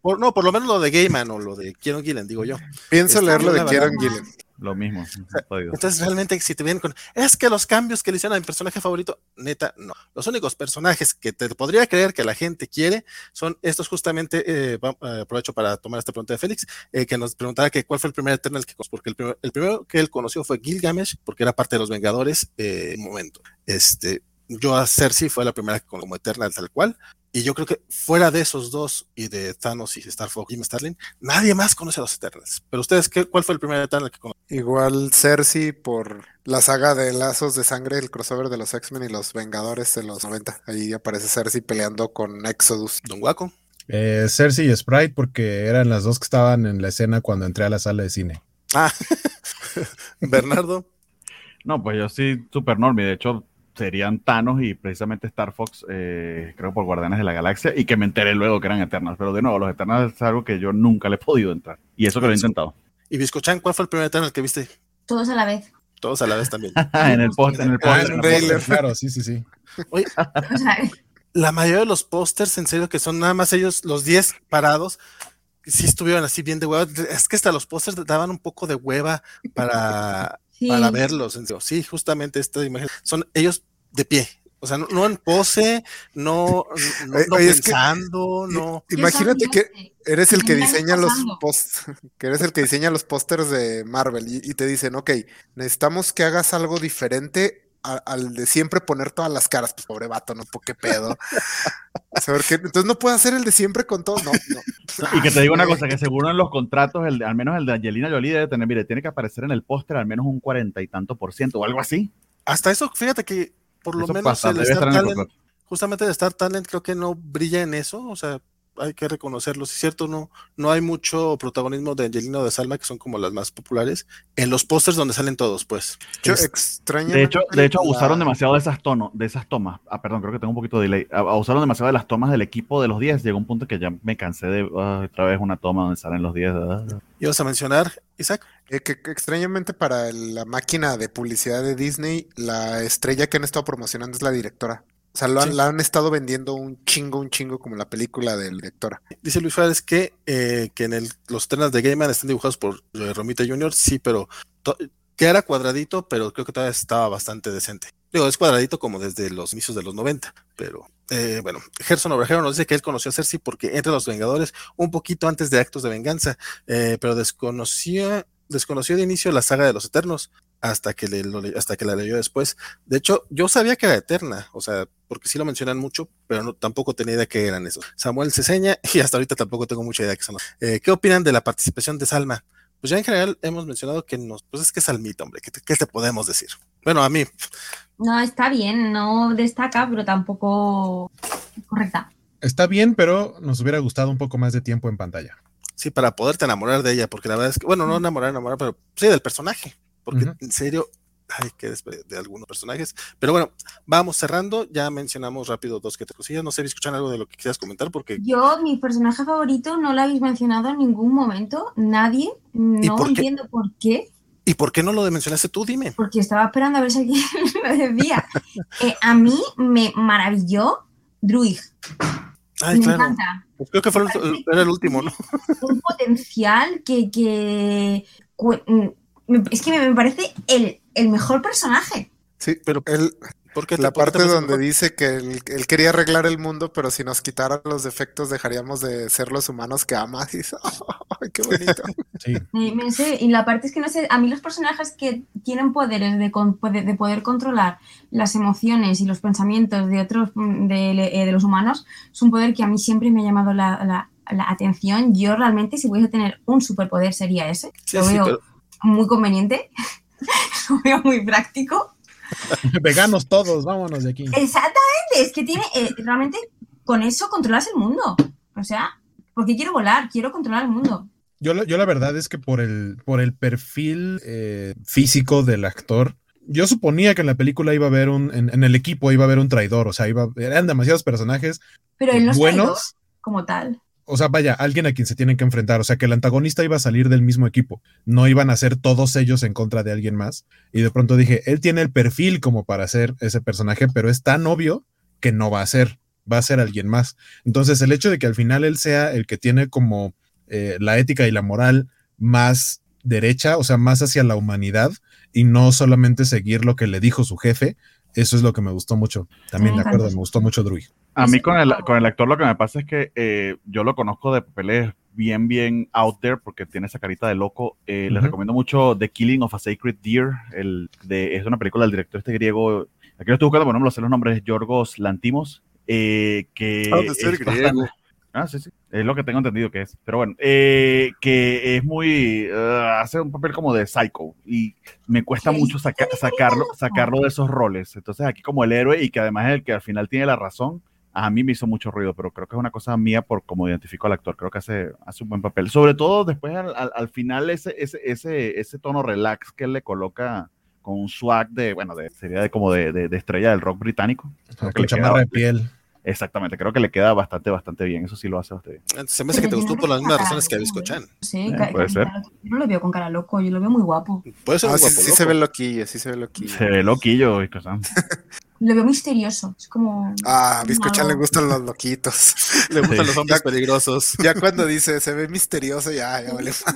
Por, no, por lo menos lo de Gaiman o lo de Kieron Gillen, digo yo. Pienso leer lo de Kieron Gillen. Lo mismo. Entonces, realmente, si te vienen con. Es que los cambios que le hicieron a mi personaje favorito, neta, no. Los únicos personajes que te podría creer que la gente quiere son estos, justamente. Eh, eh, aprovecho para tomar esta pregunta de Félix, eh, que nos preguntaba que cuál fue el primer Eternal que porque el, el primero que él conoció fue Gilgamesh, porque era parte de los Vengadores en un momento. Este, yo a Cersei fue la primera que como Eternal tal cual, y yo creo que fuera de esos dos y de Thanos y Star Fox y Starling, nadie más conoce a los Eternals. Pero ustedes, ¿qué, ¿cuál fue el primer Eternal que conocen? Igual Cersei por la saga de Lazos de Sangre, el crossover de los X-Men y los Vengadores de los 90. Ahí aparece Cersei peleando con Exodus. Don Guaco. Eh, Cersei y Sprite porque eran las dos que estaban en la escena cuando entré a la sala de cine. Ah, Bernardo. No, pues yo sí, super normie. De hecho, serían Thanos y precisamente Star Fox, eh, creo por Guardianes de la Galaxia, y que me enteré luego que eran Eternals. Pero de nuevo, los Eternals es algo que yo nunca le he podido entrar. Y eso que lo he intentado. ¿Y Biscochan, cuál fue el primer Eternal que viste? Todos a la vez. Todos a la vez también. en el post, en el Ah, post. Claro, sí, sí, sí. Oye, la mayoría de los pósters, en serio, que son nada más ellos, los 10 parados, sí estuvieron así bien de hueva. Es que hasta los pósters daban un poco de hueva para, sí. para verlos. En serio. Sí, justamente esta imagen. Son ellos de pie. O sea, no, no en pose, no, no, Oye, no oye, es que- pensando, no. Imagínate que eres el que diseña los post, que eres el que diseña los pósters de Marvel y, y te dicen, ok, necesitamos que hagas algo diferente a- al de siempre poner todas las caras. Pues pobre vato, no, ¿por qué pedo? O sea, porque- entonces no puede hacer el de siempre con todo. No, no. Y que te digo una cosa, que seguro en los contratos, el de- al menos el de Angelina Jolie debe tener, mire, tiene que aparecer en el póster al menos un cuarenta y tanto por ciento o algo así. Hasta eso, fíjate que por lo Eso menos pasa, el Star Talent, justamente el Star Talent creo que no brilla en eso, o sea, hay que reconocerlo, sí es cierto, no, no hay mucho protagonismo de Angelina o de Salma, que son como las más populares, en los pósters donde salen todos, pues. Yo De hecho, de hecho abusaron demasiado de esas tonos, de esas tomas. Ah, perdón, creo que tengo un poquito de delay. A- Abusaron demasiado de las tomas del equipo de los 10. Llegó un punto que ya me cansé de ah, otra vez una toma donde salen los 10. ah. ¿Ibas a mencionar, Isaac? eh, que, que extrañamente para la máquina de publicidad de Disney, la estrella que han estado promocionando es la directora. O sea, lo han- Sí. la han estado vendiendo un chingo, un chingo como la película de la directora. Dice Luis Suárez que, eh, que en el, los trenes de Gaiman están dibujados por eh, Romita Jr., sí, pero que era cuadradito, pero creo que todavía estaba bastante decente. Digo, es cuadradito como desde los inicios de los 90, pero eh, bueno, Gerson Obrajero nos dice que él conoció a Cersei porque entre los Vengadores un poquito antes de Actos de Venganza, eh, pero desconocía, desconoció de inicio la saga de los Eternos hasta que, le, lo hasta que la leyó después. De hecho, yo sabía que era eterna, o sea, porque sí lo mencionan mucho, pero no, tampoco tenía idea que eran esos. Samuel Ceseña, y hasta ahorita tampoco tengo mucha idea que son. Eh, ¿Qué opinan de la participación de Salma? Pues ya en general hemos mencionado que nos, pues es que es Salmita, hombre, ¿qué te, qué te podemos decir? Bueno, a mí, No, está bien, no destaca, pero tampoco correcta. Está bien, pero nos hubiera gustado un poco más de tiempo en pantalla. sí, para poderte enamorar de ella, porque la verdad es que, bueno, no enamorar, enamorar, pero sí del personaje, porque en serio, hay que despe- de algunos personajes. Pero bueno, vamos cerrando, ya mencionamos rápido dos que tres cosillas, no sé, escuchan algo de lo que quieras comentar, porque Yo, mi personaje favorito, no lo habéis mencionado en ningún momento, nadie, no por qué? entiendo por qué, ¿y por qué no lo mencionaste tú? Dime. porque estaba esperando a ver si alguien lo decía. Eh, a mí me maravilló Druig, Ay, me claro. encanta. Pues creo que fue el, era el último, ¿no? un potencial que, que es que me, me parece el, el mejor personaje. Sí, Pero él, ¿por qué te- la parte donde mejor? dice que él, él quería arreglar el mundo, pero si nos quitaran los defectos dejaríamos de ser los humanos que ama. Y dice, ¡ay, qué bonito! Sí. Sé, y la parte es que no sé, a mí los personajes que tienen poderes de, con- poder- de poder controlar las emociones y los pensamientos de otros mm, de, eh, de los humanos es un poder que a mí siempre me ha llamado la, la- la atención. Yo realmente si pudiese tener un superpoder sería ese. Sí, lo sí, veo pero- muy conveniente, lo veo muy práctico. Veganos todos, vámonos de aquí. Exactamente, es que tiene, eh, realmente con eso controlas el mundo. O sea, porque quiero volar, quiero controlar el mundo. Yo, la- yo la verdad es que por el, por el perfil eh, físico del actor, yo suponía que en la película iba a haber un, en, en el equipo iba a haber un traidor, o sea, iba, eran demasiados personajes Pero él no traidor buenos, como tal. O sea, vaya, alguien a quien se tienen que enfrentar, o sea, que el antagonista iba a salir del mismo equipo, no iban a ser todos ellos en contra de alguien más, y de pronto dije, él tiene el perfil como para ser ese personaje, pero es tan obvio que no va a ser. va a ser alguien más. Entonces, el hecho de que al final él sea el que tiene como eh, la ética y la moral más derecha, o sea, más hacia la humanidad y no solamente seguir lo que le dijo su jefe, eso es lo que me gustó mucho. También, de acuerdo, me gustó mucho Drui. A mí con el, con el actor lo que me pasa es que eh, yo lo conozco de papeles bien, bien out there porque tiene esa carita de loco. Eh, Les recomiendo mucho The Killing of a Sacred Deer. El de, es una película del director este griego. Aquí lo estoy buscando, bueno, no me lo sé los nombres, Yorgos Lantimos. Eh, que ah, es griego. Ah, sí, sí. Es lo que tengo entendido que es. Pero bueno, eh, que es muy. Uh, hace un papel como de psycho. Y me cuesta mucho sacarlo, sacarlo de esos roles. Entonces, aquí como el héroe y que además es el que al final tiene la razón, a mí me hizo mucho ruido, pero creo que es una cosa mía por cómo identifico al actor. Creo que hace, hace un buen papel. Sobre todo después, al, al, final, ese, ese, ese, ese tono relax que él le coloca con un swag de, bueno, de, sería de como de, de, estrella del rock británico. Con chamarra de piel. Exactamente, creo que le queda bastante, bastante bien. Eso sí lo hace bastante bien. Se me hace que te gustó por las mismas razones que a Visco Chan. Sí, eh, puede ser. Yo no lo veo con cara loco, yo lo veo muy guapo. Puede ser ah, sí, sí se ve loquillo, sí se ve loquillo. Se ve loquillo, Visco Chan. Lo veo misterioso, es como... Ah, a Visco Chan le gustan los loquitos. le gustan los hombres peligrosos. Ya cuando dice se ve misterioso, ya, ya vale Se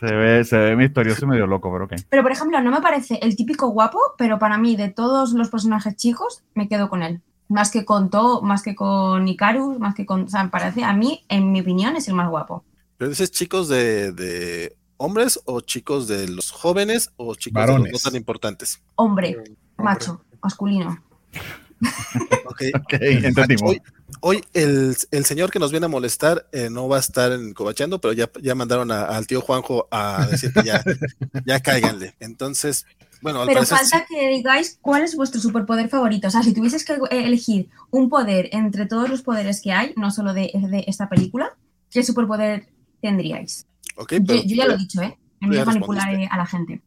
ve, se ve misterioso y medio loco, pero ok. Pero por ejemplo, no me parece el típico guapo, pero para mí, de todos los personajes chicos, me quedo con él más que con To, más que con Icarus, más que con. O sea, parece, a mí, en mi opinión, es el más guapo. ¿Pero dices chicos de, de hombres o chicos de los jóvenes o chicos Varones. de los no tan importantes? Hombre, macho, masculino. ok, Hoy, hoy el, el, señor que nos viene a molestar eh, no va a estar en Cobachando, pero ya, ya mandaron a, al tío Juanjo a decir que ya, ya cáiganle. Entonces, bueno, Pero falta que digáis cuál es vuestro superpoder favorito. O sea, si tuvieses que elegir un poder entre todos los poderes que hay, no solo de, de esta película, ¿qué superpoder tendríais? Okay, yo, yo, ya lo he dicho, ¿eh? A manipular a la gente.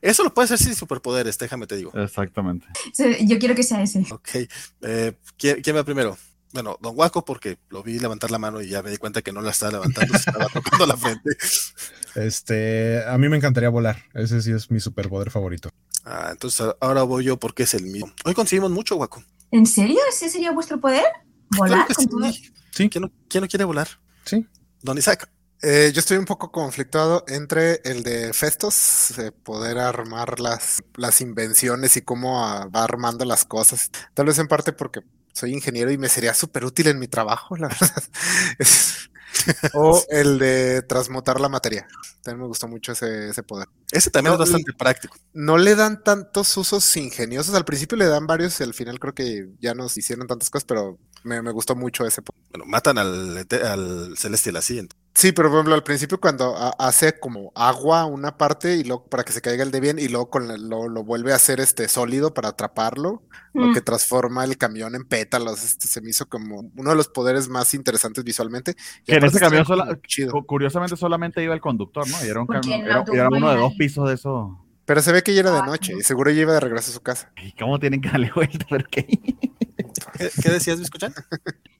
Eso lo puede hacer sin superpoderes, déjame te digo. Exactamente. Yo quiero que sea ese. Ok. Eh, ¿quién, ¿quién, va primero? Bueno, Don Guaco, porque lo vi levantar la mano y ya me di cuenta que no la estaba levantando, se estaba tocando la frente. Este, a mí me encantaría volar. Ese sí es mi superpoder favorito. Ah, entonces ahora voy yo porque es el mío. Hoy conseguimos mucho, Guaco. ¿En serio? ¿Ese sería vuestro poder? ¿Volar? sí. sí. ¿Quién, no, ¿Quién no quiere volar? Sí. Don Isaac. Eh, yo estoy un poco conflictuado entre el de Festos, de poder armar las, las invenciones y cómo va armando las cosas. Tal vez en parte porque soy ingeniero y me sería súper útil en mi trabajo, la verdad. o el de transmutar la materia. También me gustó mucho ese, ese poder. Ese también es bastante práctico. No le dan tantos usos ingeniosos. Al principio le dan varios y al final creo que ya nos hicieron tantas cosas, pero me, me gustó mucho ese poder. Bueno, matan al, al celestial así. Sí, pero por ejemplo, al principio cuando hace como agua una parte y luego para que se caiga el de bien y luego con lo, lo, vuelve a hacer este sólido para atraparlo, lo que mm. transforma el camión en pétalos, este se me hizo como uno de los poderes más interesantes visualmente. que en ese camión curiosamente solamente iba el conductor, ¿no? Y era, un camión, era, uno de dos pisos de eso. Pero se ve que ya era de noche y seguro ya iba de regreso a su casa. ¿Y cómo tienen que darle vuelta? ¿Pero qué? ¿Qué, decías, me escuchan?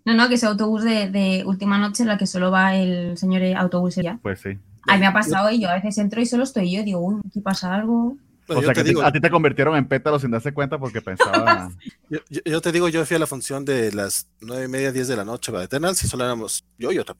No, no, que ese autobús de, de, última noche en la que solo va el señor autobús ya. Pues sí. A mí me ha pasado y yo a veces entro y solo estoy yo y digo, uy, aquí pasa algo. o sea, que a ti te convirtieron en pétalo sin darse cuenta porque pensaba. yo, yo, te digo, yo fui a la función de las nueve y media, diez de la noche para Eternal, si solo éramos yo y otra.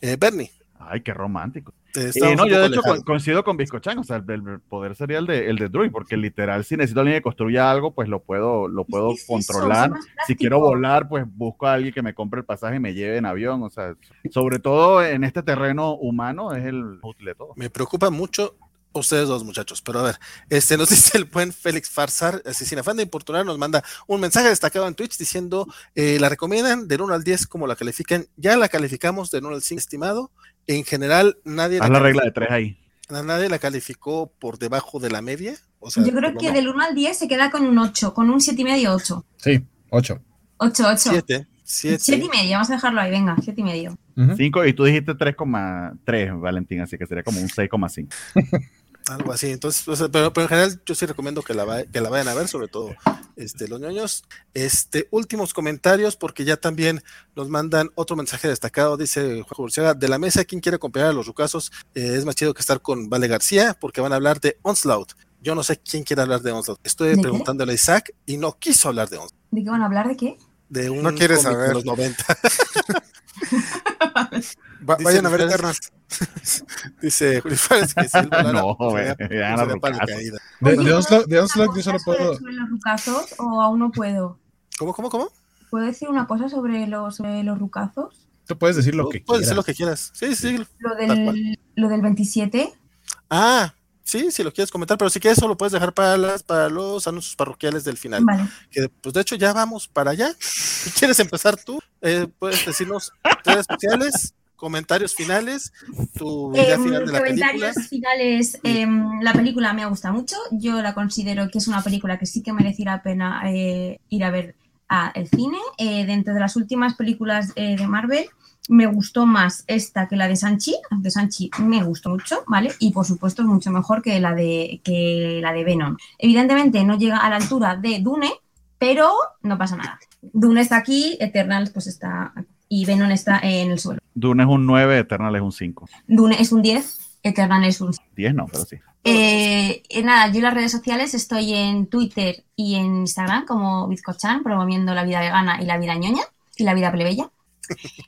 Eh, Bernie. Ay, qué romántico. Eh, no, yo de hecho coincido con Biscochan, o sea, el, poder sería el de, el de Druid, porque literal, si necesito a alguien que construya algo, pues lo puedo, lo puedo controlar. si quiero volar, pues busco a alguien que me compre el pasaje y me lleve en avión, o sea, sobre todo en este terreno humano es el útil de todo. Me preocupa mucho ustedes dos muchachos, pero a ver, este nos dice el buen Félix Farsar, así sin afán de importunar, nos manda un mensaje destacado en Twitch diciendo, eh, la recomiendan del 1 al 10 como la califican, ya la calificamos del 1 al 5 estimado, en general, nadie. Haz la, regla de tres ahí. Nadie la calificó por debajo de la media. Yo creo que del 1 al 10 se queda con un 8, con un 7 y medio, 8. Sí, 8. 8, 8. 7. 7 y medio, vamos a dejarlo ahí, venga, 7 y medio. 5 y tú dijiste 3,3, Valentín, así que sería como un 6,5. Algo así, entonces, pero, pero, en general yo sí recomiendo que la, que la vayan a ver, sobre todo este, los ñoños. Este, últimos comentarios, porque ya también nos mandan otro mensaje destacado, dice Juan Burciaga, de la mesa, ¿quién quiere acompañar a los rucasos? Eh, es más chido que estar con Vale García, porque van a hablar de Onslaught. Yo no sé quién quiere hablar de Onslaught. Estoy preguntándole a Isaac y no quiso hablar de Onslaught. ¿De qué van a hablar? ¿De qué? de un no quieres saber. de los 90. vayan a ver Eternas. Dice Julio Fares que Silva No, güey, ya no De, de Onslaught, yo solo puedo. ¿Sobre los rucazos o aún no puedo? ¿Cómo, cómo, cómo? ¿Puedo decir una cosa sobre los, sobre los rucazos? Tú puedes decir lo que puedes quieras. decir lo que quieras. Sí, sí. Lo del, lo del 27. Ah, sí, si lo quieres comentar, pero si quieres eso lo puedes dejar para las para los anuncios parroquiales del final. Vale. Que pues de hecho ya vamos para allá. Si quieres empezar tú, eh, puedes decirnos tres especiales, comentarios finales, tu idea Em, final de la comentarios película. finales. em, la película me gusta mucho. Yo la considero que es una película que sí que merece la pena eh, ir a ver al cine. Eh, dentro de las últimas películas eh, de Marvel, me gustó más esta que la de Sanchi. De Sanchi me gustó mucho, ¿vale? Y por supuesto es mucho mejor que la de, que la de Venom. Evidentemente no llega a la altura de Dune, pero no pasa nada. Dune está aquí, Eternals pues está aquí, y Venom está en el suelo. Dune es un 9, Eternal es un 5. Dune es un 10, Eternal es un 10 no, pero sí. Eh, eh, nada, yo en las redes sociales estoy en Twitter y en Instagram como Bizcochan, promoviendo la vida vegana y la vida ñoña y la vida plebeya.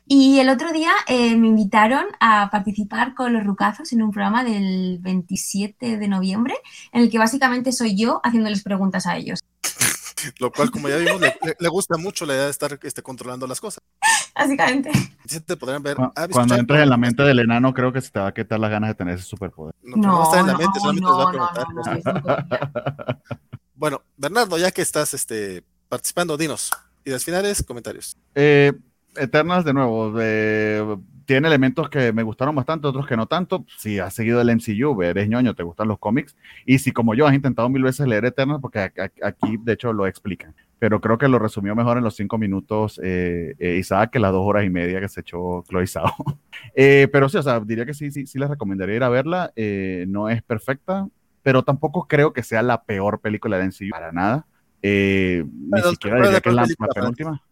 Y el otro día eh, me invitaron a participar con los rucazos en un programa del 27 de noviembre, en el que básicamente soy yo haciéndoles preguntas a ellos. Lo cual, como ya vimos, le, gusta mucho la idea de estar este, controlando las cosas. Básicamente. Sí te podrían ver. Cu- ah, Cuando escuchar, entres en la mente del enano, creo que se te va a quitar las ganas de tener ese superpoder. No, no va a estar en la mente, solamente les va a no, preguntar. no, no, no. Bueno, Bernardo, ya que estás este, participando, dinos. Ideas finales, comentarios. Eh, Eternals, de nuevo, eh, tiene elementos que me gustaron bastante, otros que no tanto. Si has seguido el MCU, eres ñoño, te gustan los cómics. Y si, como yo, has intentado mil veces leer Eternals, porque aquí, de hecho, lo explican. Pero creo que lo resumió mejor en los cinco minutos eh, eh, Isaac que las dos horas y media que se echó Chloe Zhao. Eh, pero sí, o sea, diría que sí, sí, sí les recomendaría ir a verla. Eh, no es perfecta, pero tampoco creo que sea la peor película de MCU para nada. Ni siquiera ¿cuál es diría que es la, penúltima.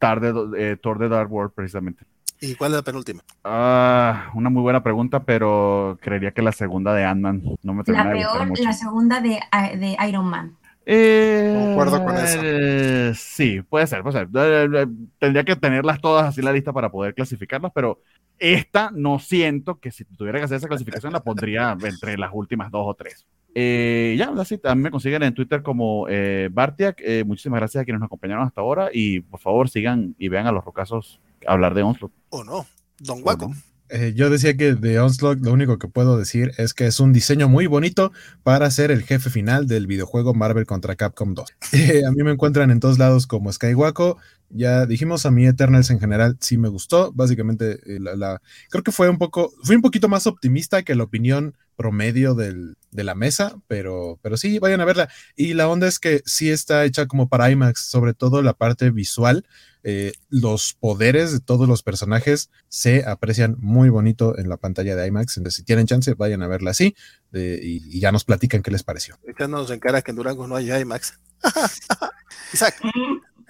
Eh, tarde, eh, Thor de Dark World, precisamente. ¿Y cuál es la penúltima? Ah, una muy buena pregunta, pero creería que la segunda de Ant-Man no me La de peor, mucho. la segunda de, de Iron Man. Eh, Concuerdo con eso. eh, sí, puede ser, puede ser. Eh, eh, Tendría que tenerlas todas así en la lista para poder clasificarlas, pero esta no siento que si tuviera que hacer esa clasificación la pondría entre las últimas dos o tres. Eh, ya, así, mí me consiguen en Twitter como eh, Bartiak. Eh, muchísimas gracias a quienes nos acompañaron hasta ahora y por favor sigan y vean a los rocazos hablar de Onslaught. ¿O no? Don Guaco. ¿O no? Eh, yo decía que de Onslaught lo único que puedo decir es que es un diseño muy bonito para ser el jefe final del videojuego Marvel contra Capcom 2. Eh, a mí me encuentran en todos lados como Skywaco. Ya dijimos a mí Eternals en general sí me gustó. Básicamente eh, la, la- creo que fue un poco, fui un poquito más optimista que la opinión promedio del- de la mesa, pero, pero sí, vayan a verla. Y la onda es que sí está hecha como para IMAX, sobre todo la parte visual. Eh, los poderes de todos los personajes se aprecian muy bonito en la pantalla de IMAX. Entonces, si tienen chance, vayan a verla así eh, y, y ya nos platican qué les pareció. Echándonos en cara que en Durango no hay IMAX. Isaac,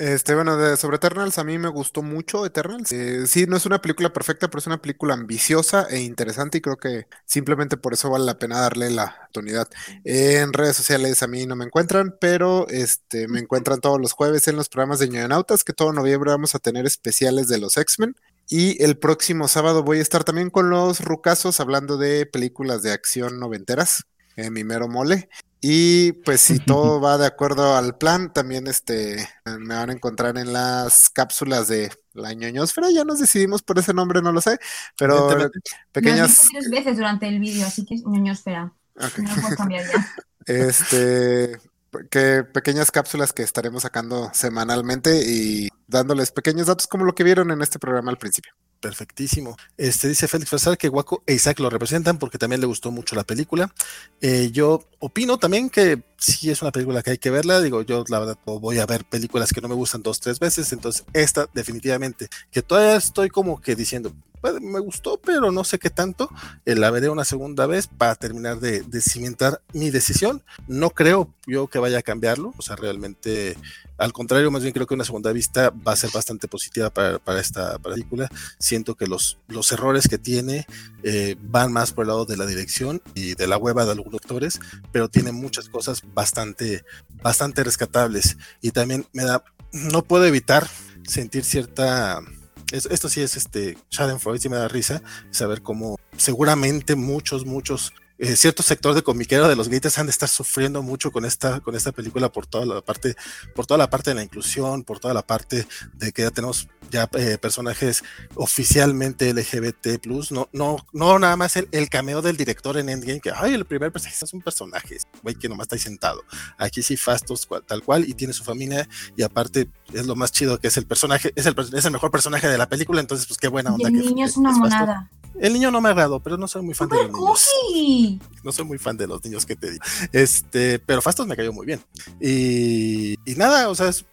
Este, bueno, de, sobre Eternals, a mí me gustó mucho Eternals. Eh, sí, no es una película perfecta, pero es una película ambiciosa e interesante y creo que simplemente por eso vale la pena darle la oportunidad. en redes sociales a mí no me encuentran, pero este, me encuentran todos los jueves en los programas de Ñoñonautas, que todo noviembre vamos a tener especiales de los X-Men. Y el próximo sábado voy a estar también con los rucazos hablando de películas de acción noventeras, en mi mero mole. Y pues si todo va de acuerdo al plan, también este me van a encontrar en las cápsulas de la ñoñosfera. Ya nos decidimos por ese nombre, no lo sé, pero pequeñas, tres veces durante el vídeo, así que ñoñosfera. ok, No lo puedo cambiar ya. este, que pequeñas cápsulas que estaremos sacando semanalmente y dándoles pequeños datos como lo que vieron en este programa al principio. Perfectísimo. Este dice Félix Fresal que Guaco e Isaac lo representan porque también le gustó mucho la película. Eh, yo opino también que sí es una película que hay que verla. Digo, yo la verdad voy a ver películas que no me gustan dos, tres veces. Entonces, esta definitivamente, que todavía estoy como que diciendo, me gustó, pero no sé qué tanto. Eh, la veré una segunda vez para terminar de, cimentar mi decisión. No creo yo que vaya a cambiarlo, o sea, realmente, al contrario, más bien creo que una segunda vista va a ser bastante positiva para, esta película. Siento que los, los errores que tiene eh, van más por el lado de la dirección y de la hueva de algunos actores, pero tiene muchas cosas bastante, bastante rescatables. Y también me da, no puedo evitar sentir cierta esto sí es este Schadenfreude, sí me da risa saber cómo seguramente muchos, muchos eh, cierto sector de comiquero de los gays han de estar sufriendo mucho con esta, con esta película por toda la parte, por toda la parte de la inclusión, por toda la parte de que ya tenemos ya eh, personajes oficialmente LGBT no, no, no nada más el, el, cameo del director en Endgame, que ay, el primer personaje es un personaje, güey, que nomás está ahí sentado. Aquí sí Fastos tal cual, y tiene su familia, y aparte es lo más chido que es el personaje, es el, es el mejor personaje de la película, entonces pues qué buena onda. el niño es una monada. El niño no me agradó, pero no soy muy fan de los niños. No soy muy fan de los niños que te digo. Este, pero Fastos me cayó muy bien. Y, y nada, o sea, es,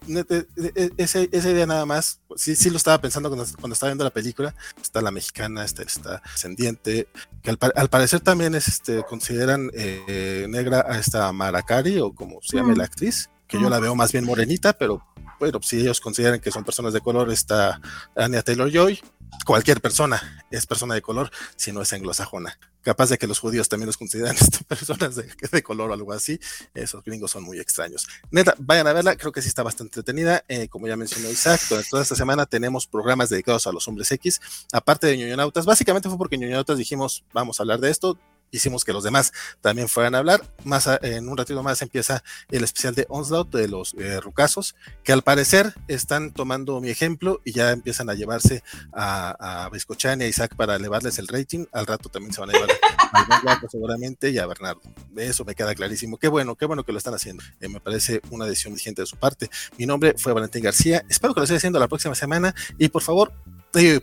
ese, esa idea nada más, sí, sí lo estaba pensando cuando, cuando estaba viendo la película. Está la mexicana, está, está descendiente, que al, al, parecer también es, este, consideran eh, negra a esta Maracari, o como se llama la actriz, que yo la veo más bien morenita, pero bueno, si ellos consideran que son personas de color, está Anya Taylor Joy, cualquier persona es persona de color si no es anglosajona. Capaz de que los judíos también los consideran personas de, color o algo así. Esos gringos son muy extraños. Neta, vayan a verla, creo que sí está bastante entretenida. Eh, como ya mencionó Isaac, toda esta semana tenemos programas dedicados a los hombres X, aparte de ñoñonautas. Básicamente fue porque ñoñonautas dijimos, vamos a hablar de esto hicimos que los demás también fueran a hablar. Más en un ratito más empieza el especial de Onslaught de los eh, rucasos, que al parecer están tomando mi ejemplo y ya empiezan a llevarse a, a y a Isaac para elevarles el rating. Al rato también se van a llevar a seguramente y a Bernardo. Eso me queda clarísimo. Qué bueno, qué bueno que lo están haciendo. Eh, me parece una decisión vigente de su parte. Mi nombre fue Valentín García. Espero que lo esté haciendo la próxima semana y por favor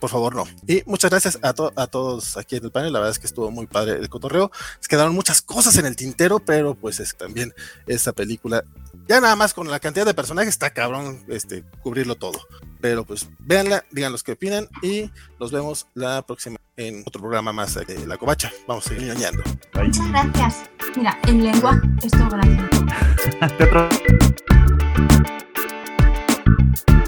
por favor, no. Y muchas gracias a, a todos aquí en el panel. La verdad es que estuvo muy padre el cotorreo. Se quedaron muchas cosas en el tintero, pero pues es también esta película, ya nada más con la cantidad de personajes, está cabrón este, cubrirlo todo. Pero pues véanla, digan los que opinan y nos vemos la próxima en otro programa más de La Covacha. Vamos a seguir ñoñando. Muchas gracias. Mira, en lengua, esto gracias.